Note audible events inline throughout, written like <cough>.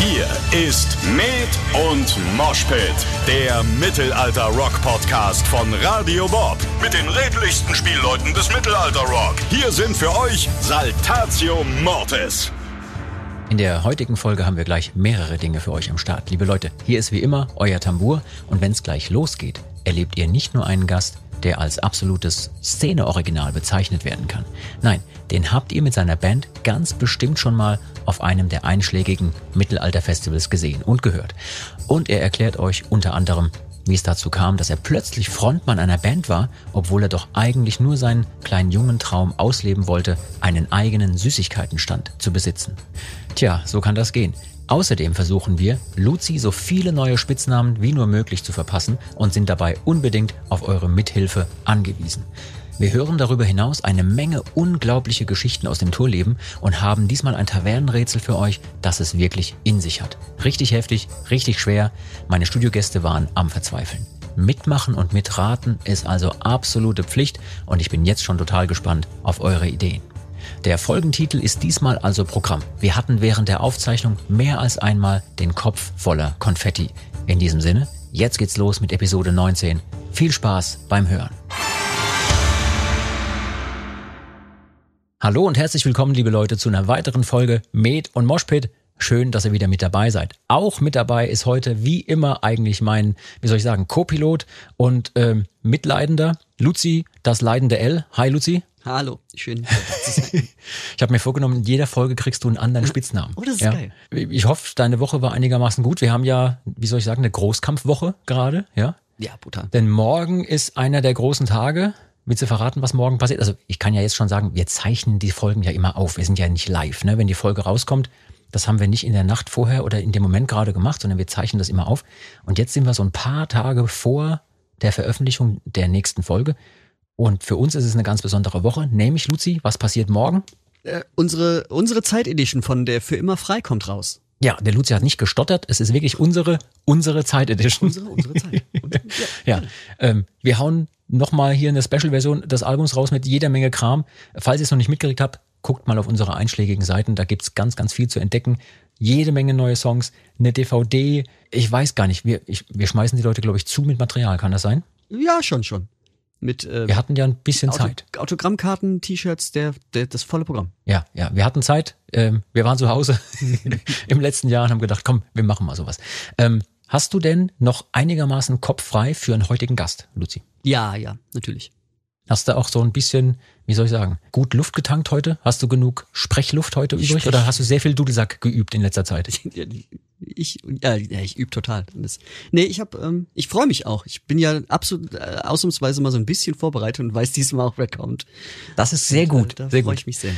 Hier ist Med und Moshpit, der Mittelalter-Rock-Podcast von Radio Bob. Mit den redlichsten Spielleuten des Mittelalter-Rock. Hier sind für euch Saltatio Mortis. In der heutigen Folge haben wir gleich mehrere Dinge für euch am Start. Liebe Leute, hier ist wie immer euer Tambour und wenn es gleich losgeht, erlebt ihr nicht nur einen Gast, der als absolutes Szene-Original bezeichnet werden kann. Nein, den habt ihr mit seiner Band ganz bestimmt schon mal auf einem der einschlägigen Mittelalter-Festivals gesehen und gehört. Und er erklärt euch unter anderem, wie es dazu kam, dass er plötzlich Frontmann einer Band war, obwohl er doch eigentlich nur seinen kleinen jungen Traum ausleben wollte, einen eigenen Süßigkeitenstand zu besitzen. Tja, so kann das gehen. Außerdem versuchen wir, Luzi so viele neue Spitznamen wie nur möglich zu verpassen und sind dabei unbedingt auf eure Mithilfe angewiesen. Wir hören darüber hinaus eine Menge unglaubliche Geschichten aus dem Tourleben und haben diesmal ein Tavernenrätsel für euch, das es wirklich in sich hat. Richtig heftig, richtig schwer. Meine Studiogäste waren am Verzweifeln. Mitmachen und mitraten ist also absolute Pflicht und ich bin jetzt schon total gespannt auf eure Ideen. Der Folgentitel ist diesmal also Programm. Wir hatten während der Aufzeichnung mehr als einmal den Kopf voller Konfetti. In diesem Sinne, jetzt geht's los mit Episode 19. Viel Spaß beim Hören. Hallo und herzlich willkommen, liebe Leute, zu einer weiteren Folge Med und Moshpit. Schön, dass ihr wieder mit dabei seid. Auch mit dabei ist heute wie immer eigentlich mein, wie soll ich sagen, Co-Pilot und ähm, Mitleidender, Luzi, das leidende L. Hi Luzi. Hallo, schön. <laughs> ich habe mir vorgenommen, in jeder Folge kriegst du einen anderen Spitznamen. Oh, das ist ja? geil. Ich hoffe, deine Woche war einigermaßen gut. Wir haben ja, wie soll ich sagen, eine Großkampfwoche gerade, ja? Ja, brutal. Denn morgen ist einer der großen Tage. Willst du verraten, was morgen passiert? Also ich kann ja jetzt schon sagen, wir zeichnen die Folgen ja immer auf. Wir sind ja nicht live. Ne? Wenn die Folge rauskommt, das haben wir nicht in der Nacht vorher oder in dem Moment gerade gemacht, sondern wir zeichnen das immer auf. Und jetzt sind wir so ein paar Tage vor der Veröffentlichung der nächsten Folge. Und für uns ist es eine ganz besondere Woche, nämlich Luzi, was passiert morgen? Äh, unsere, unsere Zeit-Edition von der Für immer frei kommt raus. Ja, der Luzi hat nicht gestottert. Es ist wirklich unsere, unsere Zeit-Edition. Unsere, unsere Zeit. <laughs> ja, ja. Ähm, wir hauen nochmal hier eine Special-Version des Albums raus mit jeder Menge Kram. Falls ihr es noch nicht mitgekriegt habt, guckt mal auf unsere einschlägigen Seiten. Da gibt's ganz, ganz viel zu entdecken. Jede Menge neue Songs, eine DVD. Ich weiß gar nicht. Wir, ich, wir schmeißen die Leute, glaube ich, zu mit Material. Kann das sein? Ja, schon, schon. Mit, äh, wir hatten ja ein bisschen Auto Zeit. Autogrammkarten, T-Shirts, der, der, das volle Programm. Ja, ja, wir hatten Zeit. Ähm, wir waren zu Hause <laughs> im letzten Jahr und haben gedacht, komm, wir machen mal sowas. Ähm, hast du denn noch einigermaßen Kopf frei für einen heutigen Gast, Luzi? Ja, ja, natürlich. Hast du auch so ein bisschen, wie soll ich sagen, gut Luft getankt heute? Hast du genug Sprechluft heute übrig Sprech oder hast du sehr viel Dudelsack geübt in letzter Zeit? <laughs> Ich, ja, ja ich übe total. Das, nee, ich habe, ähm, ich freue mich auch. Ich bin ja absolut äh, ausnahmsweise mal so ein bisschen vorbereitet und weiß diesmal auch, wer kommt. Das ist sehr gut. Da, da sehr freue gut. ich mich sehr.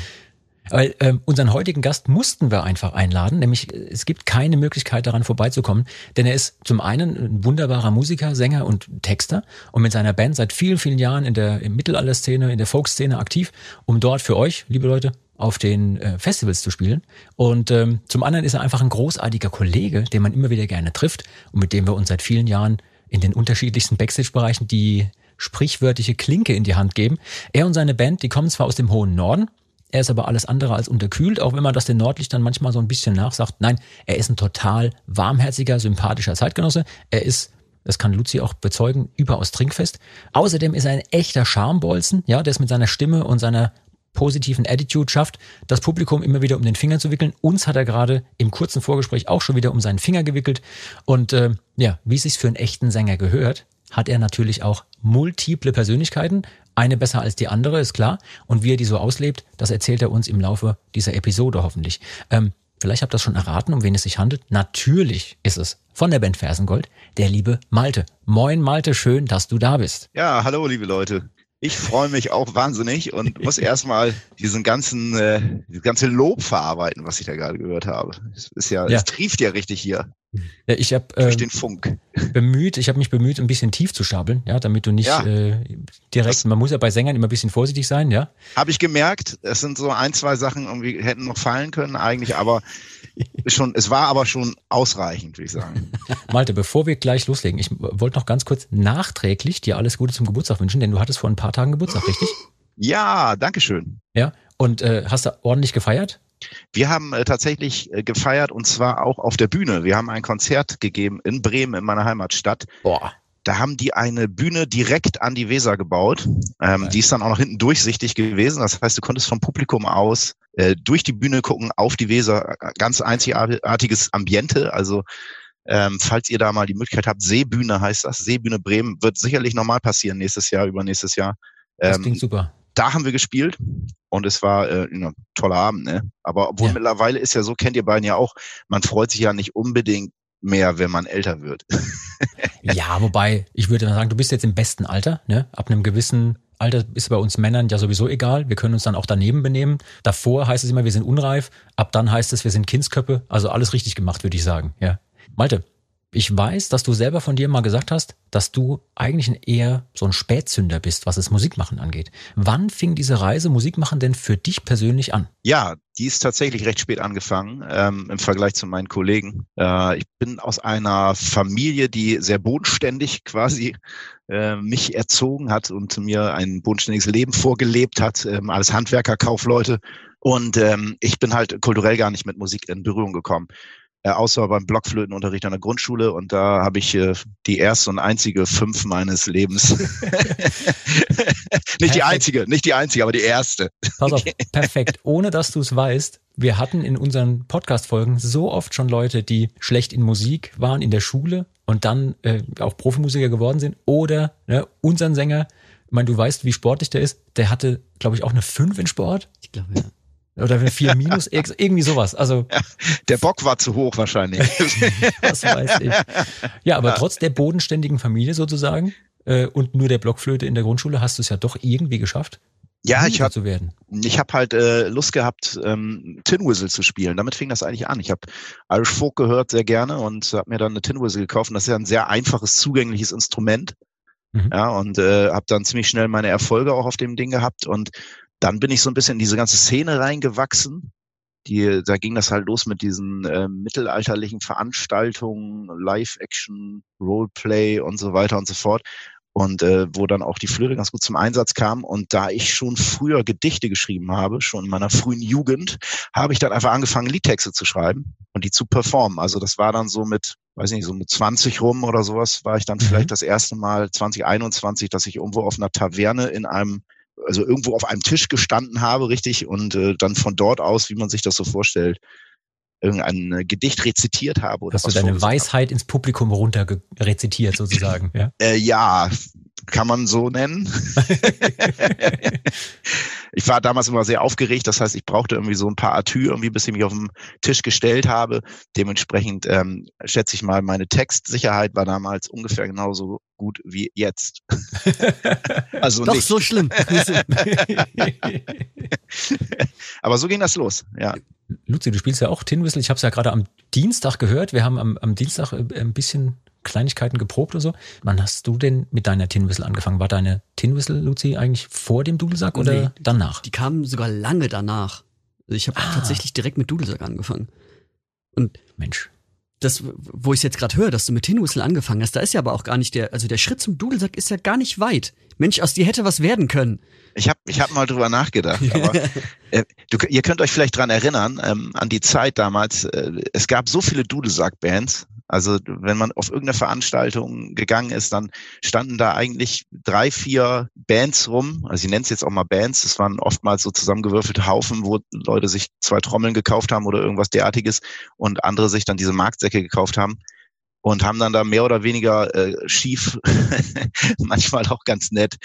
Weil ähm, unseren heutigen Gast mussten wir einfach einladen, nämlich äh, es gibt keine Möglichkeit daran vorbeizukommen, denn er ist zum einen ein wunderbarer Musiker, Sänger und Texter und mit seiner Band seit vielen, vielen Jahren in der im Mittelalter-Szene, in der Folkszene aktiv, um dort für euch, liebe Leute, auf den äh, Festivals zu spielen. Und ähm, zum anderen ist er einfach ein großartiger Kollege, den man immer wieder gerne trifft und mit dem wir uns seit vielen Jahren in den unterschiedlichsten Backstage-Bereichen die sprichwörtliche Klinke in die Hand geben. Er und seine Band, die kommen zwar aus dem hohen Norden, er ist aber alles andere als unterkühlt, auch wenn man das den Nordlichtern manchmal so ein bisschen nachsagt. Nein, er ist ein total warmherziger, sympathischer Zeitgenosse. Er ist, das kann Luzi auch bezeugen, überaus trinkfest. Außerdem ist er ein echter Charmbolzen, ja, der es mit seiner Stimme und seiner positiven Attitude schafft, das Publikum immer wieder um den Finger zu wickeln. Uns hat er gerade im kurzen Vorgespräch auch schon wieder um seinen Finger gewickelt. Und äh, ja, wie es sich für einen echten Sänger gehört, hat er natürlich auch multiple Persönlichkeiten. Eine besser als die andere, ist klar. Und wie er die so auslebt, das erzählt er uns im Laufe dieser Episode hoffentlich. Ähm, vielleicht habt ihr das schon erraten, um wen es sich handelt. Natürlich ist es von der Band Fersengold der liebe Malte. Moin Malte, schön, dass du da bist. Ja, hallo liebe Leute. Ich freue mich auch wahnsinnig und muss erstmal diesen ganzen, äh, dieses ganze Lob verarbeiten, was ich da gerade gehört habe. Es ist ja, Ja. es trieft ja richtig hier Ja, ich habe äh, den Funk. <laughs> bemüht, ich habe mich bemüht, ein bisschen tief zu stapeln, ja, damit du nicht Ja. äh, direkt, Das- man muss ja bei Sängern immer ein bisschen vorsichtig sein, ja. Habe ich gemerkt, es sind so ein, zwei Sachen irgendwie hätten noch fallen können eigentlich, aber <laughs> schon, es war aber schon ausreichend, würde ich sagen. <laughs> Malte, bevor wir gleich loslegen, ich wollte noch ganz kurz nachträglich dir alles Gute zum Geburtstag wünschen, denn du hattest vor ein paar Tagen Geburtstag, richtig? Ja, Dankeschön. Ja. Und äh, hast du ordentlich gefeiert? Wir haben äh, tatsächlich äh, gefeiert und zwar auch auf der Bühne. Wir haben ein Konzert gegeben in Bremen, in meiner Heimatstadt. Boah. Da haben die eine Bühne direkt an die Weser gebaut. Ähm, die ist dann auch noch hinten durchsichtig gewesen. Das heißt, du konntest vom Publikum aus äh, durch die Bühne gucken auf die Weser. Ganz einzigartiges Ambiente. Also ähm, falls ihr da mal die Möglichkeit habt, Seebühne heißt das. Seebühne Bremen wird sicherlich nochmal passieren nächstes Jahr, übernächstes Jahr. Das Ähm, klingt super. Da haben wir gespielt und es war äh, ein toller Abend. Ne? Aber obwohl Ja. mittlerweile ist ja so, kennt ihr beiden ja auch, man freut sich ja nicht unbedingt mehr, wenn man älter wird. <laughs> Ja, wobei, ich würde dann sagen, du bist jetzt im besten Alter, ne? Ab einem gewissen Alter ist bei uns Männern ja sowieso egal. Wir können uns dann auch daneben benehmen. Davor heißt es immer, wir sind unreif. Ab dann heißt es, wir sind Kindsköppe. Also alles richtig gemacht, würde ich sagen. Ja. Malte, ich weiß, dass du selber von dir mal gesagt hast, dass du eigentlich eher so ein Spätzünder bist, was das Musikmachen angeht. Wann fing diese Reise Musikmachen denn für dich persönlich an? Ja, die ist tatsächlich recht spät angefangen ähm, im Vergleich zu meinen Kollegen. Äh, ich bin aus einer Familie, die sehr bodenständig quasi äh, mich erzogen hat und mir ein bodenständiges Leben vorgelebt hat. Ähm, alles Handwerker, Kaufleute. Und ähm, ich bin halt kulturell gar nicht mit Musik in Berührung gekommen. Äh, außer beim Blockflötenunterricht an der Grundschule und da habe ich äh, die erste und einzige fünf meines Lebens. <laughs> <laughs> nicht die einzige, nicht die einzige, aber die erste. Pass auf, <laughs> perfekt. Ohne dass du es weißt, wir hatten in unseren Podcast-Folgen so oft schon Leute, die schlecht in Musik waren in der Schule und dann äh, auch Profimusiker geworden sind. Oder ne, unseren Sänger, ich meine, du weißt, wie sportlich der ist, der hatte, glaube ich, auch eine 5 in Sport Ich glaube, ja. Oder eine 4 minus, <laughs> ex- irgendwie sowas. Also, Der Bock war zu hoch wahrscheinlich. <laughs> was weiß ich. Ja, aber trotz der bodenständigen Familie sozusagen äh, und nur der Blockflöte in der Grundschule hast du es ja doch irgendwie geschafft, ja, ich habe zu werden. ich hab halt äh, Lust gehabt, ähm, Tin Whistle zu spielen. Damit fing das eigentlich an. Ich habe Irish Folk gehört sehr gerne und habe mir dann eine Tin Whistle gekauft. Und das ist ja ein sehr einfaches, zugängliches Instrument. Mhm. Ja, und äh, habe dann ziemlich schnell meine Erfolge auch auf dem Ding gehabt. Und dann bin ich so ein bisschen in diese ganze Szene reingewachsen. Die, da ging das halt los mit diesen äh, mittelalterlichen Veranstaltungen, Live-Action, Roleplay und so weiter und so fort. Und äh, wo dann auch die Flöte ganz gut zum Einsatz kam. Und da ich schon früher Gedichte geschrieben habe, schon in meiner frühen Jugend, habe ich dann einfach angefangen, Liedtexte zu schreiben und die zu performen. Also das war dann so mit, weiß nicht, so mit 20 rum oder sowas, war ich dann Mhm. vielleicht das erste Mal 2021, dass ich irgendwo auf einer Taverne in einem also irgendwo auf einem Tisch gestanden habe, richtig, und äh, dann von dort aus, wie man sich das so vorstellt, irgendein äh, Gedicht rezitiert habe. Oder Hast du deine vorgesungen habe. Weisheit ins Publikum runter rezitiert sozusagen, <laughs> ja? Äh, ja, kann man so nennen. <laughs> ich war damals immer sehr aufgeregt, das heißt, ich brauchte irgendwie so ein paar Atü, irgendwie, bis ich mich auf den Tisch gestellt habe. Dementsprechend ähm, schätze ich mal, meine Textsicherheit war damals ungefähr genauso gut wie jetzt. <laughs> also Doch nicht. so schlimm. <laughs> Aber so ging das los, ja. Luzi, du spielst ja auch Tin Whistle. Ich habe es ja gerade am Dienstag gehört. Wir haben am, am Dienstag äh, ein bisschen Kleinigkeiten geprobt oder so. Wann hast du denn mit deiner Tin Whistle angefangen? War deine Tin Whistle, Luzi, eigentlich vor dem Dudelsack oder Nee. danach? Die kamen sogar lange danach. Also Ich habe Ah. tatsächlich direkt mit Dudelsack angefangen. Und Mensch. Das, wo ich jetzt gerade höre, dass du mit Tin Whistle angefangen hast, da ist ja aber auch gar nicht der, also der Schritt zum Dudelsack ist ja gar nicht weit. Mensch, aus dir hätte was werden können. Ich habe ich hab mal drüber nachgedacht. <laughs> Aber, äh, du, ihr könnt euch vielleicht dran erinnern, ähm, an die Zeit damals, äh, es gab so viele Dudelsack-Bands. Also wenn man auf irgendeine Veranstaltung gegangen ist, dann standen da eigentlich drei, vier Bands rum. Also ich nenne es jetzt auch mal Bands. Das waren oftmals so zusammengewürfelte Haufen, wo Leute sich zwei Trommeln gekauft haben oder irgendwas derartiges und andere sich dann diese Marktsäcke gekauft haben und haben dann da mehr oder weniger äh, schief, <laughs> manchmal auch ganz nett,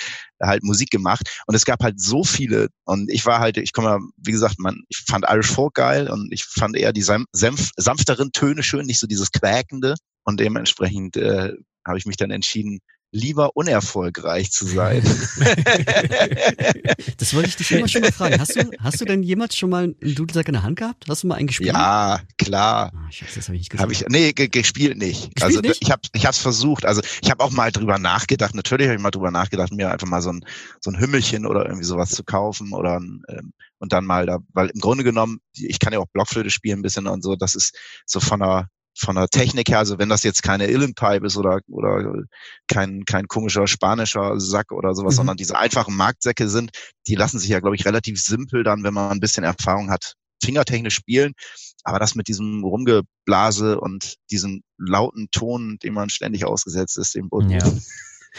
halt Musik gemacht. Und es gab halt so viele. Und ich war halt, ich komme ja, wie gesagt, man, ich fand Irish Folk geil und ich fand eher die sanf sanf sanfteren Töne schön, nicht so dieses Quäkende. Und dementsprechend äh, habe ich mich dann entschieden, lieber unerfolgreich zu sein. <laughs> Das wollte ich dich immer schon mal fragen. Hast du, hast du denn jemals schon mal einen Dudelsack in der Hand gehabt? Hast du mal einen gespielt? ja, klar. Ah, Scheiße, das habe ich nicht Habe gesehen. ich, nee, ge gespielt nicht. Gespielt also nicht? ich habe ich hab's versucht. Also ich habe auch mal drüber nachgedacht. Natürlich habe ich mal drüber nachgedacht, mir einfach mal so ein so ein Hümmelchen oder irgendwie sowas zu kaufen oder ein, ähm, und dann mal da, weil im Grunde genommen, ich kann ja auch Blockflöte spielen ein bisschen und so. Das ist so von der von der Technik her, also wenn das jetzt keine Illenpipe ist oder oder kein kein komischer spanischer Sack oder sowas, Mhm. sondern diese einfachen Marktsäcke sind, die lassen sich ja glaube ich relativ simpel dann, wenn man ein bisschen Erfahrung hat, fingertechnisch spielen. Aber das mit diesem Rumgeblase und diesem lauten Ton, dem man ständig ausgesetzt ist, dem Boden. Ja. <laughs>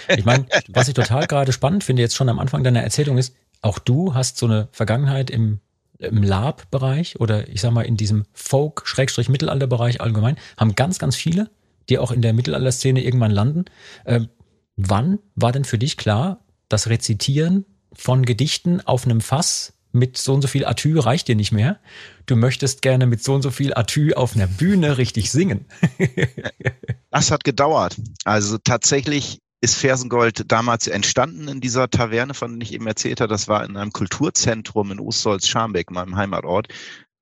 Ich meine, was ich total gerade spannend finde, jetzt schon am Anfang deiner Erzählung ist, auch du hast so eine Vergangenheit im, im Lab-Bereich oder ich sag mal in diesem Folk-Mittelalter-Bereich allgemein, haben ganz, ganz viele, die auch in der Mittelalter-Szene irgendwann landen. Ähm, wann war denn für dich klar, das Rezitieren von Gedichten auf einem Fass mit so und so viel Atü reicht dir nicht mehr. Du möchtest gerne mit so und so viel Atü auf einer Bühne richtig singen. <laughs> das hat gedauert. Also tatsächlich ist Fersengold damals entstanden in dieser Taverne, von der ich eben erzählt habe. Das war in einem Kulturzentrum in Ostholz-Scharmbeck, meinem Heimatort.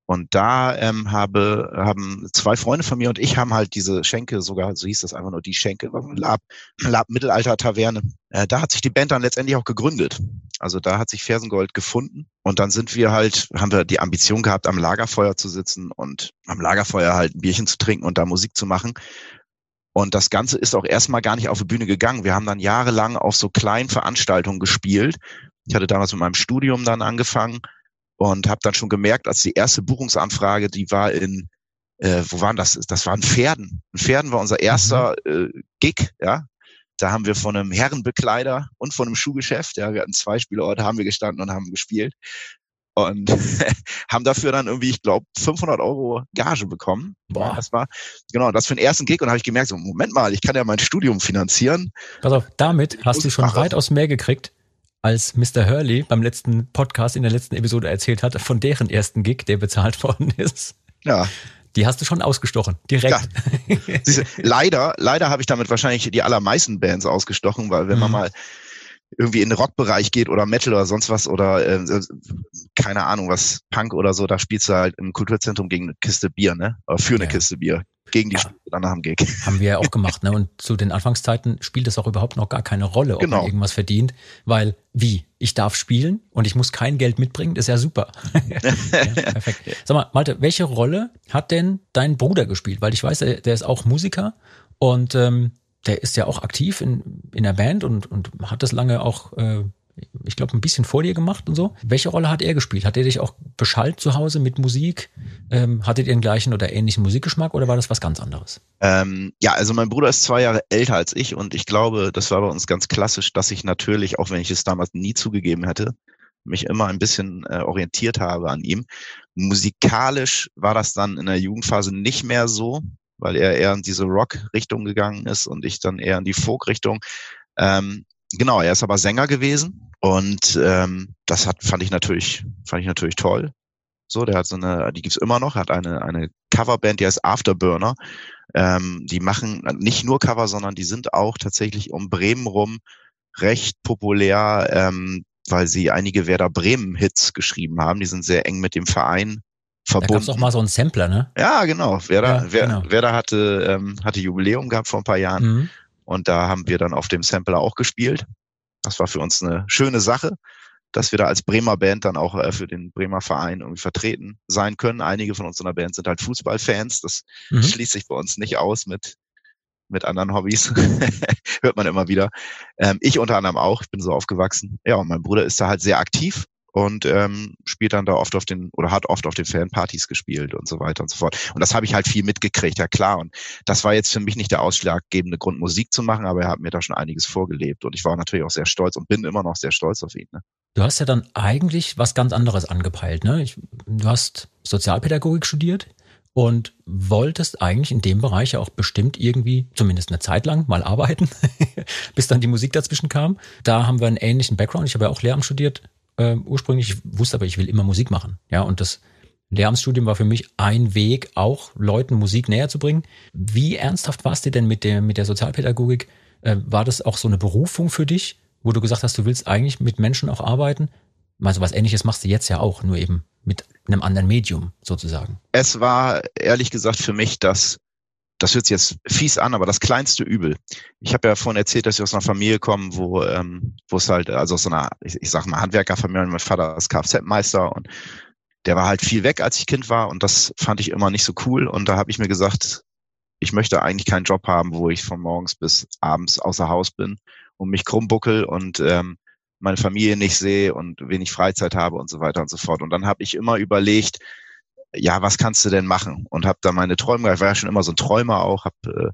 Und da ähm, habe, haben zwei Freunde von mir und ich haben halt diese Schenke, sogar so hieß das einfach nur die Schenke, Lab, Lab Mittelalter-Taverne. Äh, da hat sich die Band dann letztendlich auch gegründet. Also da hat sich Fersengold gefunden. Und dann sind wir halt, haben wir die Ambition gehabt, am Lagerfeuer zu sitzen und am Lagerfeuer halt ein Bierchen zu trinken und da Musik zu machen. Und das Ganze ist auch erstmal gar nicht auf die Bühne gegangen. Wir haben dann jahrelang auf so kleinen Veranstaltungen gespielt. Ich hatte damals mit meinem Studium dann angefangen und habe dann schon gemerkt, als die erste Buchungsanfrage, die war in, äh, wo waren das? Das waren Pferden. Ein Pferden war unser erster mhm. äh, Gig, ja. Da haben wir von einem Herrenbekleider und von einem Schuhgeschäft, ja, wir hatten zwei Spielorte, haben wir gestanden und haben gespielt und <laughs> haben dafür dann irgendwie, ich glaube, 500 Euro Gage bekommen. Boah. Das war genau das für den ersten Gig und habe ich gemerkt, so Moment mal, ich kann ja mein Studium finanzieren. Pass auf, damit hast du schon weitaus mehr gekriegt, als Mr. Hurley beim letzten Podcast in der letzten Episode erzählt hat, von deren ersten Gig, der bezahlt <laughs> worden ist. Ja. Die hast du schon ausgestochen, direkt. Ja. <laughs> leider, leider habe ich damit wahrscheinlich die allermeisten Bands ausgestochen, weil wenn mhm. man mal irgendwie in den Rockbereich geht oder Metal oder sonst was oder äh, keine Ahnung was, Punk oder so, da spielst du halt im Kulturzentrum gegen eine Kiste Bier, ne? Oder für eine ja. Kiste Bier. Gegen die ja. Spiele dann nach dem Gig. <laughs> Haben wir ja auch gemacht, ne? Und zu den Anfangszeiten spielt es auch überhaupt noch gar keine Rolle, ob genau. man irgendwas verdient. Weil, wie? Ich darf spielen und ich muss kein Geld mitbringen, das ist ja super. <laughs> ja, perfekt. Sag mal, Malte, welche Rolle hat denn dein Bruder gespielt? Weil ich weiß, der, der ist auch Musiker und ähm, der ist ja auch aktiv in, in der Band und, und hat das lange auch, äh, ich glaube, ein bisschen vor dir gemacht und so. Welche Rolle hat er gespielt? Hat er dich auch beschallt zu Hause mit Musik? Ähm, hattet ihr den gleichen oder ähnlichen Musikgeschmack oder war das was ganz anderes? Ähm, ja, also mein Bruder ist zwei Jahre älter als ich und ich glaube, das war bei uns ganz klassisch, dass ich natürlich, auch wenn ich es damals nie zugegeben hätte, mich immer ein bisschen äh, orientiert habe an ihm. Musikalisch war das dann in der Jugendphase nicht mehr so weil er eher in diese Rock-Richtung gegangen ist und ich dann eher in die Folk-Richtung. Ähm, genau, er ist aber Sänger gewesen und ähm, das hat fand ich natürlich fand ich natürlich toll. So, der hat so eine, die gibt's immer noch, hat eine eine Coverband, die heißt Afterburner. Ähm, die machen nicht nur Cover, sondern die sind auch tatsächlich um Bremen rum recht populär, ähm, weil sie einige Werder Bremen Hits geschrieben haben. Die sind sehr eng mit dem Verein verbunden. Da gab's auch mal so einen Sampler, ne? Ja, genau. Werder, ja, Wer, genau. Werder hatte, ähm, hatte Jubiläum gehabt vor ein paar Jahren mhm. und da haben wir dann auf dem Sampler auch gespielt. Das war für uns eine schöne Sache, dass wir da als Bremer Band dann auch äh, für den Bremer Verein irgendwie vertreten sein können. Einige von uns in der Band sind halt Fußballfans. Das mhm. schließt sich bei uns nicht aus mit mit anderen Hobbys. <laughs> Hört man immer wieder. Ähm, ich unter anderem auch. Ich bin so aufgewachsen. Ja, und mein Bruder ist da halt sehr aktiv und ähm, spielt dann da oft auf den oder hat oft auf den Fanpartys gespielt und so weiter und so fort. Und das habe ich halt viel mitgekriegt, ja klar. Und das war jetzt für mich nicht der ausschlaggebende Grund, Musik zu machen, aber er hat mir da schon einiges vorgelebt und ich war natürlich auch sehr stolz und bin immer noch sehr stolz auf ihn. Ne? Du hast ja dann eigentlich was ganz anderes angepeilt, ne? Ich, du hast Sozialpädagogik studiert und wolltest eigentlich in dem Bereich ja auch bestimmt irgendwie, zumindest eine Zeit lang, mal arbeiten, <laughs> bis dann die Musik dazwischen kam. Da haben wir einen ähnlichen Background. Ich habe ja auch Lehramt studiert, äh, ursprünglich. Ich wusste aber, ich will immer Musik machen. Ja, und das Lehramtsstudium war für mich ein Weg, auch Leuten Musik näher zu bringen. Wie ernsthaft warst du denn mit der, mit der Sozialpädagogik? Äh, war das auch so eine Berufung für dich, wo du gesagt hast, du willst eigentlich mit Menschen auch arbeiten? Also was ähnliches machst du jetzt ja auch, nur eben mit einem anderen Medium sozusagen. Es war ehrlich gesagt für mich das das hört sich jetzt fies an, aber das kleinste Übel. Ich habe ja vorhin erzählt, dass ich aus einer Familie komme, wo ähm, wo es halt, also aus einer, ich, ich sag mal, Handwerkerfamilie, mein Vater ist Kfz-Meister und der war halt viel weg, als ich Kind war und das fand ich immer nicht so cool. Und da habe ich mir gesagt, ich möchte eigentlich keinen Job haben, wo ich von morgens bis abends außer Haus bin und mich krummbuckel und ähm, meine Familie nicht sehe und wenig Freizeit habe und so weiter und so fort. Und dann habe ich immer überlegt, ja, was kannst du denn machen? Und habe da meine Träume, ich war ja schon immer so ein Träumer auch, habe äh,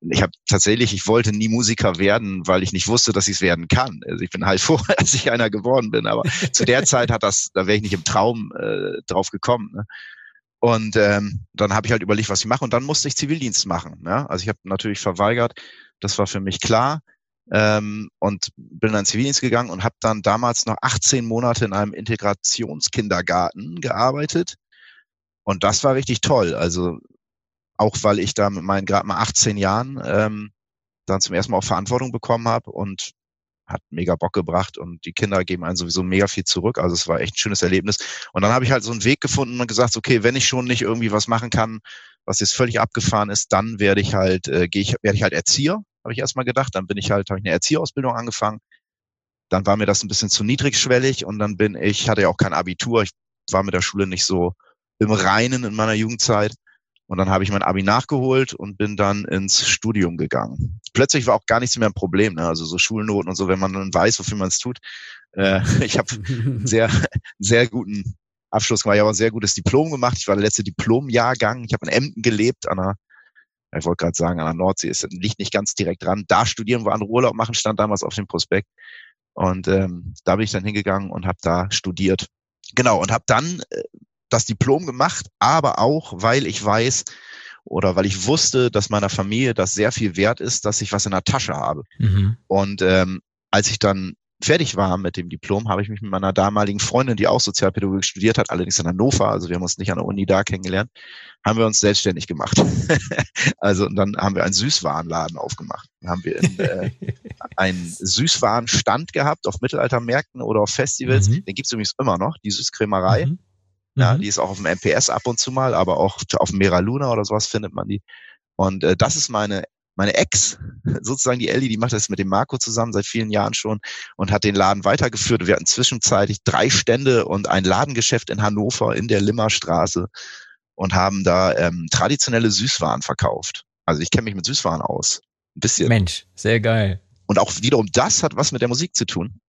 ich habe tatsächlich, ich wollte nie Musiker werden, weil ich nicht wusste, dass ich es werden kann. Also ich bin halt <laughs> froh, dass ich einer geworden bin, aber zu der Zeit hat das, da wäre ich nicht im Traum äh, drauf gekommen. Ne? Und ähm, dann habe ich halt überlegt, was ich mache und dann musste ich Zivildienst machen. Ja? Also ich habe natürlich verweigert, das war für mich klar ähm, und bin dann Zivildienst gegangen und habe dann damals noch 18 Monate in einem Integrationskindergarten gearbeitet. Und das war richtig toll. Also auch weil ich da mit meinen gerade mal 18 Jahren ähm, dann zum ersten Mal auch Verantwortung bekommen habe und hat mega Bock gebracht und die Kinder geben einen sowieso mega viel zurück. Also es war echt ein schönes Erlebnis. Und dann habe ich halt so einen Weg gefunden und gesagt, okay, wenn ich schon nicht irgendwie was machen kann, was jetzt völlig abgefahren ist, dann werde ich halt, äh, gehe ich, werde ich halt Erzieher, habe ich erstmal gedacht. Dann bin ich halt, habe ich eine Erzieherausbildung angefangen. Dann war mir das ein bisschen zu niedrigschwellig und dann bin ich, hatte ja auch kein Abitur. Ich war mit der Schule nicht so im Reinen in meiner Jugendzeit. Und dann habe ich mein Abi nachgeholt und bin dann ins Studium gegangen. Plötzlich war auch gar nichts mehr ein Problem, ne? also so Schulnoten und so, wenn man dann weiß, wofür man es tut. Äh, <laughs> ich habe <laughs> sehr, sehr guten Abschluss gemacht. Ich habe ein sehr gutes Diplom gemacht. Ich war der letzte Diplomjahrgang. Ich habe in Emden gelebt, an einer, ich wollte gerade sagen, an der Nordsee. Es liegt nicht ganz direkt dran. Da studieren wir an Urlaub machen, stand damals auf dem Prospekt. Und ähm, da bin ich dann hingegangen und habe da studiert. Genau, und habe dann äh, das Diplom gemacht, aber auch, weil ich weiß oder weil ich wusste, dass meiner Familie das sehr viel wert ist, dass ich was in der Tasche habe. Mhm. Und ähm, als ich dann fertig war mit dem Diplom, habe ich mich mit meiner damaligen Freundin, die auch Sozialpädagogik studiert hat, allerdings in Hannover, also wir haben uns nicht an der Uni da kennengelernt, haben wir uns selbstständig gemacht. <laughs> also und dann haben wir einen Süßwarenladen aufgemacht. Dann haben wir in, äh, <laughs> einen Süßwarenstand gehabt auf Mittelaltermärkten oder auf Festivals. Mhm. Den gibt's übrigens immer noch, die Süßkrämerei. Mhm. Ja, mhm. die ist auch auf dem MPS ab und zu mal, aber auch auf dem Mera Luna oder sowas findet man die. Und äh, das ist meine meine Ex, <laughs> sozusagen die Ellie, die macht das mit dem Marco zusammen seit vielen Jahren schon und hat den Laden weitergeführt. Wir hatten zwischenzeitlich drei Stände und ein Ladengeschäft in Hannover in der Limmerstraße und haben da ähm, traditionelle Süßwaren verkauft. Also ich kenne mich mit Süßwaren aus. Ein bisschen. Mensch, sehr geil. Und auch wiederum das hat was mit der Musik zu tun.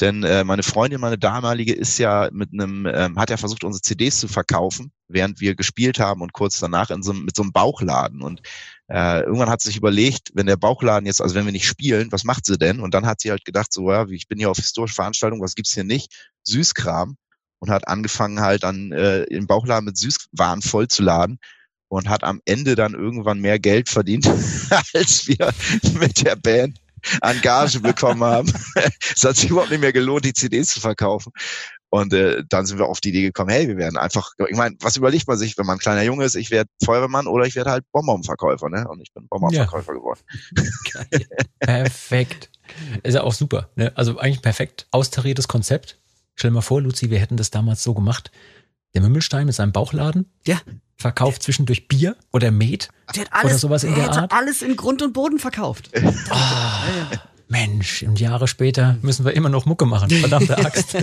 Denn äh, meine Freundin, meine damalige, ist ja mit einem, ähm, hat ja versucht, unsere CDs zu verkaufen, während wir gespielt haben und kurz danach in so, mit so einem Bauchladen. Und äh, irgendwann hat sie sich überlegt, wenn der Bauchladen jetzt, also wenn wir nicht spielen, was macht sie denn? Und dann hat sie halt gedacht, so, ja, ich bin hier auf historische Veranstaltungen, was gibt's hier nicht? Süßkram. Und hat angefangen halt dann äh, im Bauchladen mit Süßwaren vollzuladen und hat am Ende dann irgendwann mehr Geld verdient, <laughs> als wir mit der Band an Gage bekommen haben. <laughs> es hat sich überhaupt nicht mehr gelohnt, die CDs zu verkaufen. Und äh, dann sind wir auf die Idee gekommen, hey, wir werden einfach, ich meine, was überlegt man sich, wenn man ein kleiner Junge ist, ich werde Feuerwehrmann oder ich werde halt Bonbonverkäufer, ne? Und ich bin Bonbonverkäufer ja. geworden. Geil. Perfekt. Ist ja auch super. Ne? Also eigentlich perfekt austariertes Konzept. Stell dir mal vor, Luzi, wir hätten das damals so gemacht. Der Mümmelstein mit seinem Bauchladen. Ja. Verkauft zwischendurch Bier oder Met. Der hat alles, oder sowas in der Art. alles in Grund und Boden verkauft. Oh, Mensch, und Jahre später müssen wir immer noch Mucke machen. Verdammte <laughs> Axt.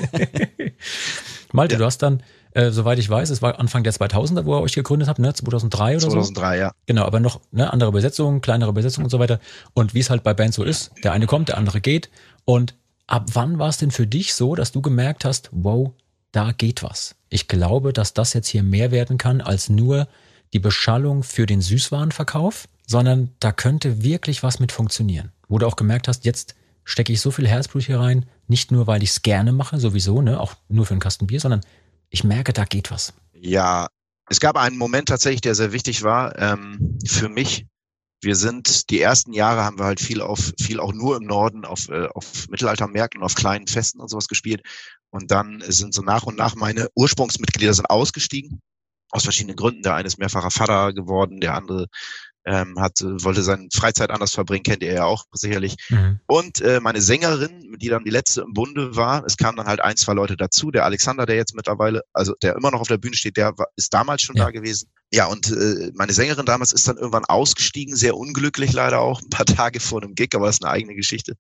<laughs> Malte, ja. du hast dann, äh, soweit ich weiß, es war Anfang der 2000er, wo ihr euch gegründet habt, ne? 2003 oder 2003, so? 2003, ja. Genau, aber noch ne, andere Besetzungen, kleinere Besetzungen und so weiter. Und wie es halt bei Bands so ist, der eine kommt, der andere geht. Und ab wann war es denn für dich so, dass du gemerkt hast, wow, da geht was. Ich glaube, dass das jetzt hier mehr werden kann als nur die Beschallung für den Süßwarenverkauf, sondern da könnte wirklich was mit funktionieren. Wo du auch gemerkt hast, jetzt stecke ich so viel Herzblut hier rein, nicht nur, weil ich es gerne mache, sowieso, ne, auch nur für einen Kasten Bier, sondern ich merke, da geht was. Ja, es gab einen Moment tatsächlich, der sehr wichtig war ähm, für mich. Wir sind die ersten Jahre haben wir halt viel auf viel auch nur im Norden auf äh, auf Mittelaltermärkten auf kleinen Festen und sowas gespielt und dann sind so nach und nach meine Ursprungsmitglieder sind ausgestiegen aus verschiedenen Gründen. Der eine ist mehrfacher Vater geworden, der andere ähm, hat, wollte seine Freizeit anders verbringen, kennt ihr ja auch sicherlich. Mhm. Und äh, meine Sängerin, die dann die letzte im Bunde war, es kamen dann halt ein, zwei Leute dazu. Der Alexander, der jetzt mittlerweile, also der immer noch auf der Bühne steht, der war, ist damals schon ja. da gewesen. Ja, und äh, meine Sängerin damals ist dann irgendwann ausgestiegen, sehr unglücklich leider auch, ein paar <laughs> Tage vor einem Gig, aber das ist eine eigene Geschichte.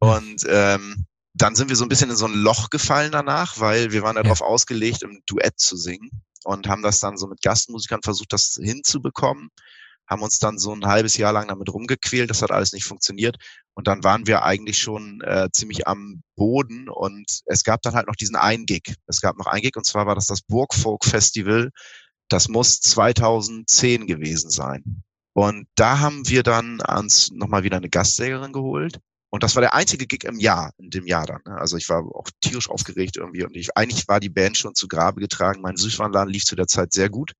Und ähm, dann sind wir so ein bisschen in so ein Loch gefallen danach, weil wir waren ja. darauf ausgelegt, im Duett zu singen und haben das dann so mit Gastmusikern versucht, das hinzubekommen. haben uns dann so ein halbes Jahr lang damit rumgequält, das hat alles nicht funktioniert. Und dann waren wir eigentlich schon äh, ziemlich am Boden und es gab dann halt noch diesen einen Gig. Es gab noch einen Gig und zwar war das das Burgfolk Festival. Das muss 2010 gewesen sein. Und da haben wir dann uns nochmal wieder eine Gastsängerin geholt. Und das war der einzige Gig im Jahr, in dem Jahr dann. Ne? Also ich war auch tierisch aufgeregt irgendwie und ich, eigentlich war die Band schon zu Grabe getragen. Mein Süßwarenladen lief zu der Zeit sehr gut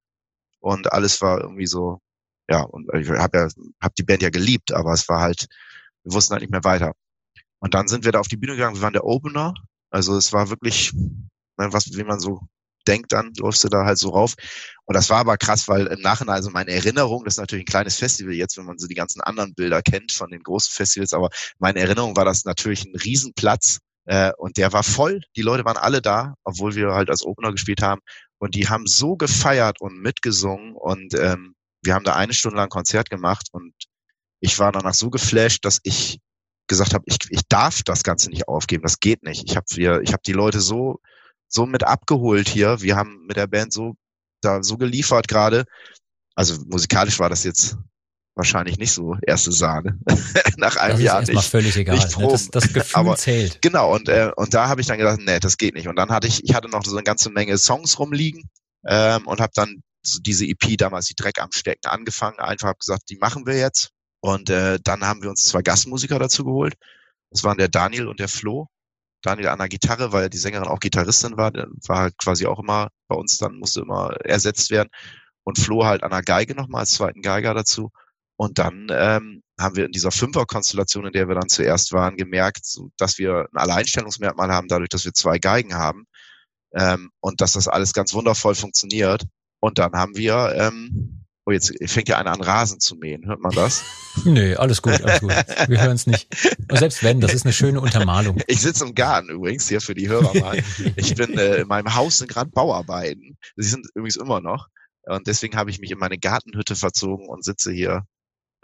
und alles war irgendwie so, ja, und ich habe ja, hab die Band ja geliebt, aber es war halt, wir wussten halt nicht mehr weiter. Und dann sind wir da auf die Bühne gegangen, wir waren der Opener. Also es war wirklich, ne, was, wie man so denkt, dann läufst du da halt so rauf. Und das war aber krass, weil im Nachhinein, also meine Erinnerung, das ist natürlich ein kleines Festival jetzt, wenn man so die ganzen anderen Bilder kennt von den großen Festivals, aber meine Erinnerung war das natürlich ein Riesenplatz äh, und der war voll. Die Leute waren alle da, obwohl wir halt als Opener gespielt haben. Und die haben so gefeiert und mitgesungen und ähm, wir haben da eine Stunde lang Konzert gemacht und ich war danach so geflasht, dass ich gesagt habe, ich, ich darf das Ganze nicht aufgeben, das geht nicht. Ich habe ich hab die Leute so so mit abgeholt hier. Wir haben mit der Band so da so geliefert gerade. Also musikalisch war das jetzt wahrscheinlich nicht so erste Sahne <laughs> nach einem das Jahr ist nicht. völlig egal. Nicht ne? das, das Gefühl Aber zählt. Genau und äh, und da habe ich dann gedacht, nee, das geht nicht. Und dann hatte ich ich hatte noch so eine ganze Menge Songs rumliegen ähm, und habe dann so diese EP damals die Dreck am Stecken angefangen. Einfach habe gesagt, die machen wir jetzt. Und äh, dann haben wir uns zwei Gastmusiker dazu geholt. Das waren der Daniel und der Flo. Daniel an der Gitarre, weil die Sängerin auch Gitarristin war, war halt quasi auch immer bei uns dann, musste immer ersetzt werden. Und Flo halt an der Geige nochmal als zweiten Geiger dazu. Und dann ähm, haben wir in dieser Fünfer-Konstellation, in der wir dann zuerst waren, gemerkt, so, dass wir ein Alleinstellungsmerkmal haben, dadurch, dass wir zwei Geigen haben ähm, und dass das alles ganz wundervoll funktioniert. Und dann haben wir ähm, Oh, jetzt fängt ja einer an, Rasen zu mähen. Hört man das? <laughs> Nö, alles gut, alles gut. Wir hören es nicht. Und selbst wenn, das ist eine schöne Untermalung. Ich sitze im Garten übrigens, hier für die Hörer mal. Ich bin äh, in meinem Haus sind gerade Bauarbeiten. Sie sind übrigens immer noch. Und deswegen habe ich mich in meine Gartenhütte verzogen und sitze hier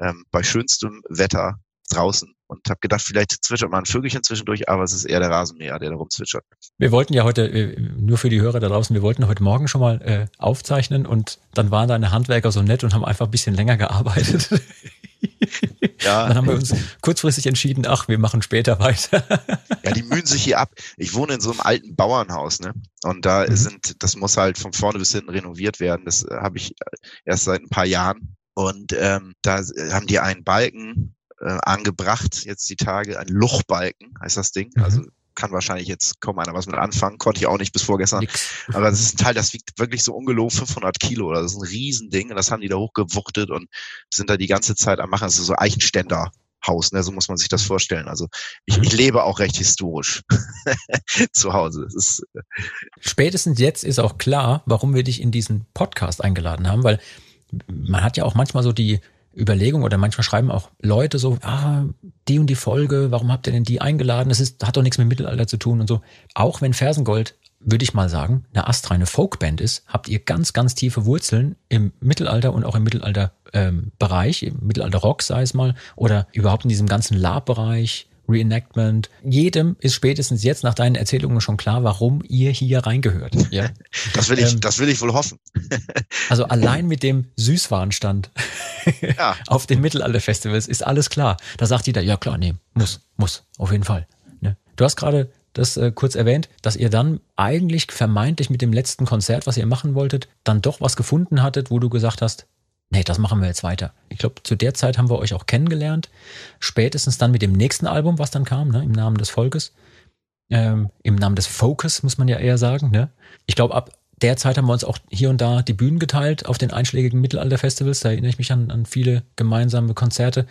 ähm, bei schönstem Wetter draußen und habe gedacht, vielleicht zwitschert mal ein Vögelchen zwischendurch, aber es ist eher der Rasenmäher, der da rumzwitschert. Wir wollten ja heute, äh, nur für die Hörer da draußen, wir wollten heute Morgen schon mal äh, aufzeichnen und dann waren deine Handwerker so nett und haben einfach ein bisschen länger gearbeitet. <laughs> Ja. Dann haben wir uns kurzfristig entschieden, ach, wir machen später weiter. Ja, die mühen sich hier ab. Ich wohne in so einem alten Bauernhaus, ne? Und da mhm. sind, das muss halt von vorne bis hinten renoviert werden. Das äh, habe ich äh, erst seit ein paar Jahren. Und ähm, da haben die einen Balken äh, angebracht, jetzt die Tage, ein Luchbalken heißt das Ding. Mhm. Also kann wahrscheinlich jetzt kaum einer was mit anfangen, konnte ich auch nicht bis vorgestern. Nix. <laughs> Aber das ist ein Teil, das wiegt wirklich so ungelogen 500 Kilo. Oder das ist ein Riesending und das haben die da hochgewuchtet und sind da die ganze Zeit am machen. Das ist so Eichenständer. Haus, ne? so muss man sich das vorstellen. Also ich, ich lebe auch recht historisch <laughs> zu Hause. Ist, äh Spätestens jetzt ist auch klar, warum wir dich in diesen Podcast eingeladen haben, weil man hat ja auch manchmal so die Überlegung oder manchmal schreiben auch Leute so, ah, die und die Folge, warum habt ihr denn die eingeladen? Das ist, hat doch nichts mit Mittelalter zu tun und so. Auch wenn Fersengold, würde ich mal sagen, eine astreine Folkband ist, habt ihr ganz, ganz tiefe Wurzeln im Mittelalter und auch im Mittelalter-Bereich, ähm, im Mittelalter-Rock, sei es mal, oder überhaupt in diesem ganzen Lab-Bereich, Reenactment. Jedem ist spätestens jetzt nach deinen Erzählungen schon klar, warum ihr hier reingehört. Ja? Das will ich, ähm, das will ich wohl hoffen. <laughs> also allein mit dem Süßwarenstand ja. <laughs> auf den Mittelalterfestivals ist alles klar. Da sagt jeder, ja klar, nee, muss, muss, auf jeden Fall. Ne? Du hast gerade das äh, kurz erwähnt, dass ihr dann eigentlich vermeintlich mit dem letzten Konzert, was ihr machen wolltet, dann doch was gefunden hattet, wo du gesagt hast, nee, das machen wir jetzt weiter. Ich glaube, zu der Zeit haben wir euch auch kennengelernt. Spätestens dann mit dem nächsten Album, was dann kam, ne, im Namen des Volkes. Ähm, Im Namen des Focus, muss man ja eher sagen. Ne? Ich glaube, ab der Zeit haben wir uns auch hier und da die Bühnen geteilt auf den einschlägigen Mittelalterfestivals. Da erinnere ich mich an, an viele gemeinsame Konzerte.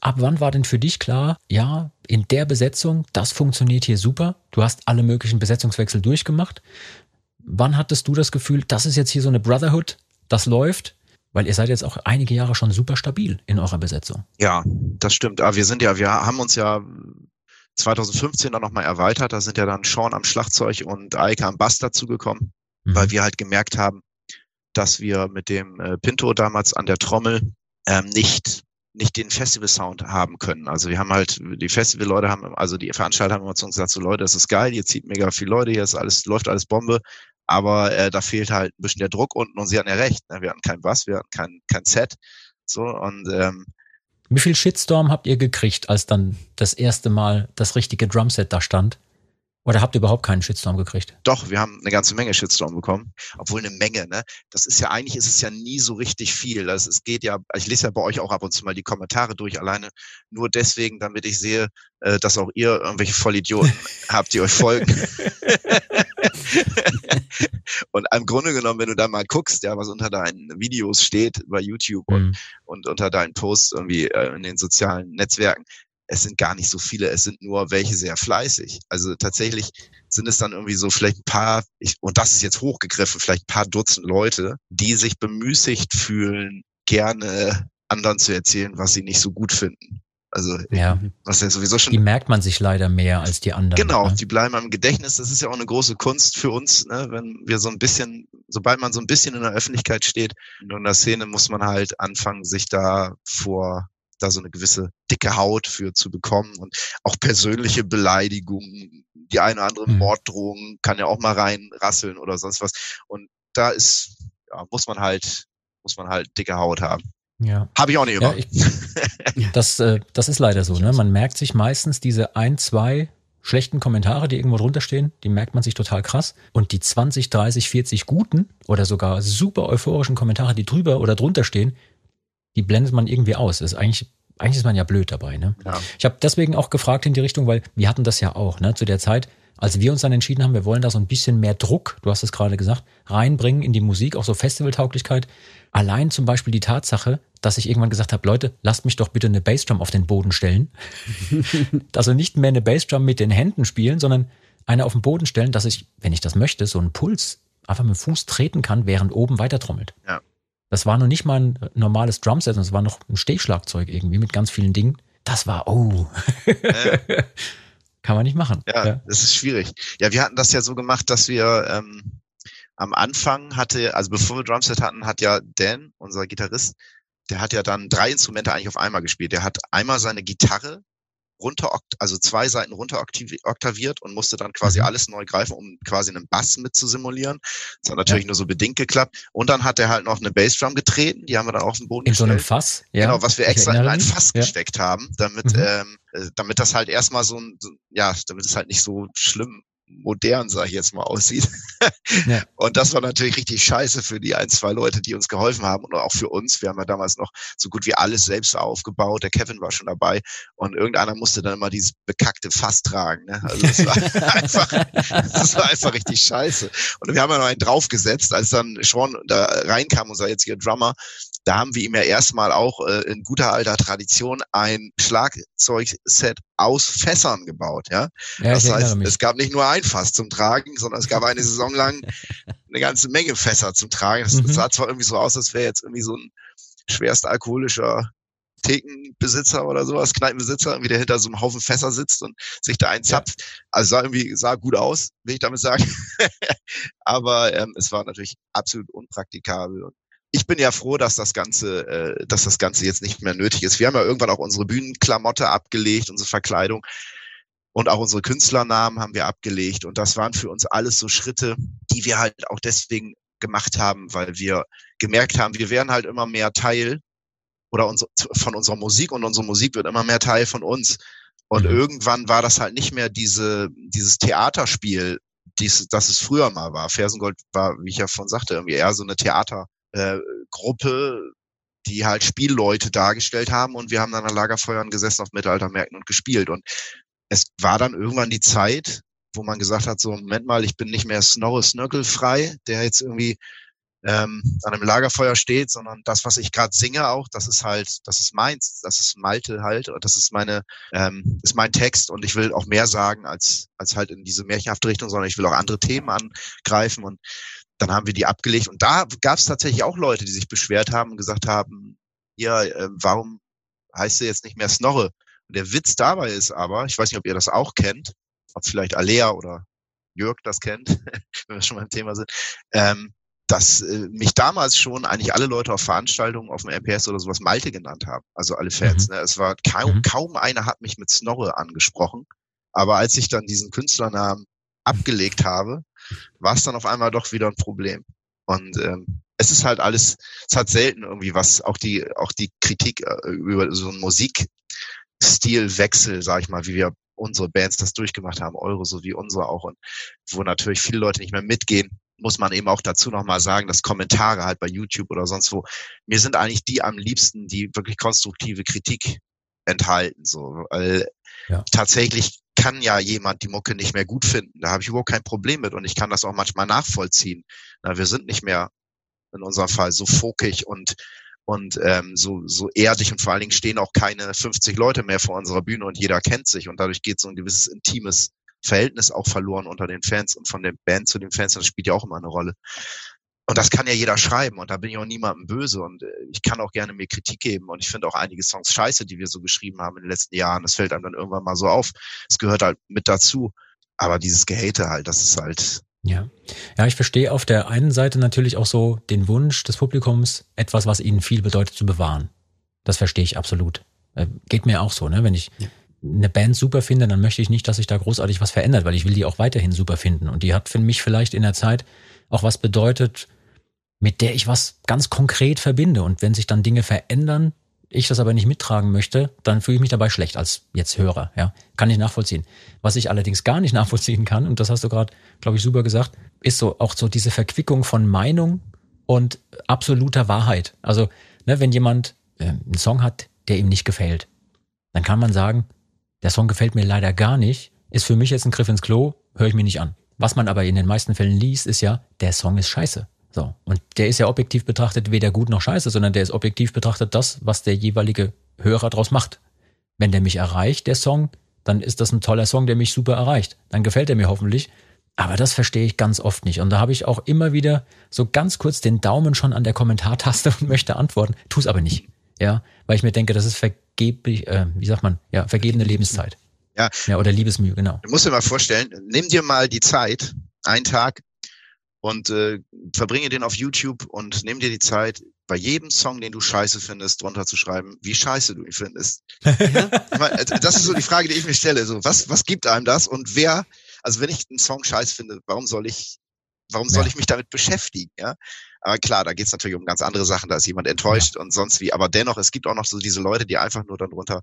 Ab wann war denn für dich klar, ja, in der Besetzung, das funktioniert hier super. Du hast alle möglichen Besetzungswechsel durchgemacht. Wann hattest du das Gefühl, das ist jetzt hier so eine Brotherhood, das läuft? Weil ihr seid jetzt auch einige Jahre schon super stabil in eurer Besetzung. Ja, das stimmt. Aber wir sind ja, wir haben uns ja 2015 dann nochmal erweitert. Da sind ja dann Sean am Schlagzeug und Eike am Bass dazugekommen, mhm. weil wir halt gemerkt haben, dass wir mit dem äh, Pinto damals an der Trommel ähm, nicht nicht den Festival-Sound haben können. Also wir haben halt, die Festival-Leute haben, also die Veranstalter haben immer zu uns gesagt, so Leute, das ist geil, ihr zieht mega viele Leute, hier ist alles, läuft alles Bombe, aber äh, da fehlt halt ein bisschen der Druck unten und sie hatten ja recht. Ne? Wir hatten kein Bass, wir hatten kein, kein Set So, und ähm, Wie viel Shitstorm habt ihr gekriegt, als dann das erste Mal das richtige Drumset da stand? Oder habt ihr überhaupt keinen Shitstorm gekriegt? Doch, wir haben eine ganze Menge Shitstorm bekommen. Obwohl eine Menge, ne? Das ist ja eigentlich ist es ja nie so richtig viel. Also es geht ja, ich lese ja bei euch auch ab und zu mal die Kommentare durch, alleine nur deswegen, damit ich sehe, äh, dass auch ihr irgendwelche Vollidioten <laughs> habt, die euch folgen. <laughs> und im Grunde genommen, wenn du da mal guckst, ja, was unter deinen Videos steht bei YouTube und, Mhm. und unter deinen Posts irgendwie äh, in den sozialen Netzwerken, es sind gar nicht so viele, es sind nur welche sehr fleißig. Also tatsächlich sind es dann irgendwie so vielleicht ein paar, ich, und das ist jetzt hochgegriffen, vielleicht ein paar Dutzend Leute, die sich bemüßigt fühlen, gerne anderen zu erzählen, was sie nicht so gut finden. Also Ja, was ja sowieso schon die merkt man sich leider mehr als die anderen. Genau, ne? die bleiben im Gedächtnis. Das ist ja auch eine große Kunst für uns, ne? wenn wir so ein bisschen, sobald man so ein bisschen in der Öffentlichkeit steht, in der Szene muss man halt anfangen, sich da vor da so eine gewisse dicke Haut für zu bekommen und auch persönliche Beleidigungen, die eine oder andere Mhm. Morddrohung kann ja auch mal reinrasseln oder sonst was. Und da ist, ja, muss man halt, muss man halt dicke Haut haben. Ja. Habe ich auch nicht Ja, immer. ich, <laughs> das, äh, das ist leider so. Ne? Man merkt sich meistens diese ein, zwei schlechten Kommentare, die irgendwo drunter stehen, die merkt man sich total krass. Und die 20, 30, 40 guten oder sogar super euphorischen Kommentare, die drüber oder drunter stehen, die blendet man irgendwie aus. Das ist eigentlich, eigentlich ist man ja blöd dabei. Ne? ja. Ich habe deswegen auch gefragt in die Richtung, weil wir hatten das ja auch, ne? Zu der Zeit, als wir uns dann entschieden haben, wir wollen da so ein bisschen mehr Druck, du hast es gerade gesagt, reinbringen in die Musik, auch so Festivaltauglichkeit. Allein zum Beispiel die Tatsache, dass ich irgendwann gesagt habe, Leute, lasst mich doch bitte eine Bassdrum auf den Boden stellen. <laughs> also nicht mehr eine Bassdrum mit den Händen spielen, sondern eine auf den Boden stellen, dass ich, wenn ich das möchte, so einen Puls einfach mit dem Fuß treten kann, während oben weiter trommelt. Ja. Das war noch nicht mal ein normales Drumset, sondern es war noch ein Stehschlagzeug irgendwie mit ganz vielen Dingen. Das war, oh, Äh, <laughs> kann man nicht machen. Ja, das ist schwierig. Ja, wir hatten das ja so gemacht, dass wir ähm, am Anfang hatte, also bevor wir Drumset hatten, hat ja Dan, unser Gitarrist, der hat ja dann drei Instrumente eigentlich auf einmal gespielt. Der hat einmal seine Gitarre runter, also zwei Seiten runter oktaviert und musste dann quasi Mhm. alles neu greifen, um quasi einen Bass mit zu simulieren. Das hat natürlich nur so bedingt geklappt. Und dann hat er halt noch eine Bassdrum getreten, die haben wir dann auf den Boden In so einem gestellt. Fass, ja. Genau, was wir extra in ein. Fass Ja. gesteckt haben, damit, Mhm. ähm, äh, damit das halt erstmal so ein, so, ja, damit es halt nicht so schlimm modern, sag ich jetzt mal, aussieht. <laughs> Ja. Und das war natürlich richtig scheiße für die ein, zwei Leute, die uns geholfen haben und auch für uns. Wir haben ja damals noch so gut wie alles selbst aufgebaut. Der Kevin war schon dabei und irgendeiner musste dann immer dieses bekackte Fass tragen. Ne? Also das war <laughs> einfach, das war einfach richtig scheiße. Und wir haben ja noch einen draufgesetzt, als dann Sean da reinkam, unser jetziger Drummer, da haben wir ihm ja erstmal auch äh, in guter alter Tradition ein Schlagzeugset aus Fässern gebaut, ja. ja, das heißt, es gab nicht nur ein Fass zum Tragen, sondern es gab eine Saison lang <laughs> eine ganze Menge Fässer zum Tragen. Es Mhm. sah zwar irgendwie so aus, als wäre jetzt irgendwie so ein schwerst alkoholischer Thekenbesitzer oder sowas, Kneipenbesitzer, irgendwie der hinter so einem Haufen Fässer sitzt und sich da einzapft. Also sah irgendwie, sah gut aus, will ich damit sagen. <laughs> Aber ähm, es war natürlich absolut unpraktikabel. Und ich bin ja froh, dass das Ganze, äh, dass das Ganze jetzt nicht mehr nötig ist. Wir haben ja irgendwann auch unsere Bühnenklamotte abgelegt, unsere Verkleidung und auch unsere Künstlernamen haben wir abgelegt. Und das waren für uns alles so Schritte, die wir halt auch deswegen gemacht haben, weil wir gemerkt haben, wir werden halt immer mehr Teil oder unsere, von unserer Musik und unsere Musik wird immer mehr Teil von uns. Und Mhm. irgendwann war das halt nicht mehr diese, dieses Theaterspiel, dies, das es früher mal war. Fersengold war, wie ich ja vorhin sagte, irgendwie eher so eine Theatergruppe, äh, Gruppe, die halt Spielleute dargestellt haben und wir haben dann an Lagerfeuern gesessen auf Mittelaltermärkten und gespielt. Und es war dann irgendwann die Zeit, wo man gesagt hat, so, Moment mal, ich bin nicht mehr Snorre Snöckel frei, der jetzt irgendwie ähm, an einem Lagerfeuer steht, sondern das, was ich gerade singe auch, das ist halt, das ist meins, das ist Malte halt, und das ist meine, ähm, ist mein Text und ich will auch mehr sagen als, als halt in diese märchenhafte Richtung, sondern ich will auch andere Themen angreifen und dann haben wir die abgelegt und da gab es tatsächlich auch Leute, die sich beschwert haben und gesagt haben, ja, äh, warum heißt du jetzt nicht mehr Snorre? Und der Witz dabei ist aber, ich weiß nicht, ob ihr das auch kennt, ob vielleicht Alea oder Jörg das kennt, <laughs> wenn wir schon mal im Thema sind, ähm, dass äh, mich damals schon eigentlich alle Leute auf Veranstaltungen auf dem RPS oder sowas Malte genannt haben. Also alle Fans. Mhm. Ne? Es war kaum, Mhm. kaum einer hat mich mit Snorre angesprochen. Aber als ich dann diesen Künstlernamen abgelegt habe, war es dann auf einmal doch wieder ein Problem. Und ähm, es ist halt alles, es hat selten irgendwie was, auch die, auch die Kritik äh, über so einen Musikstilwechsel, sag ich mal, wie wir unsere Bands das durchgemacht haben, eure sowie unsere auch und wo natürlich viele Leute nicht mehr mitgehen, muss man eben auch dazu nochmal sagen, dass Kommentare halt bei YouTube oder sonst wo, mir sind eigentlich die am liebsten, die wirklich konstruktive Kritik enthalten, so, weil ja. tatsächlich kann ja jemand die Mucke nicht mehr gut finden. Da habe ich überhaupt kein Problem mit und ich kann das auch manchmal nachvollziehen. Na, wir sind nicht mehr in unserem Fall so fokig und und ähm, so, so erdig und vor allen Dingen stehen auch keine 50 Leute mehr vor unserer Bühne und jeder kennt sich und dadurch geht so ein gewisses intimes Verhältnis auch verloren unter den Fans und von der Band zu den Fans, das spielt ja auch immer eine Rolle. Und das kann ja jeder schreiben und da bin ich auch niemandem böse und äh, ich kann auch gerne mir Kritik geben und ich finde auch einige Songs scheiße, die wir so geschrieben haben in den letzten Jahren. Das fällt einem dann irgendwann mal so auf. Es gehört halt mit dazu. Aber dieses Gehate halt, das ist halt. Ja. Ja, ich verstehe auf der einen Seite natürlich auch so den Wunsch des Publikums, etwas, was ihnen viel bedeutet, zu bewahren. Das verstehe ich absolut. Äh, geht mir auch so, ne? Wenn ich ja. eine Band super finde, dann möchte ich nicht, dass sich da großartig was verändert, weil ich will die auch weiterhin super finden. Und die hat für mich vielleicht in der Zeit auch was bedeutet, mit der ich was ganz konkret verbinde. Und wenn sich dann Dinge verändern, ich das aber nicht mittragen möchte, dann fühle ich mich dabei schlecht als jetzt Hörer. Ja, kann ich nachvollziehen. Was ich allerdings gar nicht <laughs> nachvollziehen kann, und das hast du gerade, glaube ich, super gesagt, ist so auch so diese Verquickung von Meinung und absoluter Wahrheit. Also, ne, wenn jemand äh, einen Song hat, der ihm nicht gefällt, dann kann man sagen, der Song gefällt mir leider gar nicht, ist für mich jetzt ein Griff ins Klo, höre ich mir nicht an. Was man aber in den meisten Fällen liest, ist ja, der Song ist scheiße. So. Und der ist ja objektiv betrachtet weder gut noch scheiße, sondern der ist objektiv betrachtet das, was der jeweilige Hörer draus macht. Wenn der mich erreicht, der Song, dann ist das ein toller Song, der mich super erreicht. Dann gefällt er mir hoffentlich. Aber das verstehe ich ganz oft nicht. Und da habe ich auch immer wieder so ganz kurz den Daumen schon an der Kommentartaste <laughs> und möchte antworten, tu es aber nicht. Ja, weil ich mir denke, das ist vergeblich, äh, wie sagt man, ja, vergebene Lebenszeit. Ja. ja, oder Liebesmühe, genau. Du musst dir mal vorstellen, nimm dir mal die Zeit, einen Tag, und äh, verbringe den auf YouTube und nimm dir die Zeit, bei jedem Song, den du scheiße findest, drunter zu schreiben, wie scheiße du ihn findest. Meine, äh, das ist so die Frage, die ich mir stelle. So, was, was gibt einem das und wer, also wenn ich einen Song scheiße finde, warum soll ich, warum soll ja. ich mich damit beschäftigen? Ja? Aber klar, da geht es natürlich um ganz andere Sachen, da ist jemand enttäuscht ja. und sonst wie. Aber dennoch, es gibt auch noch so diese Leute, die einfach nur dann drunter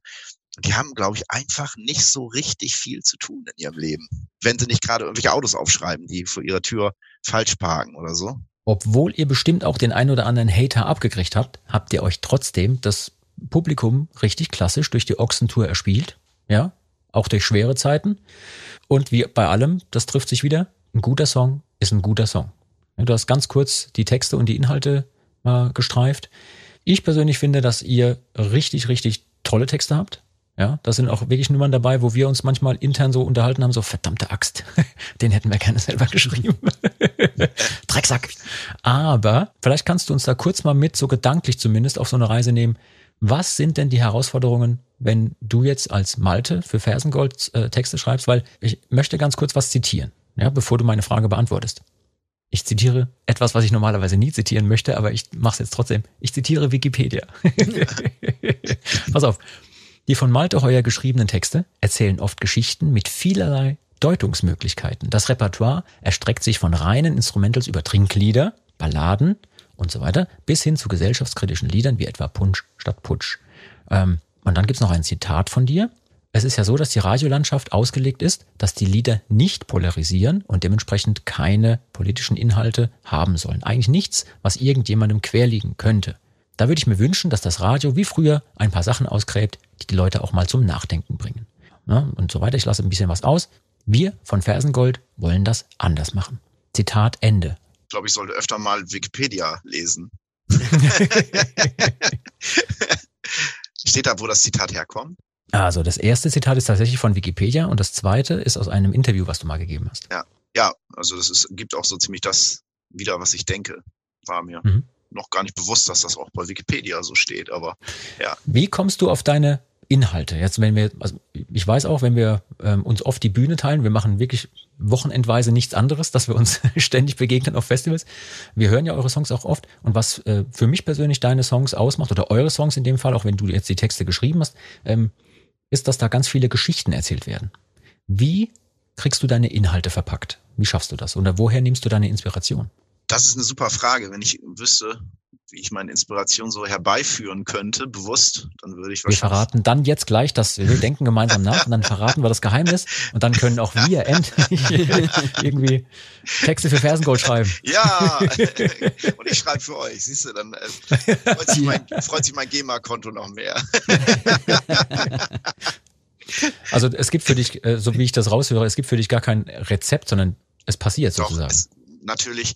die haben, glaube ich, einfach nicht so richtig viel zu tun in ihrem Leben. Wenn sie nicht gerade irgendwelche Autos aufschreiben, die vor ihrer Tür falsch parken oder so. Obwohl ihr bestimmt auch den ein oder anderen Hater abgekriegt habt, habt ihr euch trotzdem das Publikum richtig klassisch durch die Ochsentour erspielt. Ja, auch durch schwere Zeiten. Und wie bei allem, das trifft sich wieder. Ein guter Song ist ein guter Song. Du hast ganz kurz die Texte und die Inhalte mal gestreift. Ich persönlich finde, dass ihr richtig, richtig tolle Texte habt. Ja, da sind auch wirklich Nummern dabei, wo wir uns manchmal intern so unterhalten haben, so verdammte Axt, <laughs> den hätten wir gerne selber geschrieben. <laughs> Drecksack. Aber vielleicht kannst du uns da kurz mal mit, so gedanklich zumindest, auf so eine Reise nehmen. Was sind denn die Herausforderungen, wenn du jetzt als Malte für Fersengold äh, Texte schreibst? Weil ich möchte ganz kurz was zitieren, ja, bevor du meine Frage beantwortest. Ich zitiere etwas, was ich normalerweise nie zitieren möchte, aber ich mache es jetzt trotzdem. Ich zitiere Wikipedia. <laughs> Pass auf. Die von Malte Heuer geschriebenen Texte erzählen oft Geschichten mit vielerlei Deutungsmöglichkeiten. Das Repertoire erstreckt sich von reinen Instrumentals über Trinklieder, Balladen und so weiter bis hin zu gesellschaftskritischen Liedern wie etwa Punsch statt Putsch. Ähm, und dann gibt's noch ein Zitat von dir. Es ist ja so, dass die Radiolandschaft ausgelegt ist, dass die Lieder nicht polarisieren und dementsprechend keine politischen Inhalte haben sollen. Eigentlich nichts, was irgendjemandem querliegen könnte. Da würde ich mir wünschen, dass das Radio wie früher ein paar Sachen ausgräbt, die die Leute auch mal zum Nachdenken bringen. Ja, und so weiter. Ich lasse ein bisschen was aus. Wir von Fersengold wollen das anders machen. Zitat Ende. Ich glaube, ich sollte öfter mal Wikipedia lesen. <laughs> Steht da, wo das Zitat herkommt? Also das erste Zitat ist tatsächlich von Wikipedia und das zweite ist aus einem Interview, was du mal gegeben hast. Ja, ja, also das ist, gibt auch so ziemlich das wieder, was ich denke, war mir. Mhm noch gar nicht bewusst, dass das auch bei Wikipedia so steht, aber ja. Wie kommst du auf deine Inhalte? Jetzt, wenn wir, also ich weiß auch, wenn wir ähm, uns oft die Bühne teilen, wir machen wirklich wochenendweise nichts anderes, dass wir uns <laughs> ständig begegnen auf Festivals. Wir hören ja eure Songs auch oft. Und was äh, für mich persönlich deine Songs ausmacht, oder eure Songs in dem Fall, auch wenn du jetzt die Texte geschrieben hast, ähm, ist, dass da ganz viele Geschichten erzählt werden. Wie kriegst du deine Inhalte verpackt? Wie schaffst du das? Oder woher nimmst du deine Inspiration? Das ist eine super Frage. Wenn ich wüsste, wie ich meine Inspiration so herbeiführen könnte, bewusst, dann würde ich wahrscheinlich. Wir verraten dann jetzt gleich, dass wir denken gemeinsam nach und dann verraten wir das Geheimnis und dann können auch wir <laughs> endlich irgendwie Texte für Fersengold schreiben. Ja, und ich schreibe für euch, siehst du, dann äh, freut, sich mein, freut sich mein GEMA-Konto noch mehr. <laughs> Also es gibt für dich, äh, so wie ich das raushöre, es gibt für dich gar kein Rezept, sondern es passiert Doch, sozusagen. Es, natürlich,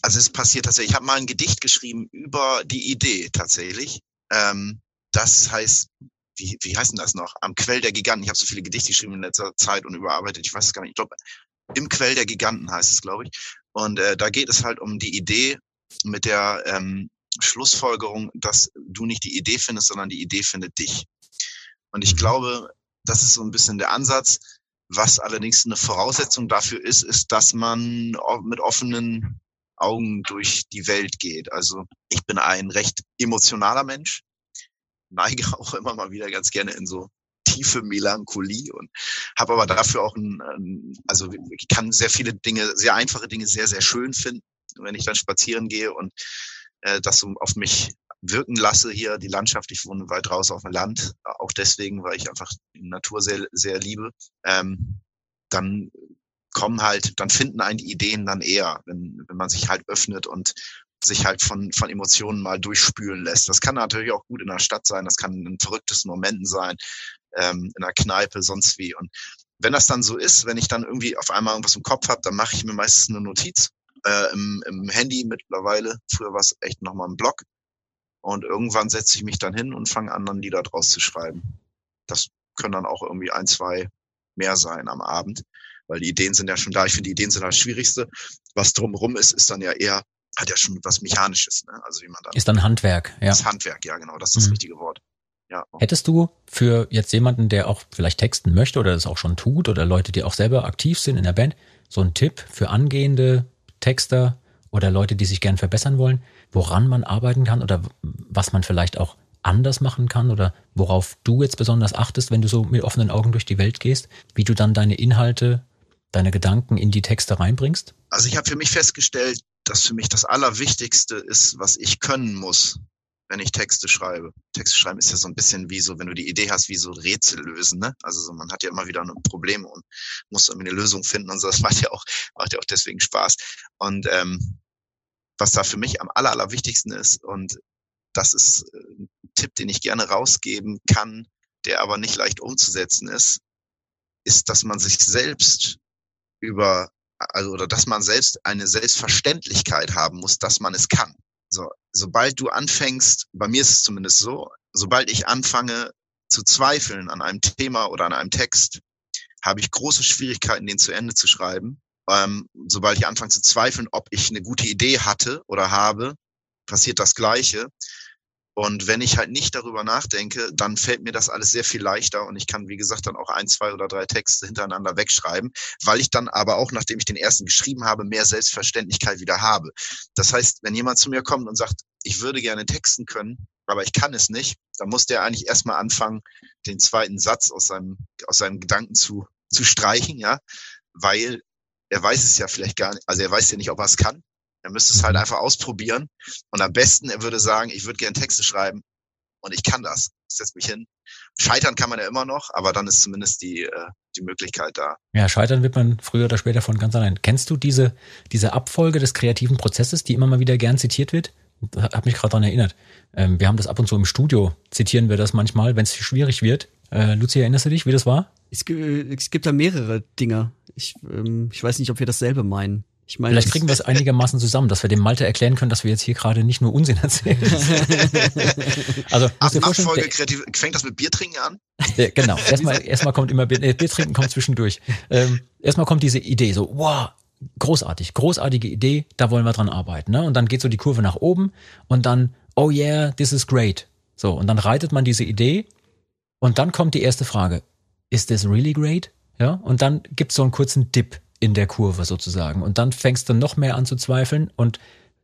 also es passiert tatsächlich. Ich habe mal ein Gedicht geschrieben über die Idee tatsächlich. Ähm, das heißt, wie, wie heißt denn das noch? Am Quell der Giganten. Ich habe so viele Gedichte geschrieben in letzter Zeit und überarbeitet. Ich weiß es gar nicht. Ich glaube, im Quell der Giganten heißt es, glaube ich. Und äh, da geht es halt um die Idee mit der ähm, Schlussfolgerung, dass du nicht die Idee findest, sondern die Idee findet dich. Und ich mhm. glaube, das ist so ein bisschen der Ansatz. Was allerdings eine Voraussetzung dafür ist, ist, dass man mit offenen Augen durch die Welt geht. Also ich bin ein recht emotionaler Mensch, neige <laughs> auch immer mal wieder ganz gerne in so tiefe Melancholie und habe aber dafür auch ein, also ich kann sehr viele Dinge, sehr einfache Dinge sehr, sehr schön finden, wenn ich dann spazieren gehe und äh, das so auf mich wirken lasse hier die Landschaft. Ich wohne weit raus auf dem Land, auch deswegen, weil ich einfach die Natur sehr, sehr liebe. Ähm, dann kommen halt, dann finden einen die Ideen dann eher, wenn, wenn man sich halt öffnet und sich halt von, von Emotionen mal durchspülen lässt. Das kann natürlich auch gut in der Stadt sein, das kann in verrücktesten Momenten sein, ähm, in der Kneipe, sonst wie. Und wenn das dann so ist, wenn ich dann irgendwie auf einmal irgendwas im Kopf habe, dann mache ich mir meistens eine Notiz äh, im, im Handy mittlerweile. Früher war es echt nochmal ein Blog. Und irgendwann setze ich mich dann hin und fange an, dann Lieder draus zu schreiben. Das können dann auch irgendwie ein, zwei mehr sein am Abend, weil die Ideen sind ja schon da. Ich finde, die Ideen sind das Schwierigste. Was drumherum ist, ist dann ja eher, hat ja schon was Mechanisches. Ne? Also wie man dann ist dann Handwerk, ja. Das Handwerk, ja genau, das ist das mhm. richtige Wort. Ja. Hättest du für jetzt jemanden, der auch vielleicht texten möchte oder das auch schon tut oder Leute, die auch selber aktiv sind in der Band, so einen Tipp für angehende Texter oder Leute, die sich gern verbessern wollen, woran man arbeiten kann oder was man vielleicht auch anders machen kann oder worauf du jetzt besonders achtest, wenn du so mit offenen Augen durch die Welt gehst, wie du dann deine Inhalte, deine Gedanken in die Texte reinbringst? Also ich habe für mich festgestellt, dass für mich das Allerwichtigste ist, was ich können muss, wenn ich Texte schreibe. Texte schreiben ist ja so ein bisschen wie so, wenn du die Idee hast, wie so Rätsel lösen, ne? Also so, man hat ja immer wieder ein Problem und muss irgendwie eine Lösung finden und so. Das macht ja auch, macht ja auch deswegen Spaß. Und ähm, was da für mich am aller, allerwichtigsten ist, und das ist äh, ein Tipp, den ich gerne rausgeben kann, der aber nicht leicht umzusetzen ist, ist, dass man sich selbst über, also, oder dass man selbst eine Selbstverständlichkeit haben muss, dass man es kann. So, sobald du anfängst, bei mir ist es zumindest so, sobald ich anfange zu zweifeln an einem Thema oder an einem Text, habe ich große Schwierigkeiten, den zu Ende zu schreiben. Ähm, sobald ich anfange zu zweifeln, ob ich eine gute Idee hatte oder habe, passiert das Gleiche. Und wenn ich halt nicht darüber nachdenke, dann fällt mir das alles sehr viel leichter und ich kann, wie gesagt, dann auch ein, zwei oder drei Texte hintereinander wegschreiben, weil ich dann aber auch, nachdem ich den ersten geschrieben habe, mehr Selbstverständlichkeit wieder habe. Das heißt, wenn jemand zu mir kommt und sagt, ich würde gerne texten können, aber ich kann es nicht, dann muss der eigentlich erstmal anfangen, den zweiten Satz aus seinem, aus seinem Gedanken zu, zu streichen, ja, weil er weiß es ja vielleicht gar nicht, also er weiß ja nicht, ob er es kann. Er müsste es halt mhm. einfach ausprobieren. Und am besten, er würde sagen, ich würde gerne Texte schreiben und ich kann das. Ich setze mich hin. Scheitern kann man ja immer noch, aber dann ist zumindest die, äh, die Möglichkeit da. Ja, scheitern wird man früher oder später von ganz allein. Kennst du diese, diese Abfolge des kreativen Prozesses, die immer mal wieder gern zitiert wird? Hat mich gerade daran erinnert. Ähm, wir haben das ab und zu im Studio, zitieren wir das manchmal, wenn es schwierig wird. Äh, Lucia, erinnerst du dich, wie das war? Es gibt, es gibt da mehrere Dinge. Ich, ähm, ich weiß nicht, ob wir dasselbe meinen. Ich meine, Vielleicht kriegen wir es <laughs> einigermaßen zusammen, dass wir dem Malte erklären können, dass wir jetzt hier gerade nicht nur Unsinn erzählen. <laughs> also, Ab Nachfolge kreativ, fängt das mit Bier trinken an? Der, genau. Erstmal, erstmal kommt immer Bier, äh, Bier trinken kommt zwischendurch. Ähm, erstmal kommt diese Idee, so, wow, großartig, großartige Idee, da wollen wir dran arbeiten. Ne? Und dann geht so die Kurve nach oben und dann, oh yeah, this is great. So, und dann reitet man diese Idee und dann kommt die erste Frage, is this really great? Ja, und dann gibt's so einen kurzen Dip in der Kurve sozusagen. Und dann fängst du noch mehr an zu zweifeln und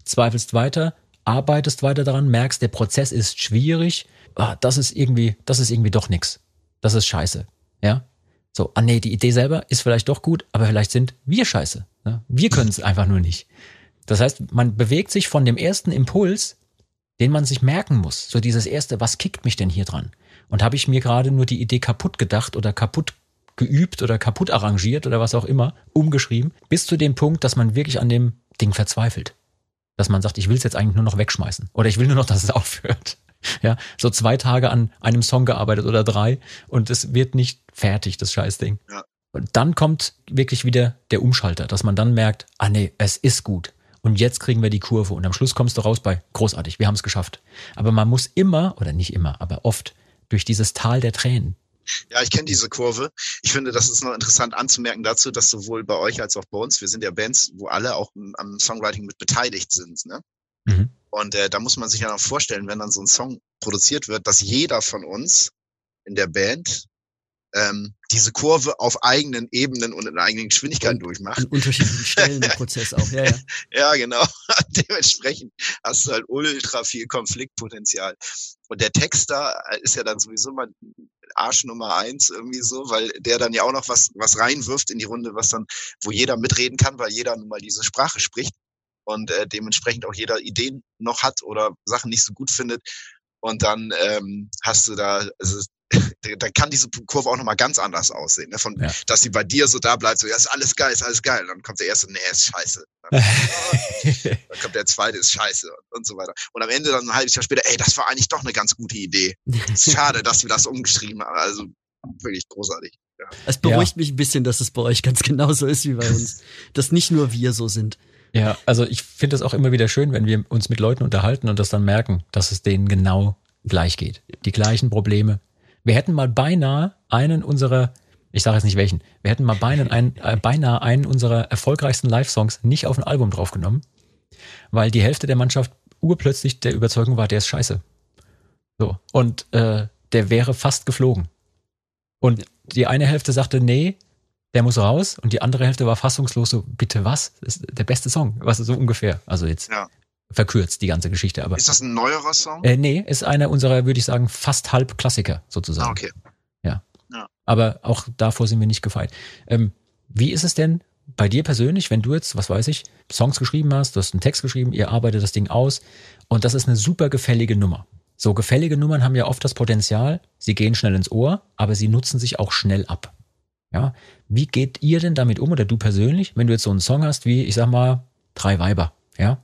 zweifelst weiter, arbeitest weiter daran, merkst, der Prozess ist schwierig. Ah, das ist irgendwie, das ist irgendwie doch nix. Das ist scheiße. Ja? So, ah nee, die Idee selber ist vielleicht doch gut, aber vielleicht sind wir scheiße. Ja? Wir können es einfach nur nicht. Das heißt, man bewegt sich von dem ersten Impuls, den man sich merken muss. So dieses erste, was kickt mich denn hier dran? Und habe ich mir gerade nur die Idee kaputt gedacht oder kaputt geübt oder kaputt arrangiert oder was auch immer, umgeschrieben, bis zu dem Punkt, dass man wirklich an dem Ding verzweifelt. Dass man sagt, ich will es jetzt eigentlich nur noch wegschmeißen. Oder ich will nur noch, <laughs> dass es aufhört. Ja, so zwei Tage an einem Song gearbeitet oder drei und es wird nicht fertig, das Scheißding. Ja. Und dann kommt wirklich wieder der Umschalter, dass man dann merkt, ah nee, es ist gut. Und jetzt kriegen wir die Kurve und am Schluss kommst du raus bei großartig, wir haben es geschafft. Aber man muss immer, oder nicht immer, aber oft durch dieses Tal der Tränen. Ja, ich kenne diese Kurve. Ich finde, das ist noch interessant anzumerken dazu, dass sowohl bei euch als auch bei uns, wir sind ja Bands, wo alle auch am Songwriting mit beteiligt sind. Ne? Mhm. Und äh, da muss man sich ja noch vorstellen, wenn dann so ein Song produziert wird, dass jeder von uns in der Band ähm, diese Kurve auf eigenen Ebenen und in eigenen Geschwindigkeiten durchmacht. An unterschiedlichen Stellen im Prozess auch, ja, ja. <laughs> ja, genau. <laughs> Dementsprechend hast du halt ultra viel Konfliktpotenzial. Und der Texter ist ja dann sowieso mal Arsch Nummer eins irgendwie so, weil der dann ja auch noch was, was reinwirft in die Runde, was dann, wo jeder mitreden kann, weil jeder nun mal diese Sprache spricht und äh, dementsprechend auch jeder Ideen noch hat oder Sachen nicht so gut findet. Und dann ähm, hast du da, also dann kann diese Kurve auch nochmal ganz anders aussehen. Ne? Von, ja. Dass sie bei dir so da bleibt, so, ja, ist alles geil, ist alles geil. Und dann kommt der erste, nee, ist scheiße. Dann, <laughs> dann kommt der zweite, ist scheiße und, und, so weiter. Und am Ende dann ein halbes Jahr später, ey, das war eigentlich doch eine ganz gute Idee. Schade, dass wir das umgeschrieben haben. Also wirklich großartig. Ja. Es beruhigt ja. mich ein bisschen, dass es bei euch ganz <laughs> genauso ist wie bei <laughs> uns. dass nicht nur wir so sind. Ja, also ich finde es auch immer wieder schön, wenn wir uns mit Leuten unterhalten und das dann merken, dass es denen genau gleich geht. Die gleichen Probleme. Wir hätten mal beinahe einen unserer, ich sage jetzt nicht welchen, wir hätten mal beinahe einen, äh, beinahe einen unserer erfolgreichsten Live-Songs nicht auf ein Album draufgenommen, weil die Hälfte der Mannschaft urplötzlich der Überzeugung war, der ist scheiße. So. Und äh, der wäre fast geflogen. Und die eine Hälfte sagte, nee, der muss raus und die andere Hälfte war fassungslos so, bitte was? Das ist der beste Song, was ist so ungefähr. Also jetzt ja. Verkürzt die ganze Geschichte. Aber ist das ein neuerer Song? Äh, nee, ist einer unserer, würde ich sagen, fast halb Klassiker sozusagen. Ah, okay. Ja. ja. Aber auch davor sind wir nicht gefeit. Ähm, wie ist es denn bei dir persönlich, wenn du jetzt, was weiß ich, Songs geschrieben hast, du hast einen Text geschrieben, ihr arbeitet das Ding aus und das ist eine super gefällige Nummer. So gefällige Nummern haben ja oft das Potenzial, sie gehen schnell ins Ohr, aber sie nutzen sich auch schnell ab. Ja, wie geht ihr denn damit um oder du persönlich, wenn du jetzt so einen Song hast wie, ich sag mal, drei Weiber, ja?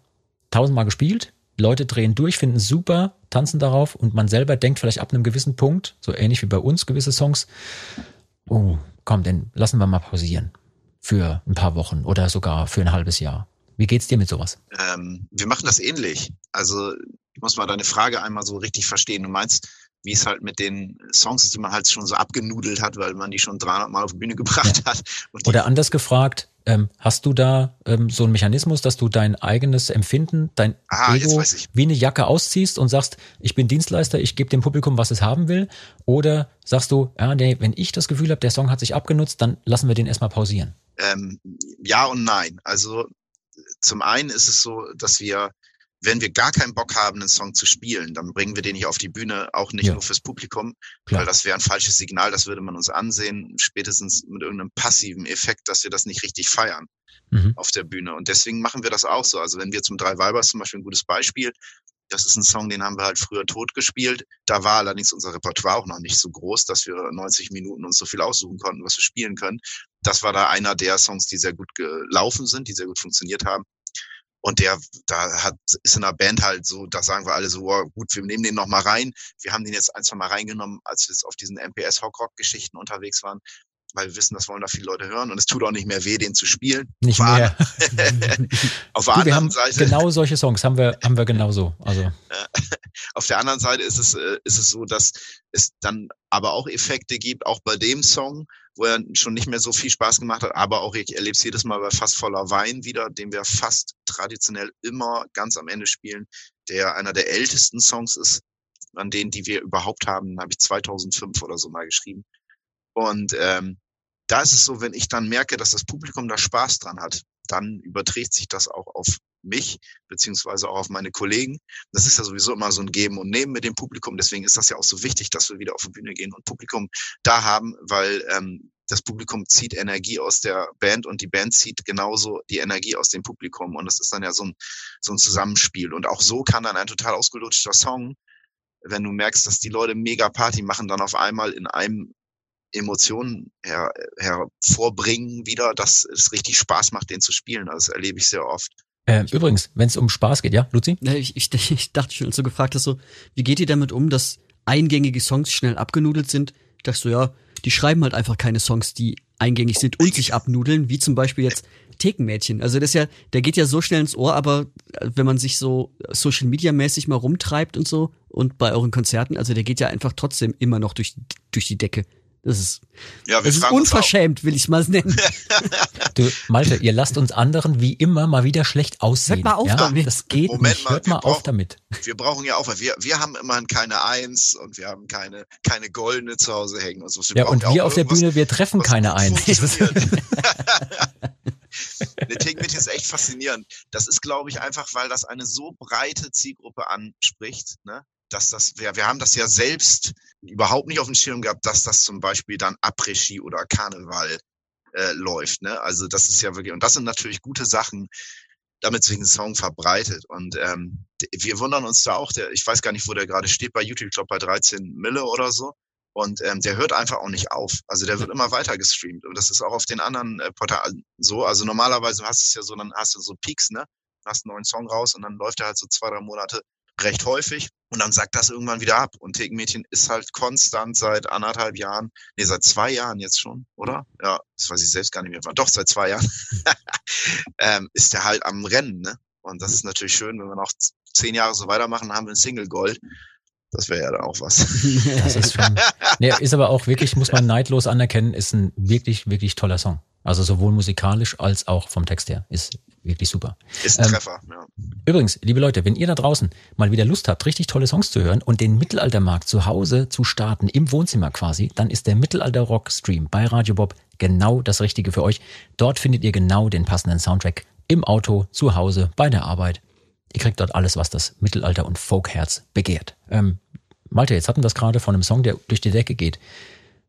Tausendmal gespielt, Leute drehen durch, finden es super, tanzen darauf und man selber denkt vielleicht ab einem gewissen Punkt, so ähnlich wie bei uns gewisse Songs, oh, komm, denn lassen wir mal pausieren für ein paar Wochen oder sogar für ein halbes Jahr. Wie geht's dir mit sowas? Ähm, wir machen das ähnlich. Also ich muss mal deine Frage einmal so richtig verstehen. Du meinst, wie es halt mit den Songs ist, die man halt schon so abgenudelt hat, weil man die schon 300 Mal auf die Bühne gebracht ja. hat. Oder anders gefragt, ähm, hast du da ähm, so einen Mechanismus, dass du dein eigenes Empfinden, dein ah, Ego wie eine Jacke ausziehst und sagst, ich bin Dienstleister, ich gebe dem Publikum, was es haben will? Oder sagst du, ja, nee, wenn ich das Gefühl habe, der Song hat sich abgenutzt, dann lassen wir den erstmal pausieren? Ähm, ja und nein. Also zum einen ist es so, dass wir wenn wir gar keinen Bock haben, einen Song zu spielen, dann bringen wir den hier auf die Bühne, auch nicht ja. nur fürs Publikum, Klar. weil das wäre ein falsches Signal, das würde man uns ansehen, spätestens mit irgendeinem passiven Effekt, dass wir das nicht richtig feiern mhm. auf der Bühne. Und deswegen machen wir das auch so. Also wenn wir zum Drei Weibers zum Beispiel ein gutes Beispiel, das ist ein Song, den haben wir halt früher tot gespielt. Da war allerdings unser Repertoire auch noch nicht so groß, dass wir 90 Minuten uns so viel aussuchen konnten, was wir spielen können. Das war da einer der Songs, die sehr gut gelaufen sind, die sehr gut funktioniert haben. Und der, da hat, ist in der Band halt so, da sagen wir alle so, oh, gut, wir nehmen den noch mal rein. Wir haben den jetzt ein, zwei Mal reingenommen, als wir auf diesen MPS Hockrock Geschichten unterwegs waren, weil wir wissen, das wollen da viele Leute hören und es tut auch nicht mehr weh, den zu spielen. Nicht auf mehr. <laughs> auf der du, anderen Seite. Genau solche Songs haben wir, haben wir genauso. Also. <laughs> auf der anderen Seite ist es, äh, ist es so, dass es dann aber auch Effekte gibt, auch bei dem Song, wo er schon nicht mehr so viel Spaß gemacht hat, aber auch ich erlebe es jedes Mal bei Fast voller Wein wieder, den wir fast traditionell immer ganz am Ende spielen, der einer der ältesten Songs ist, an denen, die wir überhaupt haben, habe ich 2005 oder so mal geschrieben. Und ähm, da ist es so, wenn ich dann merke, dass das Publikum da Spaß dran hat, dann überträgt sich das auch auf mich, beziehungsweise auch auf meine Kollegen. Das ist ja sowieso immer so ein Geben und Nehmen mit dem Publikum. Deswegen ist das ja auch so wichtig, dass wir wieder auf die Bühne gehen und Publikum da haben, weil ähm, das Publikum zieht Energie aus der Band und die Band zieht genauso die Energie aus dem Publikum. Und das ist dann ja so ein, so ein Zusammenspiel. Und auch so kann dann ein total ausgelutschter Song, wenn du merkst, dass die Leute mega Party machen, dann auf einmal in einem Emotionen her, hervorbringen wieder, dass es richtig Spaß macht, den zu spielen. Also das erlebe ich sehr oft. Äh, übrigens, wenn es um Spaß geht, ja, Luzi? Ich, ich, <laughs> ich dachte schon, als du gefragt hast, so, wie geht ihr damit um, dass eingängige Songs schnell abgenudelt sind? Ich dachte so, ja, die schreiben halt einfach keine Songs, die eingängig sind und sich abnudeln, wie zum Beispiel jetzt Thekenmädchen. Also das ist ja, der geht ja so schnell ins Ohr, aber äh, wenn man sich so Social Media mäßig mal rumtreibt und so und bei euren Konzerten, also der geht ja einfach trotzdem immer noch durch, durch die Decke. Das ist, ja, das ist unverschämt, will ich mal nennen. <laughs> du, Malte, ihr lasst uns anderen wie immer mal wieder schlecht aussehen. Hört mal auf ja? damit. Das geht Moment nicht. Hört mal, mal auf damit. Wir brauchen ja auch, wir, wir haben immerhin keine Eins und wir haben keine, keine Goldene zu Hause hängen und so. Wir ja, und wir auf der Bühne, wir treffen keine Eins. Der Take ist echt faszinierend. Das ist, glaube ich, einfach, weil das eine so breite Zielgruppe anspricht. Ne? Dass das, wir, wir haben das ja selbst überhaupt nicht auf dem Schirm gehabt, dass das zum Beispiel dann Après-Ski oder Karneval äh, läuft. Ne? Also das ist ja wirklich, und das sind natürlich gute Sachen, damit sich ein Song verbreitet. Und ähm, wir wundern uns da auch, der, ich weiß gar nicht, wo der gerade steht bei YouTube, ich glaube bei 13 Mille oder so. Und ähm, der hört einfach auch nicht auf. Also der wird immer weiter gestreamt. Und das ist auch auf den anderen äh, Portalen so. Also normalerweise hast du es ja so, dann hast du so Peaks, ne? Hast einen neuen Song raus und dann läuft er halt so zwei, drei Monate recht häufig und dann sagt das irgendwann wieder ab. Und Thekenmädchen ist halt konstant seit anderthalb Jahren, nee, seit zwei Jahren jetzt schon, oder? Ja, das weiß ich selbst gar nicht mehr. Doch, seit zwei Jahren <laughs> ähm, ist der halt am Rennen, ne? Und das ist natürlich schön, wenn wir noch zehn Jahre so weitermachen, haben wir ein Single Gold. Das wäre ja dann auch was. <laughs> das ist schon. Nee, ist aber auch wirklich, muss man neidlos anerkennen, ist ein wirklich, wirklich toller Song. Also sowohl musikalisch als auch vom Text her. Ist wirklich super. Ist ein ähm, Treffer, ja. Übrigens, liebe Leute, wenn ihr da draußen mal wieder Lust habt, richtig tolle Songs zu hören und den Mittelaltermarkt zu Hause zu starten, im Wohnzimmer quasi, dann ist der Mittelalter-Rock-Stream bei Radio Bob genau das Richtige für euch. Dort findet ihr genau den passenden Soundtrack im Auto, zu Hause, bei der Arbeit. Ihr kriegt dort alles, was das Mittelalter- und Folkherz begehrt. Ähm, Malte, jetzt hatten wir das gerade von einem Song, der durch die Decke geht.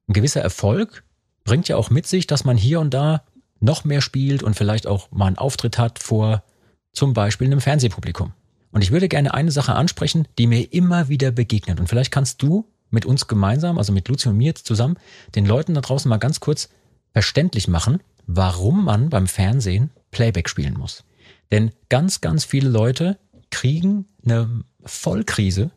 Ein gewisser Erfolg bringt ja auch mit sich, dass man hier und da noch mehr spielt und vielleicht auch mal einen Auftritt hat vor zum Beispiel einem Fernsehpublikum. Und ich würde gerne eine Sache ansprechen, die mir immer wieder begegnet. Und vielleicht kannst du mit uns gemeinsam, also mit Luzi und mir jetzt zusammen, den Leuten da draußen mal ganz kurz verständlich machen, warum man beim Fernsehen Playback spielen muss. Denn ganz, ganz viele Leute kriegen eine Vollkrise,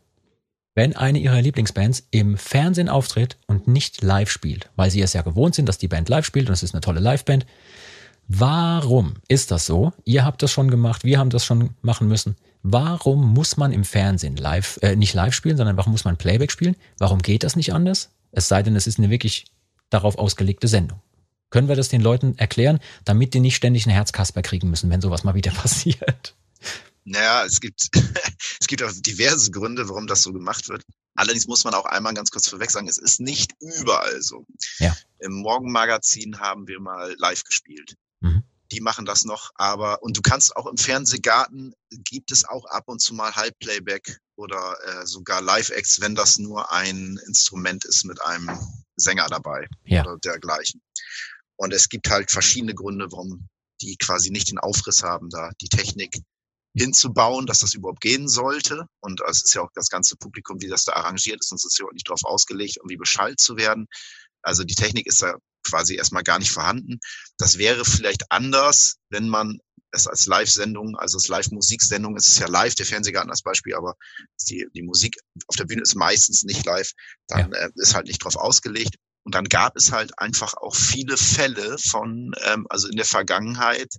wenn eine ihrer Lieblingsbands im Fernsehen auftritt und nicht live spielt, weil sie es ja gewohnt sind, dass die Band live spielt und es ist eine tolle Liveband. Warum ist das so? Ihr habt das schon gemacht, wir haben das schon machen müssen. Warum muss man im Fernsehen live, äh, nicht live spielen, sondern warum muss man Playback spielen? Warum geht das nicht anders? Es sei denn, es ist eine wirklich darauf ausgelegte Sendung. Können wir das den Leuten erklären, damit die nicht ständig einen Herzkasper kriegen müssen, wenn sowas mal wieder <laughs> passiert? Naja, es gibt, <laughs> es gibt auch diverse Gründe, warum das so gemacht wird. Allerdings muss man auch einmal ganz kurz vorweg sagen, es ist nicht überall so. Ja. Im Morgenmagazin haben wir mal live gespielt. Mhm. Die machen das noch, aber und du kannst auch im Fernsehgarten gibt es auch ab und zu mal Halbplayback oder äh, sogar Live-Acts, wenn das nur ein Instrument ist mit einem Sänger dabei ja. oder dergleichen. Und es gibt halt verschiedene Gründe, warum die quasi nicht den Aufriss haben, da die Technik hinzubauen, dass das überhaupt gehen sollte. Und es ist ja auch das ganze Publikum, wie das da arrangiert ist, und es ist ja auch nicht darauf ausgelegt, irgendwie beschallt zu werden. Also die Technik ist da quasi erstmal gar nicht vorhanden. Das wäre vielleicht anders, wenn man es als Live-Sendung, also als Live-Musiksendung, es ist ja live, der Fernsehgarten als Beispiel, aber die, die Musik auf der Bühne ist meistens nicht live, dann ja. äh, ist halt nicht drauf ausgelegt. Und dann gab es halt einfach auch viele Fälle von, ähm, also in der Vergangenheit,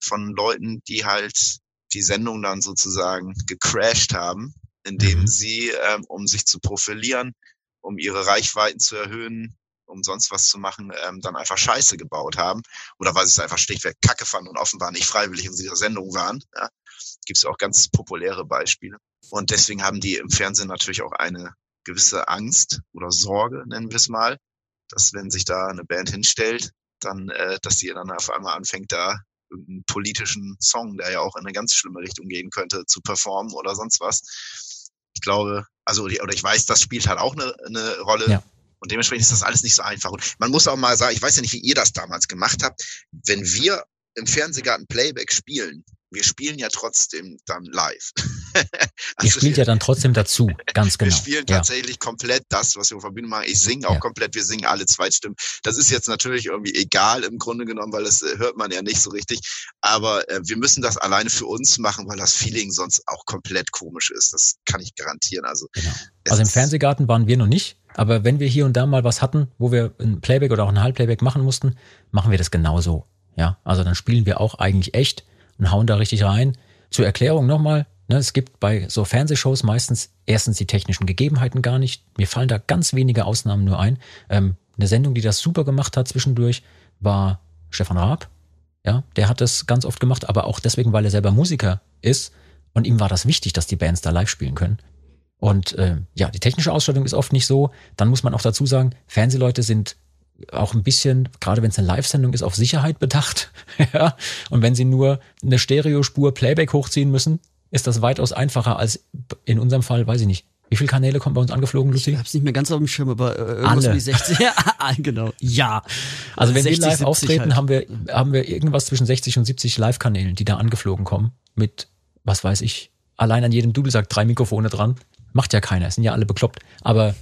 von Leuten, die halt die Sendung dann sozusagen gecrashed haben, indem mhm. sie, ähm, um sich zu profilieren, um ihre Reichweiten zu erhöhen, um sonst was zu machen, ähm, dann einfach Scheiße gebaut haben. Oder weil sie es einfach schlichtweg kacke fanden und offenbar nicht freiwillig in dieser Sendung waren. Ja. Gibt es auch ganz populäre Beispiele. Und deswegen haben die im Fernsehen natürlich auch eine gewisse Angst oder Sorge, nennen wir es mal, dass wenn sich da eine Band hinstellt, dann, äh, dass die dann auf einmal anfängt, da irgendeinen politischen Song, der ja auch in eine ganz schlimme Richtung gehen könnte, zu performen oder sonst was. Ich glaube, also oder ich weiß, das spielt halt auch eine, eine Rolle. Ja. Und dementsprechend ist das alles nicht so einfach. Und man muss auch mal sagen, ich weiß ja nicht, wie ihr das damals gemacht habt. Wenn wir im Fernsehgarten Playback spielen, wir spielen ja trotzdem dann live. <laughs> also Ihr spielt ja dann trotzdem dazu, ganz genau. Wir spielen tatsächlich komplett das, was wir auf der Bühne machen. Ich singe auch ja. komplett, wir singen alle Zweitstimmen. Das ist jetzt natürlich irgendwie egal im Grunde genommen, weil das äh, hört man ja nicht so richtig. Aber äh, wir müssen das alleine für uns machen, weil das Feeling sonst auch komplett komisch ist. Das kann ich garantieren. Also, genau. also im Fernsehgarten waren wir noch nicht. Aber wenn wir hier und da mal was hatten, wo wir ein Playback oder auch ein Halbplayback machen mussten, machen wir das genauso. Ja, also dann spielen wir auch eigentlich echt und hauen da richtig rein. Zur Erklärung nochmal, ne, es gibt bei so Fernsehshows meistens erstens die technischen Gegebenheiten gar nicht. Mir fallen da ganz wenige Ausnahmen nur ein. Ähm, eine Sendung, die das super gemacht hat zwischendurch, war Stefan Raab. Ja, der hat das ganz oft gemacht, aber auch deswegen, weil er selber Musiker ist und ihm war das wichtig, dass die Bands da live spielen können. Und äh, ja, die technische Ausstattung ist oft nicht so. Dann muss man auch dazu sagen, Fernsehleute sind auch ein bisschen, gerade wenn es eine Live-Sendung ist, auf Sicherheit bedacht. <laughs> ja. Und wenn sie nur eine Stereospur Playback hochziehen müssen, ist das weitaus einfacher als in unserem Fall, weiß ich nicht. Wie viele Kanäle kommen bei uns angeflogen, Lucy? Ich hab's nicht mehr ganz auf dem Schirm, aber äh, irgendwas Alle. wie 60. ja, <laughs> genau. Ja. Also wenn 60, wir live auftreten, halt. haben wir haben wir irgendwas zwischen 60 und 70 Live-Kanälen, die da angeflogen kommen mit was weiß ich, allein an jedem Dudelsack drei Mikrofone dran. Macht ja keiner, sind ja alle bekloppt, aber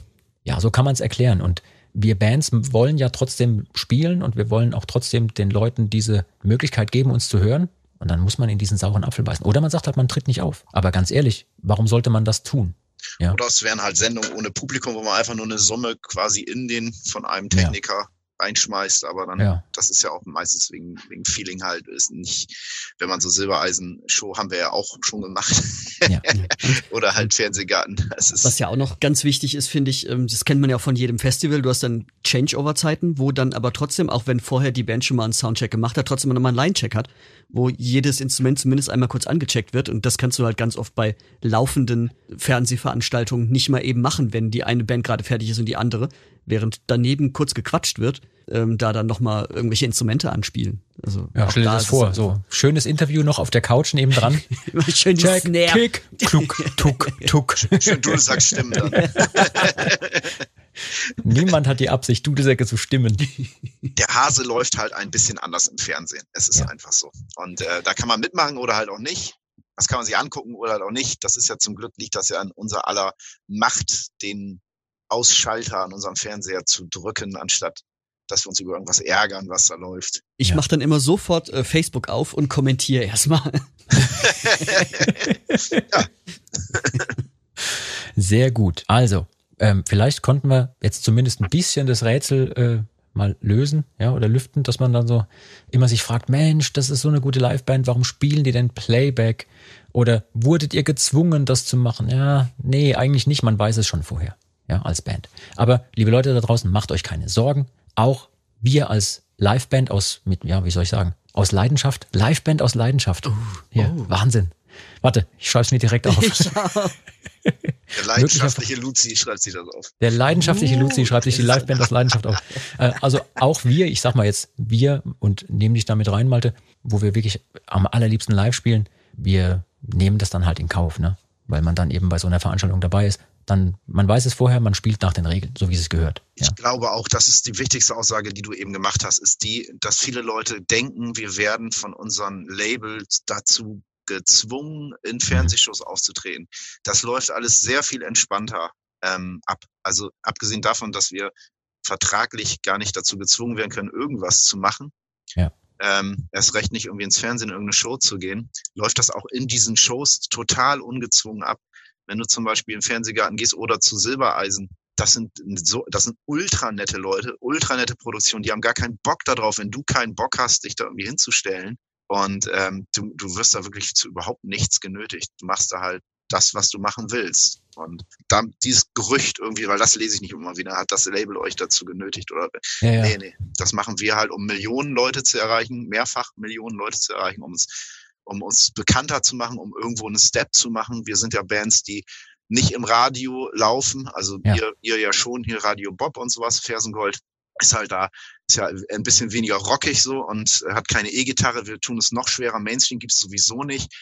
ja, so kann man es erklären und wir Bands wollen ja trotzdem spielen und wir wollen auch trotzdem den Leuten diese Möglichkeit geben, uns zu hören. Und dann muss man in diesen sauren Apfel beißen. Oder man sagt halt, man tritt nicht auf. Aber ganz ehrlich, warum sollte man das tun? Ja. Oder es wären halt Sendungen ohne Publikum, wo man einfach nur eine Summe quasi in den von einem Techniker reinschmeißt, aber dann, ja. das ist ja auch meistens wegen, wegen Feeling halt, ist nicht, wenn man so Silbereisen-Show haben wir ja auch schon gemacht. Ja. <laughs> Oder halt Fernsehgarten. Was ja auch noch ganz wichtig ist, finde ich, ähm, das kennt man ja auch von jedem Festival, du hast dann Changeover-Zeiten, wo dann aber trotzdem, auch wenn vorher die Band schon mal einen Soundcheck gemacht hat, trotzdem nochmal einen Line-Check hat, wo jedes Instrument zumindest einmal kurz angecheckt wird und das kannst du halt ganz oft bei laufenden Fernsehveranstaltungen nicht mal eben machen, wenn die eine Band gerade fertig ist und die andere während daneben kurz gequatscht wird, ähm, da dann nochmal irgendwelche Instrumente anspielen. Also, ja, stell dir da das vor, so schönes Interview noch auf der Couch nebendran. <laughs> Schön Check, Snare. Kick, tuck, tuck, <laughs> tuck. Schön du sagst Stimmen dann. <laughs> Niemand hat die Absicht, Dudelsäcke zu stimmen. Der Hase läuft halt ein bisschen anders im Fernsehen. Es ist ja. einfach so. Und äh, da kann man mitmachen oder halt auch nicht. Das kann man sich angucken oder halt auch nicht. Das ist ja zum Glück liegt das ja an unser aller Macht, den Ausschalter an unserem Fernseher zu drücken, anstatt dass wir uns über irgendwas ärgern, was da läuft. Ich ja. mache dann immer sofort äh, Facebook auf und kommentiere erstmal. <laughs> <laughs> Sehr gut. Also, ähm, vielleicht konnten wir jetzt zumindest ein bisschen das Rätsel äh, mal lösen, ja, oder lüften, dass man dann so immer sich fragt, Mensch, das ist so eine gute Liveband, warum spielen die denn Playback? Oder wurdet ihr gezwungen, das zu machen? Ja, nee, eigentlich nicht, man weiß es schon vorher ja, als Band. Aber liebe Leute da draußen, macht euch keine Sorgen. Auch wir als Liveband aus, mit, ja, wie soll ich sagen, aus Leidenschaft, Liveband aus Leidenschaft. Oh, ja, oh. Wahnsinn. Warte, ich schreibe es mir direkt auf. <laughs> <laughs> Der leidenschaftliche Luzi schreibt sich das auf. Der leidenschaftliche Luzi schreibt sich die Liveband aus Leidenschaft auf. Äh, also auch wir, ich sag mal jetzt wir und nehmen dich damit rein, Malte, wo wir wirklich am allerliebsten live spielen, wir nehmen das dann halt in Kauf, ne? Weil man dann eben bei so einer Veranstaltung dabei ist dann, man weiß es vorher, man spielt nach den Regeln, so wie es gehört. Ja. Ich glaube auch, das ist die wichtigste Aussage, die du eben gemacht hast, ist die, dass viele Leute denken, wir werden von unseren Labels dazu gezwungen, in mhm. Fernsehshows aufzutreten. Das läuft alles sehr viel entspannter ähm, ab. Also abgesehen davon, dass wir vertraglich gar nicht dazu gezwungen werden können, irgendwas zu machen. Ja. Ähm, erst recht nicht irgendwie ins Fernsehen in irgendeine Show zu gehen, läuft das auch in diesen Shows total ungezwungen ab. Wenn du zum Beispiel im Fernsehgarten gehst oder zu Silbereisen, das sind so, das sind ultra nette Leute, ultra nette Produktionen, die haben gar keinen Bock darauf, wenn du keinen Bock hast, dich da irgendwie hinzustellen. Und ähm, du, du wirst da wirklich zu überhaupt nichts genötigt. Du machst da halt das, was du machen willst. Und dann dieses Gerücht irgendwie, weil das lese ich nicht immer wieder, hat das Label euch dazu genötigt oder ja, ja. nee, nee. Das machen wir halt, um Millionen Leute zu erreichen, mehrfach Millionen Leute zu erreichen, um uns um uns bekannter zu machen, um irgendwo einen Step zu machen. Wir sind ja Bands, die nicht im Radio laufen, also ja. Ihr, ihr ja schon hier Radio Bob und sowas, Fersengold ist halt da, ist ja ein bisschen weniger rockig so und hat keine E-Gitarre. Wir tun es noch schwerer. Mainstream gibt's sowieso nicht.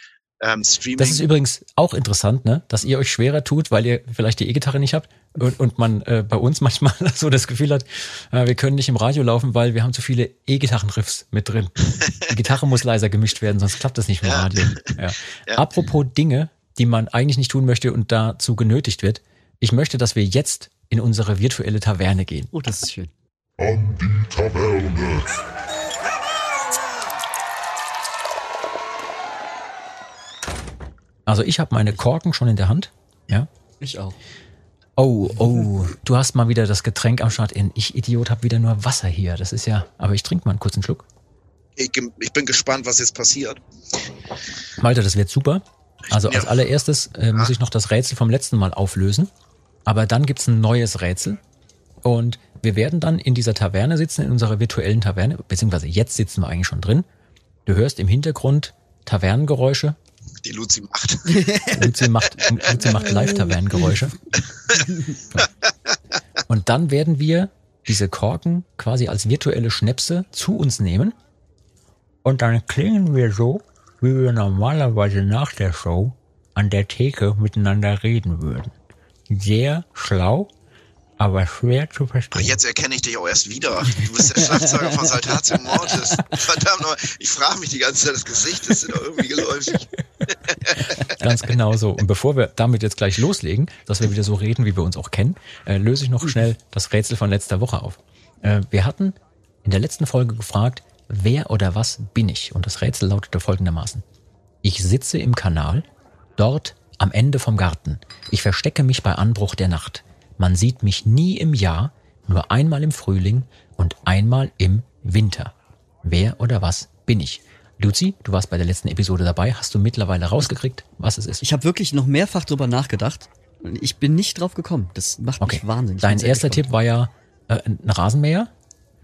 Ähm, Streaming. Das ist übrigens auch interessant, ne? dass ihr euch schwerer tut, weil ihr vielleicht die E-Gitarre nicht habt und, und man äh, bei uns manchmal <laughs> so das Gefühl hat, äh, wir können nicht im Radio laufen, weil wir haben zu viele E-Gitarrenriffs mit drin. Die Gitarre muss leiser gemischt werden, sonst klappt das nicht im Ja. Radio. Ja. <laughs> Ja. Apropos Dinge, die man eigentlich nicht tun möchte und dazu genötigt wird. Ich möchte, dass wir jetzt in unsere virtuelle Taverne gehen. Oh, das ist schön. An die Taverne. Also ich habe meine Korken schon in der Hand. Ja. Ich auch. Oh, oh, du hast mal wieder das Getränk am Start in. Ich Idiot habe wieder nur Wasser hier. Das ist ja, aber ich trinke mal einen kurzen Schluck. ich, ich bin gespannt, was jetzt passiert. Malte, das wird super. Also Ja. als allererstes äh, muss ich noch das Rätsel vom letzten Mal auflösen. Aber dann gibt's ein neues Rätsel. Und wir werden dann in dieser Taverne sitzen, in unserer virtuellen Taverne, beziehungsweise jetzt sitzen wir eigentlich schon drin. Du hörst im Hintergrund Tavernengeräusche. Die <laughs> Luzi macht. Luzi macht, Luzi macht Live-Tavernengeräusche. Und dann werden wir diese Korken quasi als virtuelle Schnäpse zu uns nehmen. Und dann klingen wir so, wie wir normalerweise nach der Show an der Theke miteinander reden würden. Sehr schlau, aber schwer zu Ach, verstehen. jetzt erkenne ich dich auch erst wieder. Du bist der Schlagzeuger von Saltatio Mortis. Verdammt nochmal, ich frage mich die ganze Zeit, das Gesicht ist doch irgendwie geläufig. <laughs> <laughs> Ganz genau so. Und bevor wir damit jetzt gleich loslegen, dass wir wieder so reden, wie wir uns auch kennen, äh, löse ich noch schnell das Rätsel von letzter Woche auf. Äh, wir hatten in der letzten Folge gefragt, wer oder was bin ich? Und das Rätsel lautete folgendermaßen. Ich sitze im Kanal, dort am Ende vom Garten. Ich verstecke mich bei Anbruch der Nacht. Man sieht mich nie im Jahr, nur einmal im Frühling und einmal im Winter. Wer oder was bin ich? Luzi, du warst bei der letzten Episode dabei. Hast du mittlerweile rausgekriegt, was es ist? Ich habe wirklich noch mehrfach drüber nachgedacht. Ich bin nicht drauf gekommen. Das macht Okay. mich wahnsinnig. Dein erster gespannt. Tipp war ja äh, ein Rasenmäher.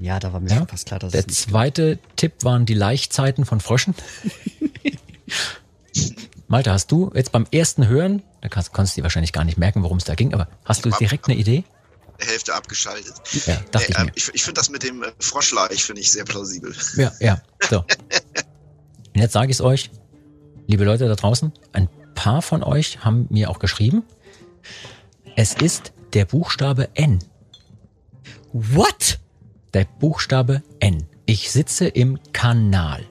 Ja, da war mir Ja. schon fast klar, dass Der zweite Tipp waren die Laichzeiten von Fröschen. <laughs> Malte, hast du jetzt beim ersten Hören, da kannst, konntest du dir wahrscheinlich gar nicht merken, worum es da ging, aber hast du direkt eine Idee? Hälfte abgeschaltet. Ja, dachte Nee, ich ähm, mir. ich ich finde das mit dem äh, Froschleich finde ich sehr plausibel. Ja, ja. So. <laughs> Und jetzt sage ich es euch, liebe Leute da draußen, ein paar von euch haben mir auch geschrieben, es ist der Buchstabe N. What? Der Buchstabe N. Ich sitze im Kanal.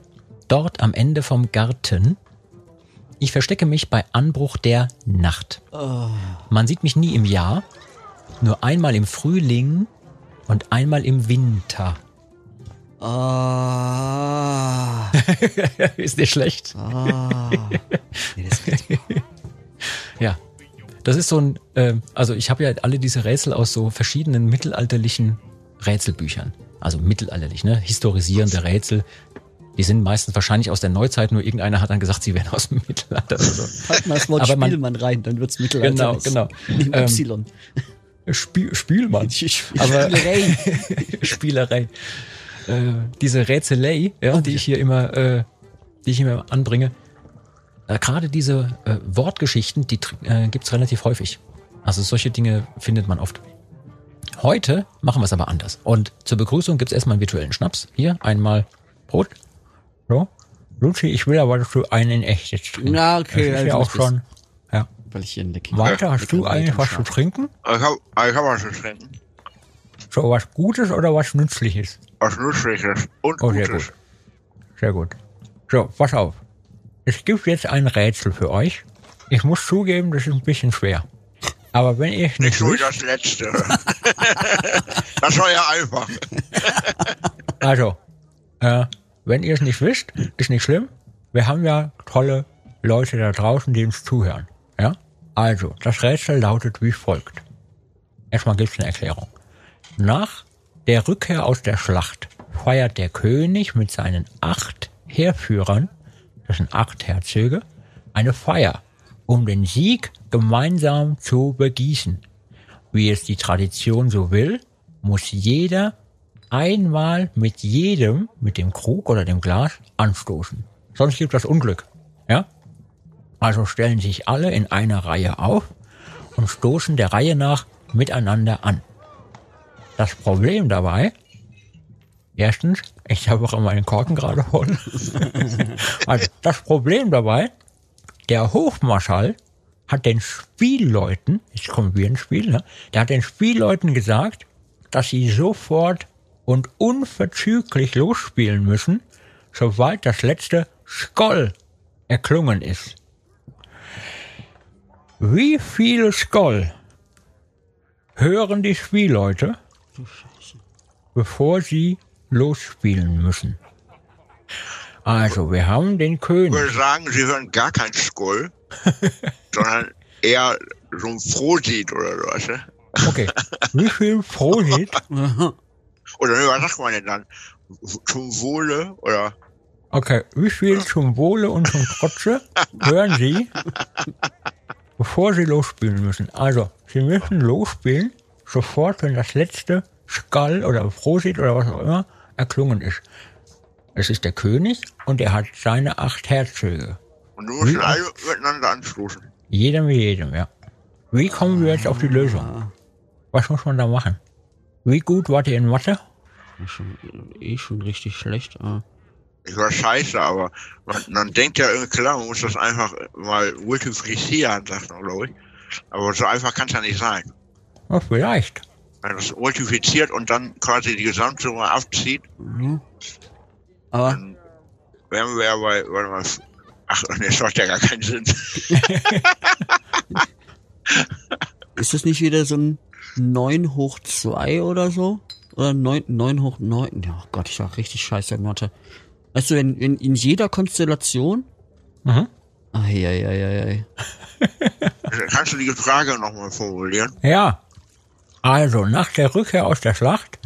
Dort am Ende vom Garten. Ich verstecke mich bei Anbruch der Nacht. Man sieht mich nie im Jahr, nur einmal im Frühling und einmal im Winter. Ah. <laughs> Ist nicht schlecht? ah. Nee, das ist <laughs> Ja. Das ist so ein, ähm, also ich habe ja alle diese Rätsel aus so verschiedenen mittelalterlichen Rätselbüchern. Also mittelalterlich, ne? Historisierende Rätsel. Die sind meistens wahrscheinlich aus der Neuzeit, nur irgendeiner hat dann gesagt, sie wären aus dem Mittelalter oder so. Pack <laughs> mal das Wort Aber man- Spielmann rein, dann wird's Mittelalter. Genau, genau. Neben Ähm, Y. <laughs> Spiel, Spielmann. Aber- Spielerei. <laughs> Spielerei. Äh, diese Rätselei, ja, die ich hier immer, äh, die ich immer anbringe. Äh, Gerade diese äh, Wortgeschichten, die äh, gibt's relativ häufig. Also solche Dinge findet man oft. Heute machen wir es aber anders. Und zur Begrüßung gibt's erstmal einen virtuellen Schnaps. Hier einmal Brot. So. Luzi, ich will aber, dass du einen in echtes trinkst. Na, okay, Das ist ja also auch schon. Ja. Weil ich hier ein. Walter, hast du eigentlich was zu trinken? Ich habe ich hab was zu trinken. So was Gutes oder was Nützliches? Was Nützliches und Oh, sehr Gutes. gut. Sehr gut. So, pass auf. Es gibt jetzt ein Rätsel für euch. Ich muss zugeben, das ist ein bisschen schwer. Aber wenn ihr es nicht Nicht so das letzte. <laughs> das war ja einfach. also, äh, wenn ihr es nicht wisst, ist nicht schlimm. Wir haben ja tolle Leute da draußen, die uns zuhören. Ja? Also, das Rätsel lautet wie folgt. Erstmal gibt es eine Erklärung. Nach der Rückkehr aus der Schlacht feiert der König mit seinen acht Heerführern, das sind acht Herzöge, eine Feier, um den Sieg gemeinsam zu begießen. Wie es die Tradition so will, muss jeder einmal mit jedem, mit dem Krug oder dem Glas, anstoßen. Sonst gibt das Unglück. Ja? Also stellen sich alle in einer Reihe auf und stoßen der Reihe nach miteinander an. Das Problem dabei, erstens, ich habe auch meinen Korken gerade voll. <laughs> also das Problem dabei, Der Hofmarschall hat den Spielleuten, jetzt kommt wieder ein Spiel, ne? der hat den Spielleuten gesagt, dass sie sofort und unverzüglich losspielen müssen, sobald das letzte Skoll erklungen ist. Wie viel Skoll hören die Spielleute, bevor sie losspielen müssen? Also, wir haben den Ich König. würde sagen, sie hören gar kein Skoll, <laughs> sondern eher so ein Frohlied oder sowas. Ne? Okay, wie viel Prosit, <laughs> Oder ne, was sagt man denn dann? Zum Wohle oder okay, wie viel zum Wohle und zum Trotze hören Sie, bevor Sie losspielen müssen? Also, Sie müssen losspielen, sofort, wenn das letzte Skall oder Prosit oder was auch immer erklungen ist. Es ist der König und er hat seine acht Herzöge. und du musst Wie? alle miteinander anstoßen. Jeder mit jedem, ja. Wie kommen wir jetzt auf die Lösung? Was muss man da machen? Wie gut wart ihr in Mathe? Schon, eh schon richtig schlecht. ah. Ich war scheiße, aber man, man denkt ja irgendwie klar, man muss das einfach mal multiplizieren, sagt man, glaube ich. Aber so einfach kann es ja nicht sein. Ja, vielleicht. Wenn man das multipliziert und dann quasi die Gesamtsumme abzieht, Aber dann wären wir ja bei, warte mal, ach, nee, das macht ja gar keinen Sinn. <laughs> ist das nicht wieder so ein 9 hoch 2 oder so? Oder 9, 9 hoch 9? Ja, oh Gott, ich war richtig scheiße in Mathe. Weißt du, wenn, wenn in jeder Konstellation. Mhm. Eieieiei. Kannst du die Frage nochmal formulieren? Ja. Also, nach der Rückkehr aus der Schlacht,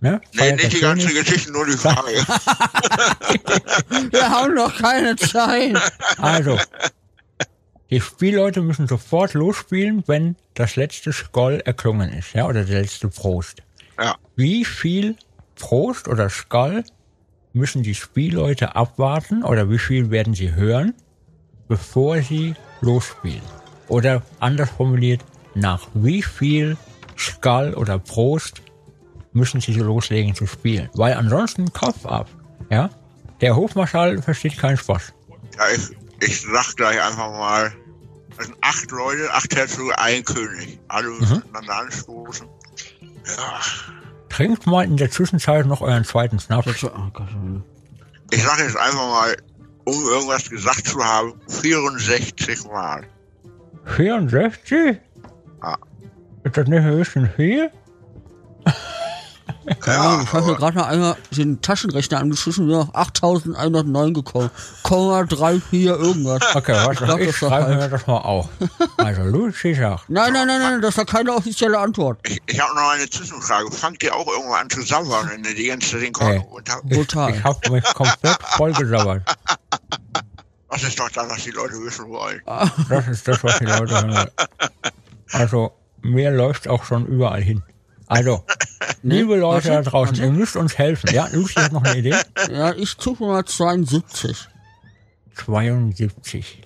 ne, Nee, nicht die ganze Geschichte, nur die Frage. <laughs> Wir haben noch keine Zeit. Also, die Spielleute müssen sofort losspielen, wenn das letzte Skoll erklungen ist, ja, oder der letzte Prost. ja. Wie viel Prost oder Skoll müssen die Spielleute abwarten oder wie viel werden sie hören, bevor sie losspielen? Oder anders formuliert, nach wie viel Skall oder Prost müssen sie so loslegen zu spielen? Weil ansonsten Kopf ab, ja? Der Hofmarschall versteht keinen Spaß. ja ich, ich sag gleich einfach mal, es sind acht Leute, acht Herzöge, ein König. Alle müssen miteinander anstoßen. Ja. Trinkt mal in der Zwischenzeit noch euren zweiten Schnaps. Oh. Ich sag jetzt einfach mal, um irgendwas gesagt zu haben, 64 Mal. 64? Ja. Ist das nicht ein bisschen viel? <laughs> Keine Ahnung, ich habe mir gerade noch einmal den Taschenrechner angeschlossen und bin auf 8109 gekommen. Komma, 3, 4, irgendwas. Okay, was glaub, ich das schreibe mir falsch. das mal auf. Also, Lucy sagt, Nein, nein, nein, nein, das war keine offizielle Antwort. Ich, ich habe noch eine Zwischenfrage. Fangt ihr auch irgendwann an zu sabbern, wenn ihr die ganze den. Korn habt? Brutal. ich habe mich komplett vollgesabbert. Das ist doch das, was die Leute wissen wollen. Das ist das, was die Leute hören. wollen. Also, mir läuft auch schon überall hin. Also, <laughs> liebe Leute da draußen, ihr müsst uns helfen. Ja, Lucy hat noch eine Idee. Ja, ich zucke mal 72. 72.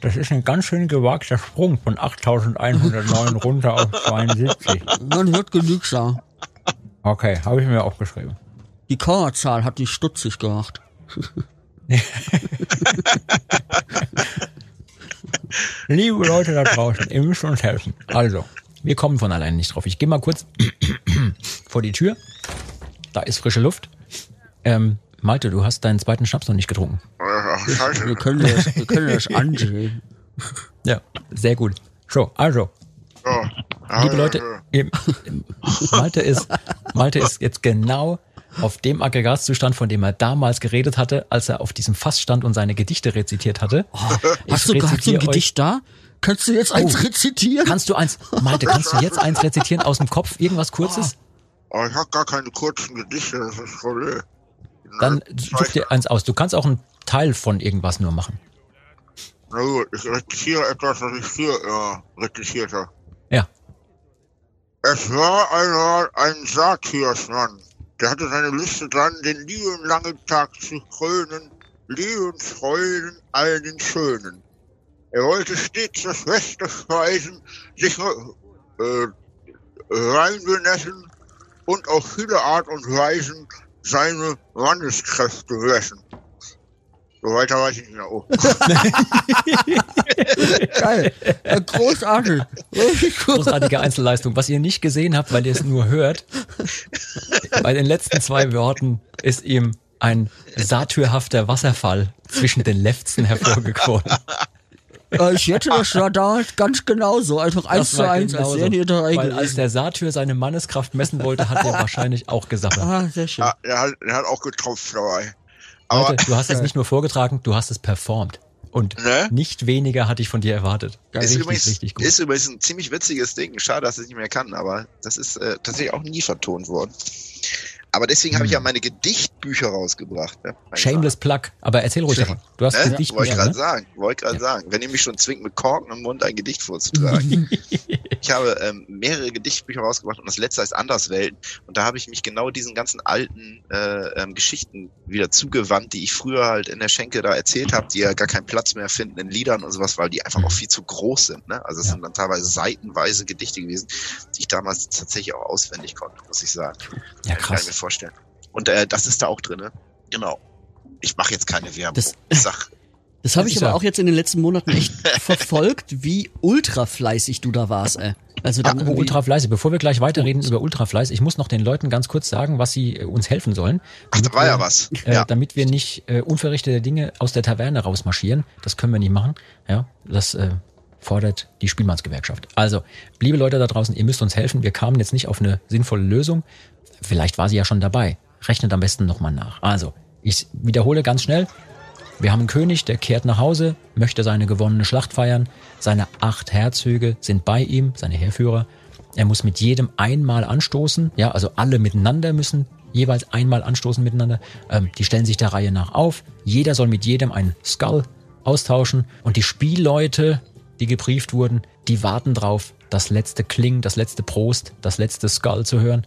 Das ist ein ganz schön gewagter Sprung von 8109 runter auf 72. Man wird genügsam. Okay, habe ich mir aufgeschrieben. Die Kommazahl hat die stutzig gemacht. <laughs> Liebe Leute da draußen, ihr müsst uns helfen. Also, wir kommen von alleine nicht drauf. Ich gehe mal kurz <clears throat> vor die Tür. Da ist frische Luft. Ähm, Malte, du hast deinen zweiten Schnaps noch nicht getrunken. Ach, scheiße. Wir können das, wir können das andrehen. <laughs> Ja, sehr gut. So, also, So. Ja, liebe Leute, ja. ihr, Malte ist, Malte ist jetzt genau auf dem Aggregatzustand, von dem er damals geredet hatte, als er auf diesem Fass stand und seine Gedichte rezitiert hatte. Ich Hast du gerade so ein euch- Gedicht da? Kannst du jetzt eins rezitieren? Kannst du eins, Malte, kannst du jetzt eins rezitieren aus dem Kopf? Irgendwas Kurzes? Aber ich habe gar keine kurzen Gedichte, das ist Problem. Dann such dir eins aus. Du kannst auch einen Teil von irgendwas nur machen. Na gut, ich rezitiere etwas, was ich hier äh, rezitiert habe. Ja. Es war einmal ein Satirsmann, der hatte seine Liste dran, den lieben langen Tag zu krönen, Lebensfreuden all den Schönen. Er wollte stets das Beste speisen, sich äh, reinbenessen und auf viele Art und Weisen seine Manneskräfte messen. So weiter weiß ich nicht mehr. Oh. <laughs> Geil. Großartig. Großartige Einzelleistung. Was ihr nicht gesehen habt, weil ihr es nur hört, bei den letzten zwei Worten ist ihm ein satyrhafter Wasserfall zwischen den Lefzen hervorgekommen. <laughs> Äh, Ich hätte das da damals ganz genauso, einfach eins Das zu eins, als drei Weil als der Satyr seine Manneskraft messen wollte, hat er <laughs> wahrscheinlich auch gesammelt. Ah, sehr schön. Ja, er, hat, er hat auch getropft dabei. Aber Leute, du hast es nicht nur vorgetragen, du hast es performt. Und Ne? nicht weniger hatte ich von dir erwartet. Ist richtig, übrigens, richtig gut. ist übrigens ein ziemlich witziges Ding. Schade, dass ich es nicht mehr kann, aber das ist äh, tatsächlich auch nie vertont worden. Aber deswegen habe ich ja meine Gedichtbücher rausgebracht. Ne? Shameless Plug. Aber erzähl ruhig davon. Du hast Ne? Gedichtbücher, Wollte ich gerade ne? sagen, wollte gerade sagen. Wenn ihr mich schon zwingt, mit Korken im Mund ein Gedicht vorzutragen. <laughs> ich habe ähm, mehrere Gedichtbücher rausgebracht und das letzte heißt Anderswelten. Und da habe ich mich genau diesen ganzen alten äh, ähm, Geschichten wieder zugewandt, die ich früher halt in der Schenke da erzählt habe, die ja gar keinen Platz mehr finden in Liedern und sowas, weil die einfach auch viel zu groß sind. Ne? Also es Ja. sind dann teilweise seitenweise Gedichte gewesen, die ich damals tatsächlich auch auswendig konnte, muss ich sagen. Ja, krass. Vorstellen. Und äh, das ist da auch drin. Genau. Ich mache jetzt keine Werbung. Das- ich sag, <laughs> Das habe ich aber ja- auch jetzt in den letzten Monaten echt <laughs> verfolgt, wie ultra fleißig du da warst, ey. Also dann Apropos irgendwie- Ultrafleiß, bevor wir gleich weiterreden über Ultrafleiß, ich muss noch den Leuten ganz kurz sagen, was sie äh, uns helfen sollen. ach, da damit war wir- ja was. Äh, Ja. Damit wir nicht äh, unverrichtete Dinge aus der Taverne rausmarschieren. Das können wir nicht machen. Ja, das äh, fordert die Spielmannsgewerkschaft. Also, liebe Leute da draußen, ihr müsst uns helfen. Wir kamen jetzt nicht auf eine sinnvolle Lösung. Vielleicht war sie ja schon dabei. Rechnet am besten nochmal nach. Also, ich wiederhole ganz schnell. Wir haben einen König, der kehrt nach Hause, möchte seine gewonnene Schlacht feiern. Seine acht Herzöge sind bei ihm, seine Heerführer. Er muss mit jedem einmal anstoßen. Ja, also alle miteinander müssen jeweils einmal anstoßen miteinander. Ähm, die stellen sich der Reihe nach auf. Jeder soll mit jedem einen Skull austauschen. Und die Spielleute, die gebrieft wurden, die warten drauf, das letzte Kling, das letzte Prost, das letzte Skull zu hören.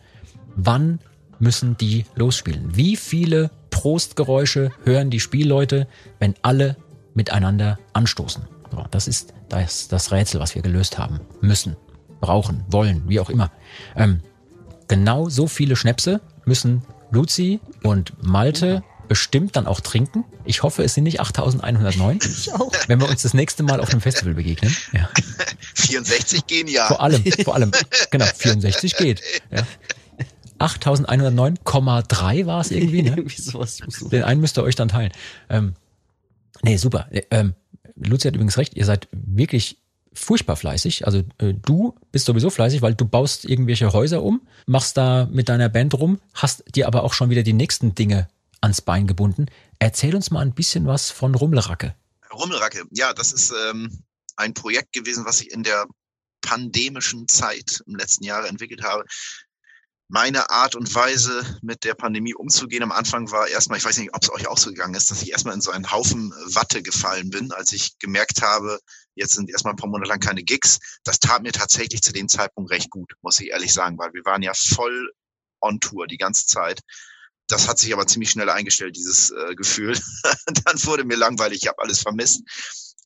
Wann müssen die losspielen? Wie viele Prostgeräusche hören die Spielleute, wenn alle miteinander anstoßen? Das ist das, das Rätsel, was wir gelöst haben. Müssen, brauchen, wollen, wie auch immer. Ähm, genau so viele Schnäpse müssen Luzi und Malte bestimmt dann auch trinken. Ich hoffe, es sind nicht 8109. Ich auch. Wenn wir uns das nächste Mal auf einem Festival begegnen. Ja. <laughs> 64 gehen ja. Vor allem, vor allem, genau, 64 geht. Ja. 8109,3 war es irgendwie, ne? <laughs> Irgendwie sowas. So- Den einen müsst ihr euch dann teilen. Ähm, nee, super. Äh, Ähm, Luzi hat übrigens recht, ihr seid wirklich furchtbar fleißig. Also äh, du bist sowieso fleißig, weil du baust irgendwelche Häuser um, machst da mit deiner Band rum, hast dir aber auch schon wieder die nächsten Dinge ans Bein gebunden. Erzähl uns mal ein bisschen was von Rummelracke. Rummelracke, ja, das ist ähm, ein Projekt gewesen, was ich in der pandemischen Zeit im letzten Jahr entwickelt habe. Meine Art und Weise, mit der Pandemie umzugehen, am Anfang war erstmal, ich weiß nicht, ob es euch auch so gegangen ist, dass ich erstmal in so einen Haufen Watte gefallen bin, als ich gemerkt habe, jetzt sind erstmal ein paar Monate lang keine Gigs. Das tat mir tatsächlich zu dem Zeitpunkt recht gut, muss ich ehrlich sagen, weil wir waren ja voll on Tour die ganze Zeit. Das hat sich aber ziemlich schnell eingestellt, dieses äh, Gefühl. <laughs> dann wurde mir langweilig, ich habe alles vermisst.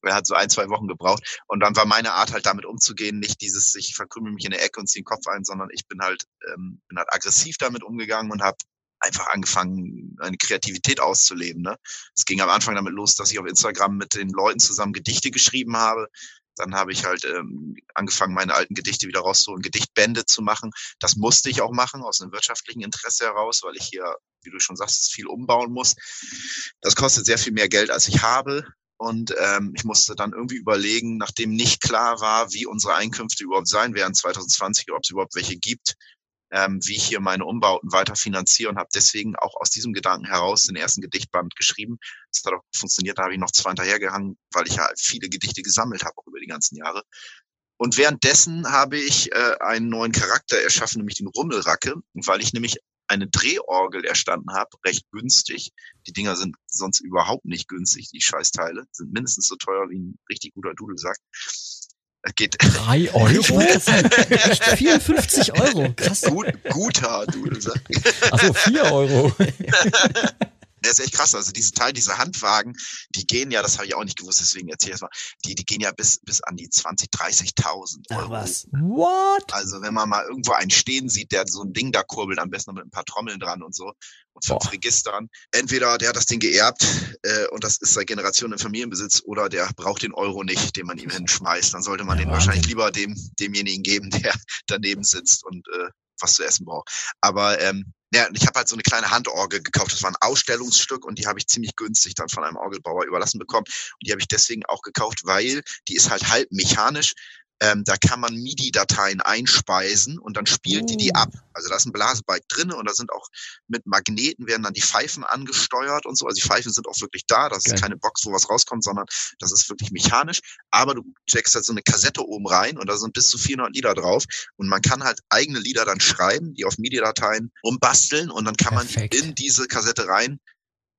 Er hat so ein, zwei Wochen gebraucht. Und dann war meine Art halt damit umzugehen, nicht dieses, ich verkrümel mich in der Ecke und ziehe den Kopf ein, sondern ich bin halt, ähm, bin halt aggressiv damit umgegangen und habe einfach angefangen, eine Kreativität auszuleben. Ne? Es ging am Anfang damit los, dass ich auf Instagram mit den Leuten zusammen Gedichte geschrieben habe. Dann habe ich halt ähm, angefangen, meine alten Gedichte wieder rauszuholen, Gedichtbände zu machen. Das musste ich auch machen, aus einem wirtschaftlichen Interesse heraus, weil ich hier, wie du schon sagst, viel umbauen muss. Das kostet sehr viel mehr Geld, als ich habe. Und ähm, ich musste dann irgendwie überlegen, nachdem nicht klar war, wie unsere Einkünfte überhaupt sein werden 2020, ob es überhaupt welche gibt, ähm, wie ich hier meine Umbauten weiter finanziere und habe deswegen auch aus diesem Gedanken heraus den ersten Gedichtband geschrieben. Das hat auch funktioniert, da habe ich noch zwei hinterhergehangen, weil ich ja viele Gedichte gesammelt habe, über die ganzen Jahre. Und währenddessen habe ich äh, einen neuen Charakter erschaffen, nämlich den Rummelracke, weil ich nämlich eine Drehorgel erstanden habe, recht günstig. Die Dinger sind sonst überhaupt nicht günstig, die Scheißteile. Sind mindestens so teuer wie ein richtig guter Dudelsack. Geht Drei <laughs> Euro? 54 <laughs> Euro. Krass. gut, guter Dudelsack. Achso, vier Euro. <laughs> Das ist echt krass. Also diese Teil, diese Handwagen, die gehen ja, das habe ich auch nicht gewusst, deswegen erzähle ich es mal, die, die gehen ja bis, bis an die 20, 30.000 Ach Euro. was. What? Also wenn man mal irgendwo einen stehen sieht, der so ein Ding da kurbelt, am besten noch mit ein paar Trommeln dran und so und fünf Boah. Registern. Entweder der hat das Ding geerbt äh, und das ist seit Generationen im Familienbesitz oder der braucht den Euro nicht, den man ihm hinschmeißt. Dann sollte man Ja, den Wahnsinn. wahrscheinlich lieber dem demjenigen geben, <laughs> der daneben sitzt und äh, was zu essen braucht. Aber ähm, ja, ich habe halt so eine kleine Handorgel gekauft. Das war ein Ausstellungsstück und die habe ich ziemlich günstig dann von einem Orgelbauer überlassen bekommen. Und die habe ich deswegen auch gekauft, weil die ist halt halb mechanisch. Ähm, da kann man MIDI-Dateien einspeisen und dann spielt die die Oh. ab. Also da ist ein Blasebalg drinne und da sind auch mit Magneten werden dann die Pfeifen angesteuert und so. Also die Pfeifen sind auch wirklich da. Das Geil. ist keine Box, wo was rauskommt, sondern das ist wirklich mechanisch. Aber du checkst halt so eine Kassette oben rein und da sind bis zu 400 Lieder drauf. Und man kann halt eigene Lieder dann schreiben, die auf MIDI-Dateien umbasteln und dann kann Perfekt. man in diese Kassette rein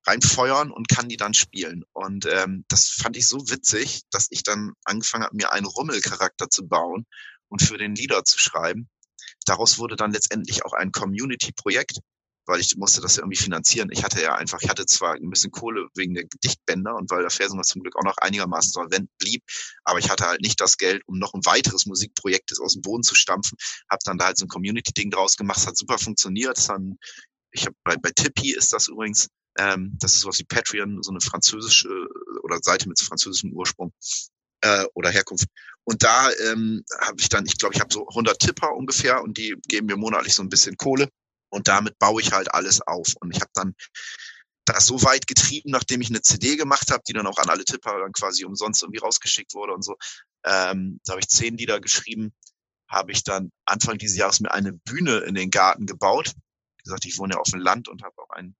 reinfeuern und kann die dann spielen. Und ähm, das fand ich so witzig, dass ich dann angefangen habe, mir einen Rummelcharakter zu bauen und für den Lieder zu schreiben. Daraus wurde dann letztendlich auch ein Community-Projekt, weil ich musste das ja irgendwie finanzieren. Ich hatte ja einfach, ich hatte zwar ein bisschen Kohle wegen der Gedichtbänder und weil der Fersen zum Glück auch noch einigermaßen solvent blieb, aber ich hatte halt nicht das Geld, um noch ein weiteres Musikprojekt aus dem Boden zu stampfen. Hab dann da halt so ein Community-Ding draus gemacht, es hat super funktioniert. Es haben, ich habe bei, bei Tippy ist das übrigens, ähm, das ist sowas wie Patreon, so eine französische äh, oder Seite mit französischem Ursprung äh, oder Herkunft. Und da ähm, habe ich dann, ich glaube, ich habe so 100 Tipper ungefähr und die geben mir monatlich so ein bisschen Kohle und damit baue ich halt alles auf. Und ich habe dann das so weit getrieben, nachdem ich eine CD gemacht habe, die dann auch an alle Tipper dann quasi umsonst irgendwie rausgeschickt wurde und so. Ähm, da habe ich zehn Lieder geschrieben, habe ich dann Anfang dieses Jahres mir eine Bühne in den Garten gebaut. Wie gesagt, ich wohne ja auf dem Land und habe auch einen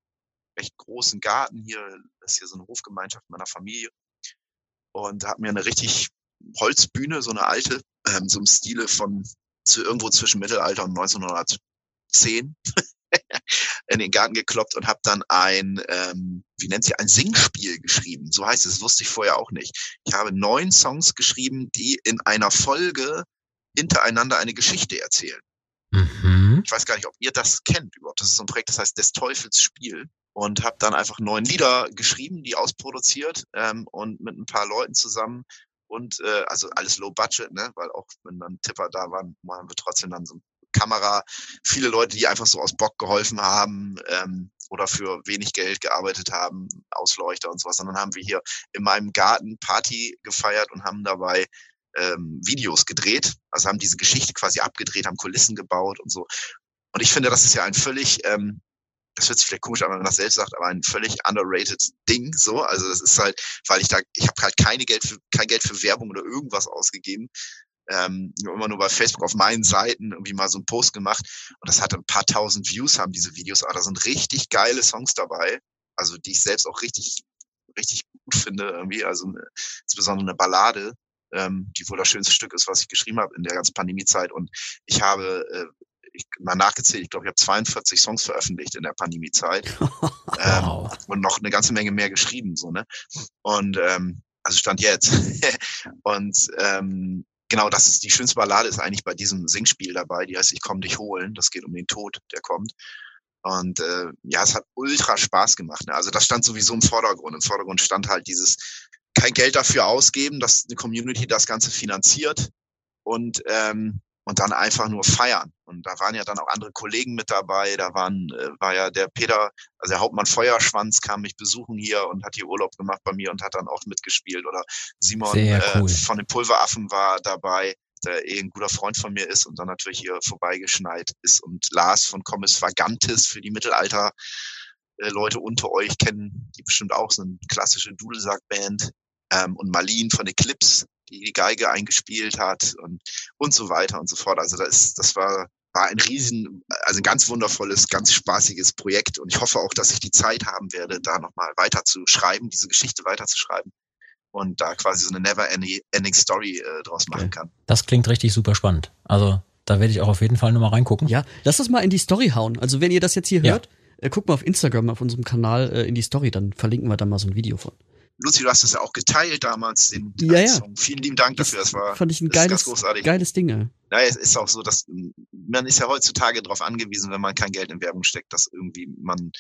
recht großen Garten hier. Das ist hier so eine Hofgemeinschaft meiner Familie. Und habe mir eine richtig Holzbühne, so eine alte, ähm, so im Stile von zu irgendwo zwischen Mittelalter und 1910 <laughs> in den Garten gekloppt und habe dann ein, ähm, wie nennt sie, ein Singspiel geschrieben. So heißt es, wusste ich vorher auch nicht. Ich habe neun Songs geschrieben, die in einer Folge hintereinander eine Geschichte erzählen. Mhm. Ich weiß gar nicht, ob ihr das kennt überhaupt. Das ist so ein Projekt, das heißt Des Teufels Spiel. Und habe dann einfach neun Lieder geschrieben, die ausproduziert ähm, und mit ein paar Leuten zusammen. Und äh, also alles low budget, ne? Weil auch wenn dann Tipper da waren, haben wir trotzdem dann so Kamera, viele Leute, die einfach so aus Bock geholfen haben ähm, oder für wenig Geld gearbeitet haben, Ausleuchter und sowas. Und dann haben wir hier in meinem Garten Party gefeiert und haben dabei ähm, Videos gedreht. Also haben diese Geschichte quasi abgedreht, haben Kulissen gebaut und so. Und ich finde, das ist ja ein völlig, ähm, das hört sich vielleicht komisch an, wenn man das selbst sagt, aber ein völlig underrated Ding. So, also das ist halt, weil ich da, ich habe halt keine Geld für, kein Geld für Werbung oder irgendwas ausgegeben. Ähm, immer nur bei Facebook auf meinen Seiten irgendwie mal so einen Post gemacht und das hat ein paar tausend Views haben diese Videos, aber da sind richtig geile Songs dabei, also die ich selbst auch richtig richtig gut finde irgendwie, also eine, insbesondere eine Ballade, ähm, die wohl das schönste Stück ist, was ich geschrieben habe in der ganzen Pandemiezeit und ich habe äh, ich mal nachgezählt, ich glaube, ich habe 42 Songs veröffentlicht in der Pandemiezeit <laughs> ähm, Wow. und noch eine ganze Menge mehr geschrieben, so, ne? Und ähm, also stand jetzt. <laughs> und ähm, genau, das ist die schönste Ballade ist eigentlich bei diesem Singspiel dabei, die heißt Ich komm dich holen. Das geht um den Tod, der kommt. Und äh, ja, es hat ultra Spaß gemacht. Ne? Also das stand sowieso im Vordergrund. Im Vordergrund stand halt dieses kein Geld dafür ausgeben, dass eine Community das Ganze finanziert und ähm, und dann einfach nur feiern. Und da waren ja dann auch andere Kollegen mit dabei. Da waren, äh, war ja der Peter, also der Hauptmann Feuerschwanz kam mich besuchen hier und hat hier Urlaub gemacht bei mir und hat dann auch mitgespielt. Oder Simon äh, cool. von den Pulveraffen war dabei, der eh ein guter Freund von mir ist und dann natürlich hier vorbeigeschneit ist. Und Lars von Commis Vagantis für die Mittelalter äh, Leute unter euch kennen, die bestimmt auch so eine klassische Dudelsack-Band. Ähm, und Marlene von Eclipse, die die Geige eingespielt hat und, und so weiter und so fort. Also das, ist, das war, war ein riesen, also ein ganz wundervolles, ganz spaßiges Projekt. Und ich hoffe auch, dass ich die Zeit haben werde, da nochmal weiter zu schreiben, diese Geschichte weiter zu schreiben und da quasi so eine never ending Story äh, draus machen kann. Das klingt richtig super spannend. Also da werde ich auch auf jeden Fall nochmal reingucken. Ja, lass das mal in die Story hauen. Also wenn ihr das jetzt hier Ja. hört, äh, guckt mal auf Instagram, auf unserem Kanal äh, in die Story, dann verlinken wir da mal so ein Video von. Luzi, du hast es ja auch geteilt damals, den Ja, ja. Song. Vielen lieben Dank dafür. Das war fand ich ein das geiles, großartig. geiles Ding. ey. Ja, es ist auch so, dass ähm, man ist ja heutzutage darauf angewiesen, wenn man kein Geld in Werbung steckt, dass irgendwie man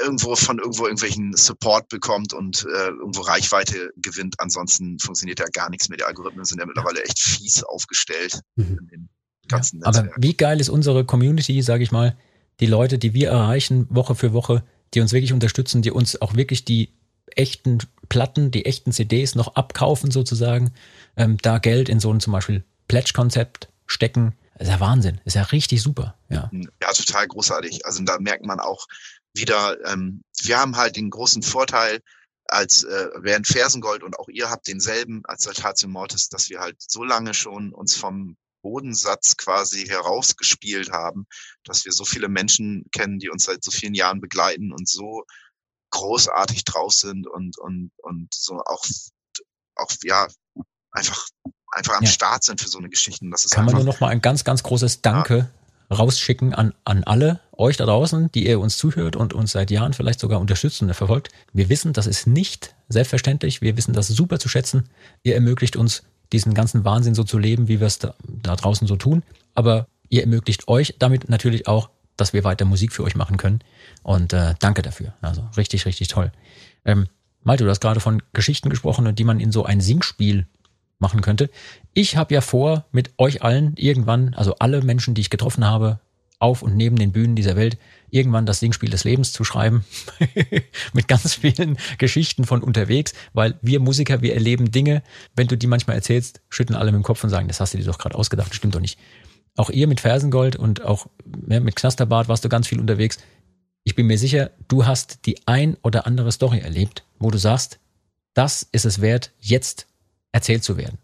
irgendwo von irgendwo irgendwelchen Support bekommt und äh, irgendwo Reichweite gewinnt. Ansonsten funktioniert ja gar nichts mehr. Die Algorithmen sind ja mittlerweile echt fies aufgestellt Mhm. in den ganzen Ja, aber wie geil ist unsere Community, sage ich mal, die Leute, die wir erreichen Woche für Woche, die uns wirklich unterstützen, die uns auch wirklich die echten Platten, die echten CDs noch abkaufen sozusagen, ähm, da Geld in so ein zum Beispiel Pledge-Konzept stecken. ist ja Wahnsinn, ist ja richtig super. Ja, Ja, total großartig. Also da merkt man auch wieder, ähm, wir haben halt den großen Vorteil, als äh, während Fersengold und auch ihr habt denselben als Saltatio Mortis, dass wir halt so lange schon uns vom Bodensatz quasi herausgespielt haben, dass wir so viele Menschen kennen, die uns seit so vielen Jahren begleiten und so großartig draus sind und und und so auch auch ja einfach einfach am Ja. Start sind für so eine Geschichte. Das ist kann man einfach nur noch mal ein ganz, ganz großes Danke rausschicken an, an alle euch da draußen, die ihr uns zuhört und uns seit Jahren vielleicht sogar unterstützt und verfolgt. Wir wissen, das ist nicht selbstverständlich. Wir wissen das super zu schätzen. Ihr ermöglicht uns, diesen ganzen Wahnsinn so zu leben, wie wir es da, da draußen so tun. Aber ihr ermöglicht euch damit natürlich auch, dass wir weiter Musik für euch machen können. Und äh, danke dafür. Also richtig, richtig toll. Ähm, Malte, du hast gerade von Geschichten gesprochen, die man in so ein Singspiel machen könnte. Ich habe ja vor, mit euch allen irgendwann, also alle Menschen, die ich getroffen habe, auf und neben den Bühnen dieser Welt, irgendwann das Singspiel des Lebens zu schreiben. <laughs> mit ganz vielen Geschichten von unterwegs, weil wir Musiker, wir erleben Dinge, wenn du die manchmal erzählst, schütteln alle mit dem Kopf und sagen, das hast du dir doch gerade ausgedacht, stimmt doch nicht. Auch ihr mit Fersengold und auch mit Knasterbart warst du ganz viel unterwegs. Ich bin mir sicher, du hast die ein oder andere Story erlebt, wo du sagst, das ist es wert, jetzt erzählt zu werden.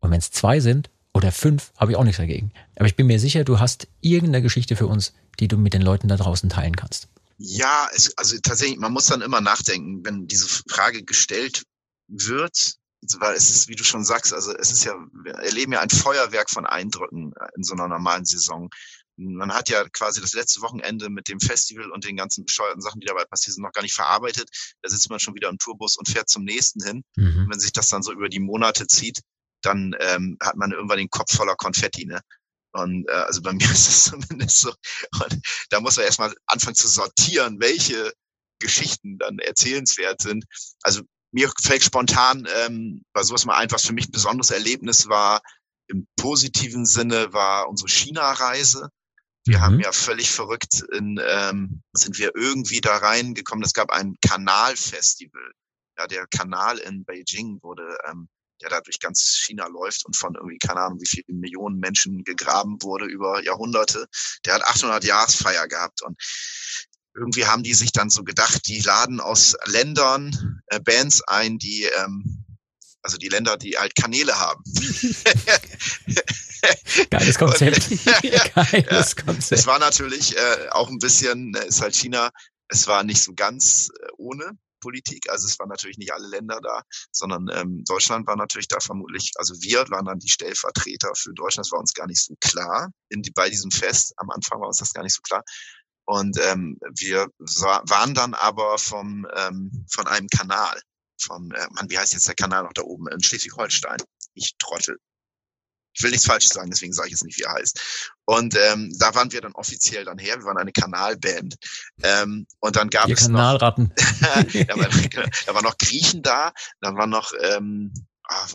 Und wenn es zwei sind oder fünf, habe ich auch nichts dagegen. Aber ich bin mir sicher, du hast irgendeine Geschichte für uns, die du mit den Leuten da draußen teilen kannst. Ja, es, also tatsächlich, man muss dann immer nachdenken, wenn diese Frage gestellt wird, weil es ist, wie du schon sagst, also es ist ja, wir erleben ja ein Feuerwerk von Eindrücken in so einer normalen Saison. Man hat ja quasi das letzte Wochenende mit dem Festival und den ganzen bescheuerten Sachen, die dabei passiert sind, noch gar nicht verarbeitet. Da sitzt man schon wieder im Tourbus und fährt zum nächsten hin. Mhm. Und wenn sich das dann so über die Monate zieht, dann ähm, hat man irgendwann den Kopf voller Konfetti, ne? Und äh, also bei <laughs> mir ist es zumindest so. Und da muss man erstmal anfangen zu sortieren, welche Geschichten dann erzählenswert sind. Also mir fällt spontan, ähm, war sowas mal ein, was für mich ein besonderes Erlebnis war, im positiven Sinne war unsere China-Reise. Wir Mhm. haben ja völlig verrückt in, ähm, sind wir irgendwie da reingekommen. Es gab ein Kanalfestival. Ja, der Kanal in Beijing wurde, ähm, der da durch ganz China läuft und von irgendwie, keine Ahnung, wie viele Millionen Menschen gegraben wurde über Jahrhunderte. Der hat 800 Jahresfeier gehabt und irgendwie haben die sich dann so gedacht, die laden aus Ländern äh, Bands ein, die, ähm, also die Länder, die halt Kanäle haben. <laughs> Geiles Konzept. <laughs> Geiles Es Konzept. war natürlich äh, auch ein bisschen, äh, ist halt China, es war nicht so ganz äh, ohne Politik, also es waren natürlich nicht alle Länder da, sondern ähm, Deutschland war natürlich da vermutlich, also wir waren dann die Stellvertreter für Deutschland, das war uns gar nicht so klar in die, bei diesem Fest, am Anfang war uns das gar nicht so klar. Und ähm, wir waren dann aber vom, ähm, von einem Kanal, vom, äh, Mann, wie heißt jetzt der Kanal noch da oben, in Schleswig-Holstein. Ich trottel. Ich will nichts Falsches sagen, deswegen sage ich jetzt nicht, wie er heißt. Und ähm, da waren wir dann offiziell dann her. Wir waren eine Kanalband. Ähm, und dann gab Ihr es noch, Kanalratten. <laughs> da, war, da waren noch Griechen da, dann waren noch, ähm, ah,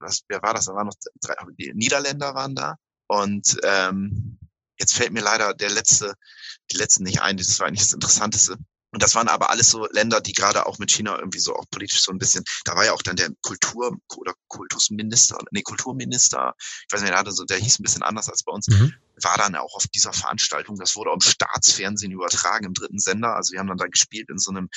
was, wer war das? Da waren noch drei, die Niederländer waren da. Und ähm, jetzt fällt mir leider der letzte, die letzten nicht ein. Das war eigentlich das Interessanteste. Und das waren aber alles so Länder, die gerade auch mit China irgendwie so auch politisch so ein bisschen, da war ja auch dann der Kultur- oder Kultusminister, nee, Kulturminister, ich weiß nicht, der hatte so, der hieß ein bisschen anders als bei uns, Mhm. war dann auch auf dieser Veranstaltung. Das wurde auch im Staatsfernsehen übertragen, im dritten Sender. Also wir haben dann da gespielt in so einem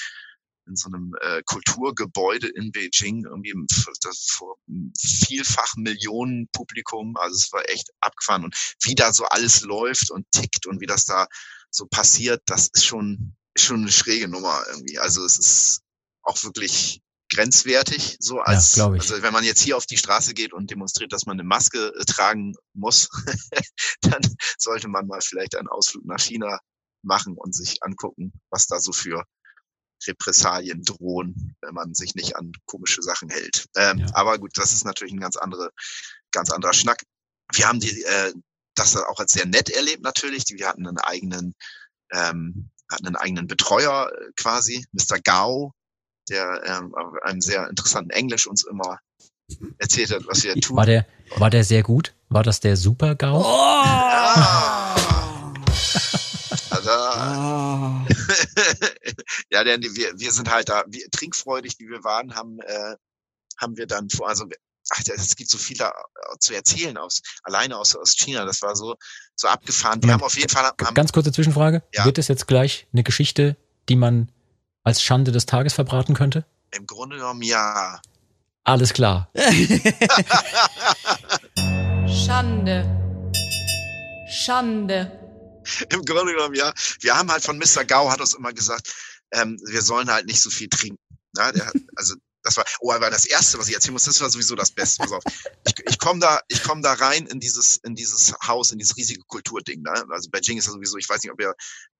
in so einem äh, Kulturgebäude in Beijing, irgendwie im, das vor vielfach Millionen Publikum. Also es war echt abgefahren. Und wie da so alles läuft und tickt und wie das da so passiert, das ist schon, schon eine schräge Nummer irgendwie. Also es ist auch wirklich grenzwertig, so als, ich. also wenn man jetzt hier auf die Straße geht und demonstriert, dass man eine Maske äh, tragen muss, <laughs> dann sollte man mal vielleicht einen Ausflug nach China machen und sich angucken, was da so für Repressalien drohen, wenn man sich nicht an komische Sachen hält. Ähm, Ja. Aber gut, das ist natürlich ein ganz andere, ganz anderer Schnack. Wir haben die, äh, das auch als sehr nett erlebt natürlich. Wir hatten einen eigenen ähm, hatten einen eigenen Betreuer äh, quasi, Mr. Gao, der ähm, auf einem sehr interessanten Englisch uns immer erzählt hat, was wir tun. War der, war der sehr gut? War das der Super-GAU? Ah! Also, Ah. <laughs> ja, denn wir, wir sind halt da, wir, trinkfreudig, wie wir waren, haben, äh, haben wir dann vor, also ach, es gibt so viel da äh, zu erzählen aus, alleine aus, aus China, das war so, so abgefahren. Wir haben auf jeden Fall, haben, Ganz kurze Zwischenfrage. Ja. Wird es jetzt gleich eine Geschichte, die man als Schande des Tages verbraten könnte? im Grunde genommen, ja, Alles klar. <laughs> Schande. Schande. im Grunde genommen, ja. Wir haben halt von Mr. Gao hat uns immer gesagt, ähm, wir sollen halt nicht so viel trinken. Ja, der hat, also das war, oh, aber das erste, was ich erzählen muss, das war sowieso das Beste. Pass auf. Ich, ich komme da, ich komme da rein in dieses, in dieses Haus, in dieses riesige Kulturding. Ne? Also Beijing ist ja sowieso, ich weiß nicht, ob ihr,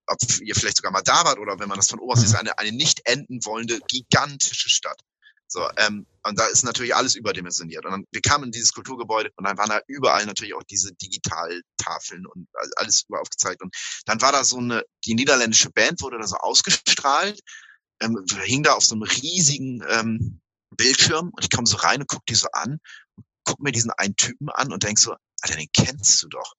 ob ihr vielleicht sogar mal da wart oder wenn man das von oberst ist, eine, eine nicht enden wollende, gigantische Stadt. So, ähm, und da ist natürlich alles überdimensioniert. Und dann, wir kamen in dieses Kulturgebäude und dann waren da überall natürlich auch diese Digitaltafeln und alles über aufgezeigt. Und dann war da so eine, die niederländische Band wurde da so ausgestrahlt, ähm, hing da auf so einem riesigen ähm, Bildschirm und ich komme so rein und guck die so an, guck mir diesen einen Typen an und denk so, Alter, den kennst du doch.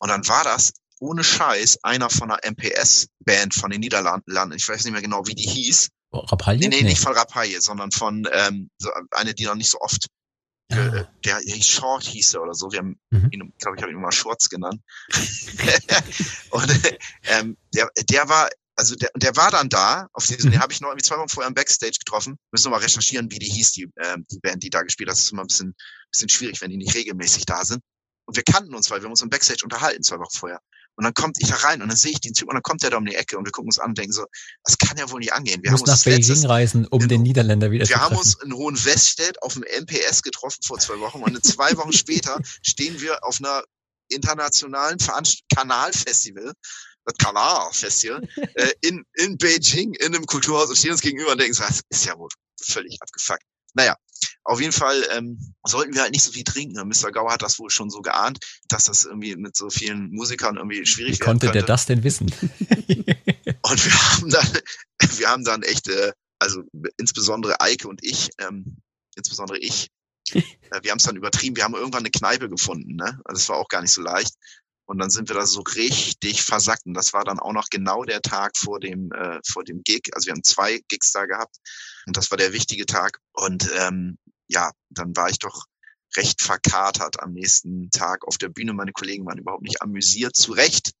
Und dann war das ohne Scheiß einer von einer MPS-Band von den Niederlanden. Ich weiß nicht mehr genau, wie die hieß. Rapalje? Nee, nee, nicht von Rapaille, sondern von ähm, so eine, die noch nicht so oft Ah. äh, der, der Short hieß er oder so. Wir haben Mhm. ihn, glaube, ich habe ihn immer Shorts genannt. <laughs> und ähm, der, der war, also der, der war dann da, auf diesen, Mhm. den habe ich noch irgendwie zwei Wochen vorher im Backstage getroffen. Müssen wir mal recherchieren, wie die hieß, die, ähm, die Band, die da gespielt hat. Das ist immer ein bisschen, bisschen schwierig, wenn die nicht regelmäßig da sind. Und wir kannten uns, weil wir uns im Backstage unterhalten, zwei Wochen vorher. Und dann kommt ich da rein und dann sehe ich den Typ und dann kommt der da um die Ecke und wir gucken uns an und denken so, das kann ja wohl nicht angehen. Wir muss haben nach uns letztes, Beijing reisen, um Genau. den Niederländer wieder wir haben uns in Hohenweststedt auf dem MPS getroffen vor zwei Wochen und zwei Wochen später <laughs> stehen wir auf einer internationalen Veranst Kanalfestival, das Kanalfestival, <laughs> äh, in, in Beijing, in einem Kulturhaus und stehen uns gegenüber und denken das ist ja wohl völlig abgefuckt. Naja, auf jeden Fall ähm, sollten wir halt nicht so viel trinken. Mr. Gauer hat das wohl schon so geahnt, dass das irgendwie mit so vielen Musikern irgendwie schwierig Wie konnte der das denn wissen? <laughs> Und wir haben dann, <laughs> wir haben dann echt, äh, also insbesondere Eike und ich, ähm, insbesondere ich, äh, wir haben es dann übertrieben. Wir haben irgendwann eine Kneipe gefunden, ne? Also das war auch gar nicht so leicht. Und dann sind wir da so richtig versackt. Und das war dann auch noch genau der Tag vor dem, äh, vor dem Gig. Also wir haben zwei Gigs da gehabt. Und das war der wichtige Tag. Und ähm, ja, dann war ich doch recht verkatert am nächsten Tag auf der Bühne. Meine Kollegen waren überhaupt nicht amüsiert, zu Recht.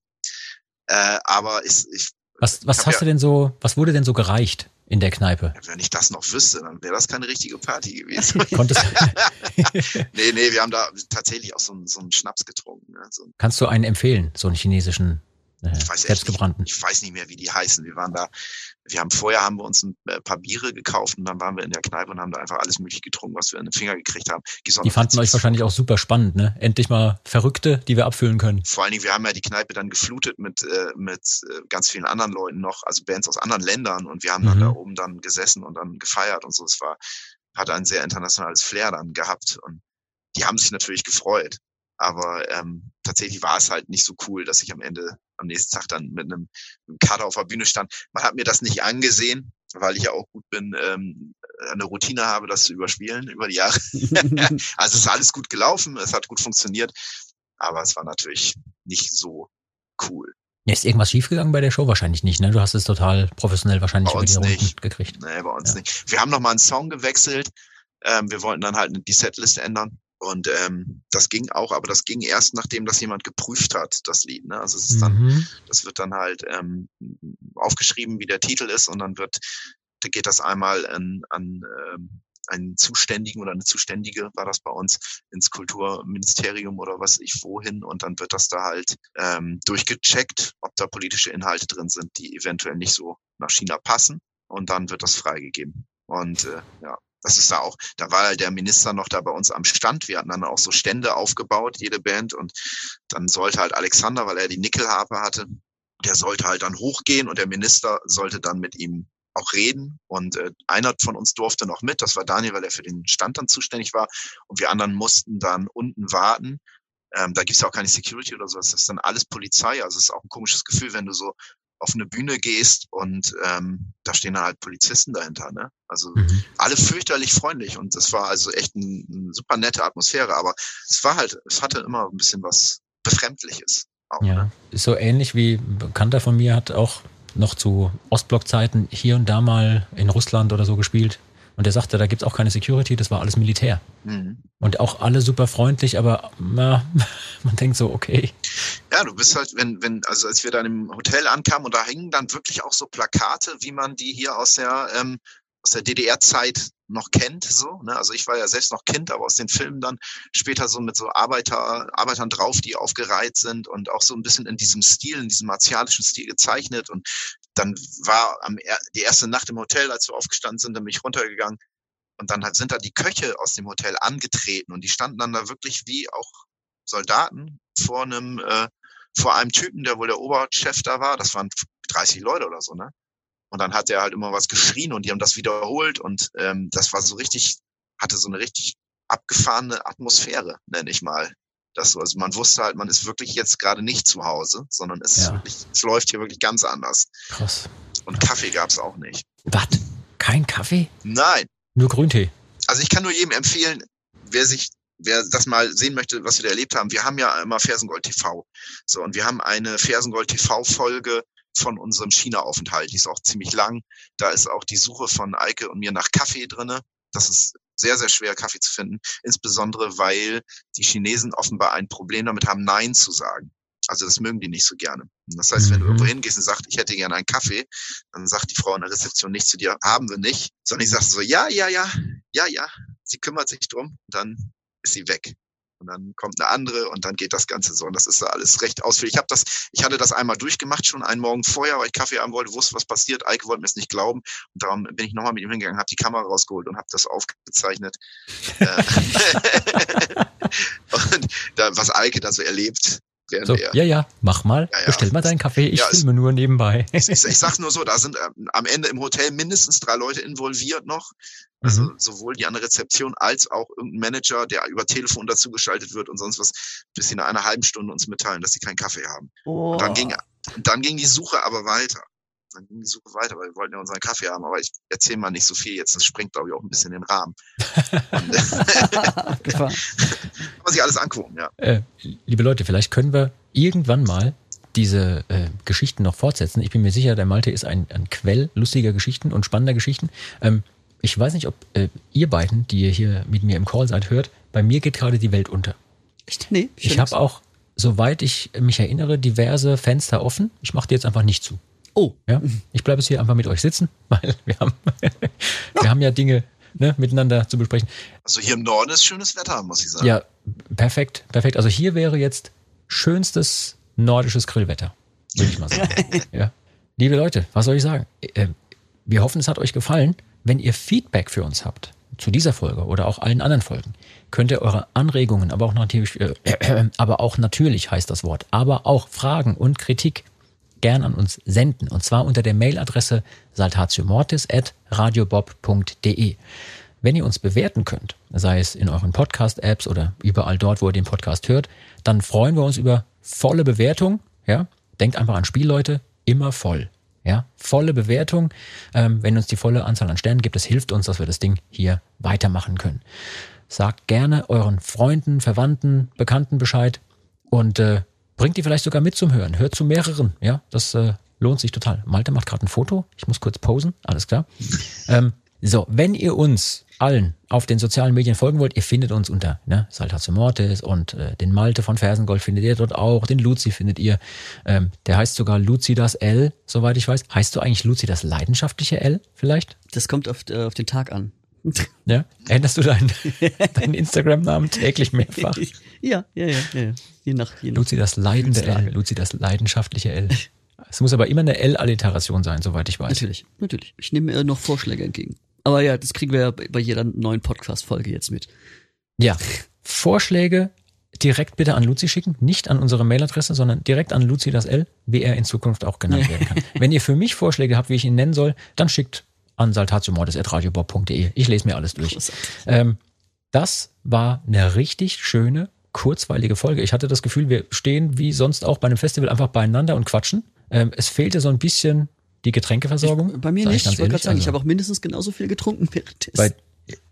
Äh, aber ich, ich Was, was hast ja- du denn so, was wurde denn so gereicht in der Kneipe? wenn ich das noch wüsste, dann wäre das keine richtige Party gewesen. <laughs> Konntest, <laughs> nee, nee, wir haben da tatsächlich auch so einen, so einen Schnaps getrunken. Ne? So, kannst du einen empfehlen, so einen chinesischen, ich weiß echt selbstgebrannten? nicht, ich weiß nicht mehr, wie die heißen. Wir waren da, wir haben vorher haben wir uns ein äh, paar Biere gekauft und dann waren wir in der Kneipe und haben da einfach alles mögliche getrunken, was wir in den Finger gekriegt haben. Auch Die fanden euch wahrscheinlich auch super spannend, ne? Endlich mal Verrückte, die wir abfüllen können. Vor allen Dingen, wir haben ja die Kneipe dann geflutet mit, äh, mit äh, ganz vielen anderen Leuten noch, also Bands aus anderen Ländern und wir haben dann Mhm. da oben dann gesessen und dann gefeiert und so. Es war, hat ein sehr internationales Flair dann gehabt und die haben sich natürlich gefreut. Aber ähm, tatsächlich war es halt nicht so cool, dass ich am Ende, am nächsten Tag dann mit einem, Kader auf der Bühne stand. Man hat mir das nicht angesehen, weil ich ja auch gut bin, ähm, eine Routine habe, das zu überspielen über die Jahre. <laughs> <laughs> also es ist alles gut gelaufen, es hat gut funktioniert, aber es war natürlich nicht so cool. Ist irgendwas schiefgegangen bei der Show? Wahrscheinlich nicht, ne? Du hast es total professionell wahrscheinlich Bei über die uns Runden nicht. gekriegt. Nee, bei uns Ja. nicht. Wir haben noch mal einen Song gewechselt. Ähm, wir wollten dann halt die Setlist ändern. Und ähm, das ging auch, aber das ging erst, nachdem das jemand geprüft hat, das Lied. Ne? Also es ist dann, Mhm. das wird dann halt ähm, aufgeschrieben, wie der Titel ist, und dann wird, da geht das einmal an, an ähm, einen Zuständigen oder eine Zuständige, war das bei uns, ins Kulturministerium oder was ich wohin, und dann wird das da halt ähm, durchgecheckt, ob da politische Inhalte drin sind, die eventuell nicht so nach China passen, und dann wird das freigegeben. Und äh, ja, das ist da auch, da war der Minister noch da bei uns am Stand. Wir hatten dann auch so Stände aufgebaut, jede Band. Und dann sollte halt Alexander, weil er die Nickelharpe hatte, der sollte halt dann hochgehen und der Minister sollte dann mit ihm auch reden. Und äh, einer von uns durfte noch mit, das war Daniel, weil er für den Stand dann zuständig war. Und wir anderen mussten dann unten warten. Ähm, da gibt's ja auch keine Security oder so, das ist dann alles Polizei. Also es ist auch ein komisches Gefühl, wenn du so auf eine Bühne gehst und ähm, da stehen dann halt Polizisten dahinter, ne? Also Mhm. alle fürchterlich freundlich und es war also echt ein, eine super nette Atmosphäre, aber es war halt, es hatte immer ein bisschen was Befremdliches. Auch, Ja, ne? ist so ähnlich wie ein Bekannter von mir hat auch noch zu Ostblock-Zeiten hier und da mal in Russland oder so gespielt. Und der sagte, da gibt's auch keine Security, das war alles Militär. Mhm. Und auch alle super freundlich, aber na, <laughs> man denkt so, okay. Ja, du bist halt, wenn, wenn, also als wir dann im Hotel ankamen und da hingen dann wirklich auch so Plakate, wie man die hier aus der, ähm, aus der DDR-Zeit noch kennt, so, ne? Also ich war ja selbst noch Kind, aber aus den Filmen dann später so mit so Arbeiter, Arbeitern drauf, die aufgereiht sind und auch so ein bisschen in diesem Stil, in diesem martialischen Stil gezeichnet. Und dann war am, die erste Nacht im Hotel, als wir aufgestanden sind, dann bin ich runtergegangen und dann sind da die Köche aus dem Hotel angetreten und die standen dann da wirklich wie auch Soldaten vor einem, äh, vor einem Typen, der wohl der Oberchef da war. Das waren 30 Leute oder so, ne? Und dann hat er halt immer was geschrien und die haben das wiederholt und ähm, das war so richtig, hatte so eine richtig abgefahrene Atmosphäre, nenne ich mal. Das so, also man wusste halt, man ist wirklich jetzt gerade nicht zu Hause, sondern es, Ja. wirklich, es läuft hier wirklich ganz anders. Krass. Und Kaffee gab's auch nicht. Was? Kein Kaffee? Nein, Nur Grüntee. also ich kann nur jedem empfehlen, wer sich, wer das mal sehen möchte, was wir da erlebt haben. Wir haben ja immer Fersengold TV. So, und wir haben eine Fersengold TV Folge von unserem China-Aufenthalt. Die ist auch ziemlich lang. Da ist auch die Suche von Eike und mir nach Kaffee drinne. Das ist sehr, sehr schwer, Kaffee zu finden. Insbesondere, weil die Chinesen offenbar ein Problem damit haben, Nein zu sagen. Also das mögen die nicht so gerne. Und Das heißt, wenn du Mhm. irgendwo hingehst und sagst, ich hätte gerne einen Kaffee, dann sagt die Frau in der Rezeption nicht zu dir, haben wir nicht, sondern die sagt so, ja, ja, ja, ja, ja, sie kümmert sich drum, dann ist sie weg. Und dann kommt eine andere und dann geht das Ganze so. Und das ist da alles recht ausführlich. Ich habe das, ich hatte das einmal durchgemacht, schon einen Morgen vorher, weil ich Kaffee haben wollte, wusste, was passiert. Eike wollte mir es nicht glauben. Und darum bin ich nochmal mit ihm hingegangen, habe die Kamera rausgeholt und habe das aufgezeichnet. Äh, <laughs> <laughs> und da, was Eike da so erlebt, während So, er ja, ja, mach mal. Ja, ja. Bestell mal deinen Kaffee. Ich Ja, es- filme nur nebenbei. <laughs> ich, ich, ich sag's nur so, da sind ähm, am Ende im Hotel mindestens drei Leute involviert noch. Also Mhm. sowohl die an der Rezeption als auch irgendein Manager, der über Telefon dazugeschaltet wird und sonst was, bis sie nach einer halben Stunde uns mitteilen, dass sie keinen Kaffee haben. Und dann ging, dann ging die Suche aber weiter. Dann ging die Suche weiter, weil wir wollten ja unseren Kaffee haben, aber ich erzähle mal nicht so viel jetzt, das sprengt, glaube ich, auch ein bisschen den Rahmen. <laughs> Und, <laughs> kann man sich alles angucken, ja. Äh, liebe Leute, vielleicht können wir irgendwann mal diese äh, Geschichten noch fortsetzen. Ich bin mir sicher, der Malte ist ein, ein Quell lustiger Geschichten und spannender Geschichten. Ähm, ich weiß nicht, ob äh, ihr beiden, die ihr hier mit mir im Call seid, hört, bei mir geht gerade die Welt unter. Echt? Nee. Ich habe auch, soweit ich mich erinnere, diverse Fenster offen. Ich mache die jetzt einfach nicht zu. Oh. Ja? Ich bleibe jetzt hier einfach mit euch sitzen, <laughs> weil wir haben, <laughs> wir haben ja Dinge ne, miteinander zu besprechen. Also hier im Norden ist schönes Wetter, muss ich sagen. Ja, perfekt, perfekt. Also hier wäre jetzt schönstes nordisches Grillwetter, würde ich mal sagen. <laughs> ja. Liebe Leute, was soll ich sagen? Äh, Wir hoffen, es hat euch gefallen. Wenn ihr Feedback für uns habt zu dieser Folge oder auch allen anderen Folgen, könnt ihr eure Anregungen, aber auch natürlich, äh, <clears throat> aber auch natürlich heißt das Wort, aber auch Fragen und Kritik gern an uns senden. Und zwar unter der Mailadresse saltatiomortis.radiobob.de. Wenn ihr uns bewerten könnt, sei es in euren Podcast-Apps oder überall dort, wo ihr den Podcast hört, dann freuen wir uns über volle Bewertung. Ja? Denkt einfach an Spielleute, immer voll. Ja? Volle Bewertung. Ähm, wenn uns die volle Anzahl an Sternen gibt, das hilft uns, dass wir das Ding hier weitermachen können. Sagt gerne euren Freunden, Verwandten, Bekannten Bescheid und äh, bringt die vielleicht sogar mit zum Hören. Hört zu mehreren. Ja, das äh, lohnt sich total. Malte macht gerade ein Foto. Ich muss kurz posen. Alles klar. <laughs> Ähm, so, wenn ihr uns allen auf den sozialen Medien folgen wollt, ihr findet uns unter ne, Saltatio Mortis und äh, den Malte von Fersengold findet ihr dort auch, den Luzi findet ihr. Ähm, der heißt sogar Luzi das L, soweit ich weiß. Heißt du eigentlich Luzi das leidenschaftliche L vielleicht? Das kommt auf, äh, auf den Tag an. <laughs> Ja? Änderst du deinen, <laughs> deinen Instagram-Namen täglich mehrfach? ja, ja, ja, ja. Je nach, je nach. Luzi das leidende L. Luzi das leidenschaftliche L. Es muss aber immer eine L-Alliteration sein, soweit ich weiß. Natürlich, natürlich. Ich nehme äh, noch Vorschläge entgegen. Aber ja, das kriegen wir ja bei bei jeder neuen Podcast-Folge jetzt mit. Ja. Vorschläge direkt bitte an Luzi schicken, nicht an unsere Mailadresse, sondern direkt an Luzi das L, wie er in Zukunft auch genannt werden kann. <laughs> Wenn ihr für mich Vorschläge habt, wie ich ihn nennen soll, dann schickt an saltatiomortis.radiobob.de. Ich lese mir alles durch. Ähm, das war eine richtig schöne, kurzweilige Folge. Ich hatte das Gefühl, wir stehen wie sonst auch bei einem Festival einfach beieinander und quatschen. Ähm, es fehlte so ein bisschen die Getränkeversorgung. Bei mir nicht. ganz Ich wollte gerade sagen, ich Also- habe auch mindestens genauso viel getrunken währenddessen. Bei,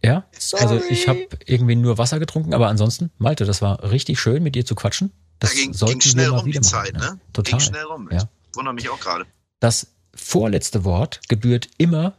ja, also Sorry. ich habe irgendwie nur Wasser getrunken, aber ansonsten, Malte, das war richtig schön, mit dir zu quatschen. Das Da ging, sollten ging schnell wir mal rum die wieder Zeit, machen, ne? ja. Total. Ging schnell rum. Ja. Ich wundere mich auch gerade. Das vorletzte Wort gebührt immer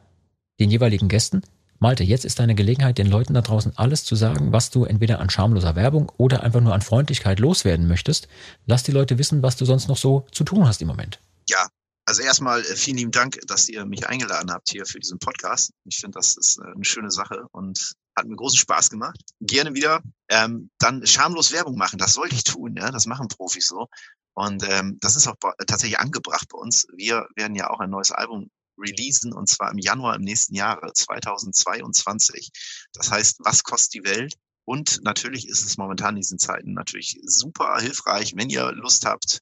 den jeweiligen Gästen. Malte, jetzt ist deine Gelegenheit, den Leuten da draußen alles zu sagen, was du entweder an schamloser Werbung oder einfach nur an Freundlichkeit loswerden möchtest. Lass die Leute wissen, was du sonst noch so zu tun hast im Moment. Ja, also erstmal äh, vielen lieben Dank, dass ihr mich eingeladen habt hier für diesen Podcast. Ich finde, das ist äh, eine schöne Sache und hat mir großen Spaß gemacht. Gerne wieder. Ähm, dann schamlos Werbung machen, das sollte ich tun, ja. Das machen Profis so. Und ähm, das ist auch tatsächlich angebracht bei uns. Wir werden ja auch ein neues Album releasen und zwar im Januar im nächsten Jahre 2022. Das heißt, was kostet die Welt? Und natürlich ist es momentan in diesen Zeiten natürlich super hilfreich, wenn ihr Lust habt,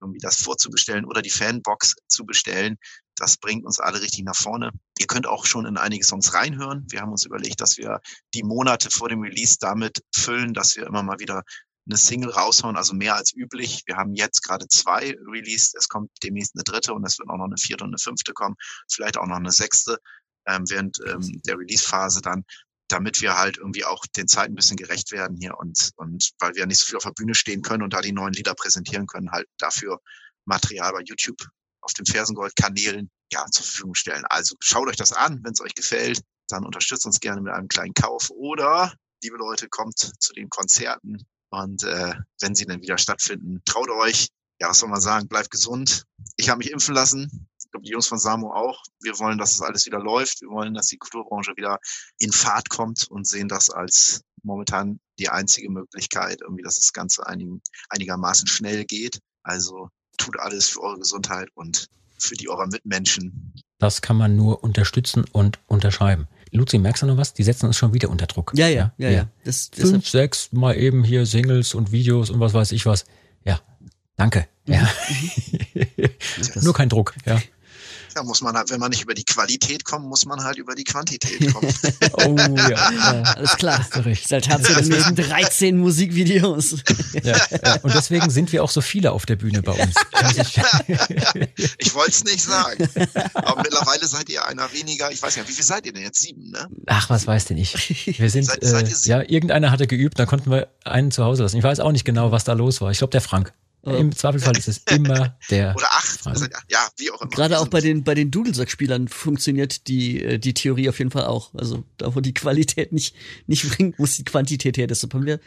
irgendwie das vorzubestellen oder die Fanbox zu bestellen. Das bringt uns alle richtig nach vorne. Ihr könnt auch schon in einige Songs reinhören. Wir haben uns überlegt, dass wir die Monate vor dem Release damit füllen, dass wir immer mal wieder eine Single raushauen, also mehr als üblich. Wir haben jetzt gerade zwei released. Es kommt demnächst eine dritte und es wird auch noch eine vierte und eine fünfte kommen, vielleicht auch noch eine sechste ähm, während ähm, der Release-Phase dann, damit wir halt irgendwie auch den Zeiten ein bisschen gerecht werden hier und, und weil wir nicht so viel auf der Bühne stehen können und da die neuen Lieder präsentieren können, halt dafür Material bei YouTube auf den Fersengold-Kanälen ja, zur Verfügung stellen. Also schaut euch das an, wenn es euch gefällt, dann unterstützt uns gerne mit einem kleinen Kauf oder, liebe Leute, kommt zu den Konzerten und äh, wenn sie dann wieder stattfinden, traut euch. Ja, was soll man sagen? Bleibt gesund. Ich habe mich impfen lassen. Ich glaube, die Jungs von Samo auch. Wir wollen, dass es alles wieder läuft. Wir wollen, dass die Kulturbranche wieder in Fahrt kommt und sehen das als momentan die einzige Möglichkeit, irgendwie, dass das Ganze einigen, einigermaßen schnell geht. Also tut alles für eure Gesundheit und für die eurer Mitmenschen. Das kann man nur unterstützen und unterschreiben. Luzi, merkst du noch was? Die setzen uns schon wieder unter Druck. ja, ja, ja, ja. Das, deshalb, Fünf, sechs, mal eben hier Singles und Videos und was weiß ich was. Ja, danke. Ja. <laughs> Nur kein Druck. Ja. Da muss man halt, wenn man nicht über die Qualität kommt, muss man halt über die Quantität <laughs> kommen. Oh ja. ja. alles klar. Seit hat sie deswegen 13 Musikvideos. Ja, ja. Und deswegen sind wir auch so viele auf der Bühne bei uns. <laughs> Ich wollte es nicht sagen. Aber mittlerweile seid ihr einer weniger. Ich weiß ja, wie viel seid ihr denn jetzt? Sieben, ne? Ach, was weiß denn ich? Wir sind, Seid- seid äh, ihr sie- ja, irgendeiner hatte geübt, dann konnten wir einen zu Hause lassen. Ich weiß auch nicht genau, was da los war. Ich glaube, der Frank. Im Zweifelsfall ist es immer <laughs> der. Oder acht. Ihr- Ja, wie auch immer. Gerade auch sind- bei den, bei den Dudelsack-Spielern funktioniert die, äh, die Theorie auf jeden Fall auch. Also da, wo die Qualität nicht, nicht bringt, muss die Quantität her. Deshalb haben wir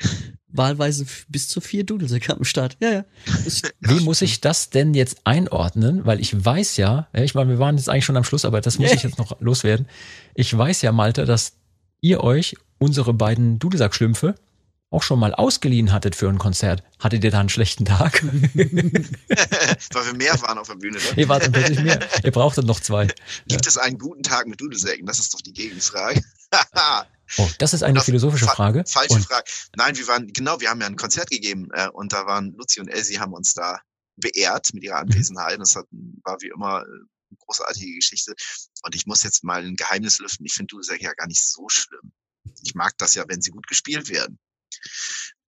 wahlweise bis zu vier Dudelsäcke am Start. Ja, ja. Wie muss ich das denn jetzt einordnen? Weil ich weiß ja, ja, ich meine, wir waren jetzt eigentlich schon am Schluss, aber das muss ich jetzt noch loswerden. Ich weiß ja, Malte, dass ihr euch unsere beiden Dudelsack-Schlümpfe auch schon mal ausgeliehen hattet für ein Konzert. Hattet ihr da einen schlechten Tag? <laughs> Weil wir mehr waren auf der Bühne. Ne? ihr wart plötzlich mehr. Ihr brauchtet noch zwei. Gibt es einen guten Tag mit Dudelsäcken? Das ist doch die Gegenfrage. <laughs> Oh, das ist eine Das- philosophische fa- Frage. Falsche Und Frage. Nein, wir waren, genau, wir haben ja ein Konzert gegeben äh, und da waren Luzi und Elsie haben uns da beehrt mit ihrer Anwesenheit. Das hat, war wie immer äh, eine großartige Geschichte. Und ich muss jetzt mal ein Geheimnis lüften. Ich finde Dudelsäcke ja gar nicht so schlimm. Ich mag das ja, wenn sie gut gespielt werden.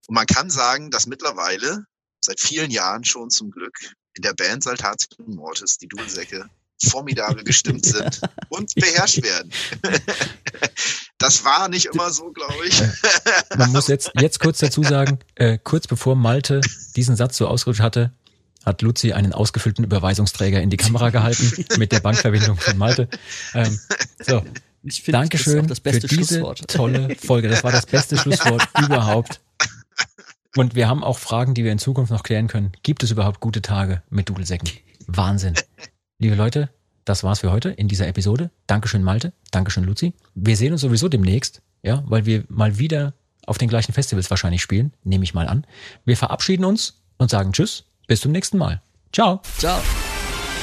Und man kann sagen, dass mittlerweile seit vielen Jahren schon zum Glück in der Band Saltatio Mortis die Dudelsäcke formidabel gestimmt sind und <laughs> beherrscht werden. <laughs> Das war nicht immer so, glaube ich. <laughs> man muss jetzt, jetzt kurz dazu sagen, äh, kurz bevor Malte diesen Satz so ausgerutscht hatte, hat Luzi einen ausgefüllten Überweisungsträger in die Kamera gehalten mit der Bankverbindung von Malte. Ähm, so, ich finde, das ist auch das beste für diese <laughs> tolle Folge. Das war das beste Schlusswort <laughs> überhaupt. Und wir haben auch Fragen, die wir in Zukunft noch klären können. Gibt es überhaupt gute Tage mit Dudelsäcken? Wahnsinn. Liebe Leute, das war's für heute in dieser Episode. Dankeschön, Malte. Dankeschön, Luzi. Wir sehen uns sowieso demnächst, ja, weil wir mal wieder auf den gleichen Festivals wahrscheinlich spielen, nehme ich mal an. Wir verabschieden uns und sagen Tschüss. Bis zum nächsten Mal. Ciao. Ciao.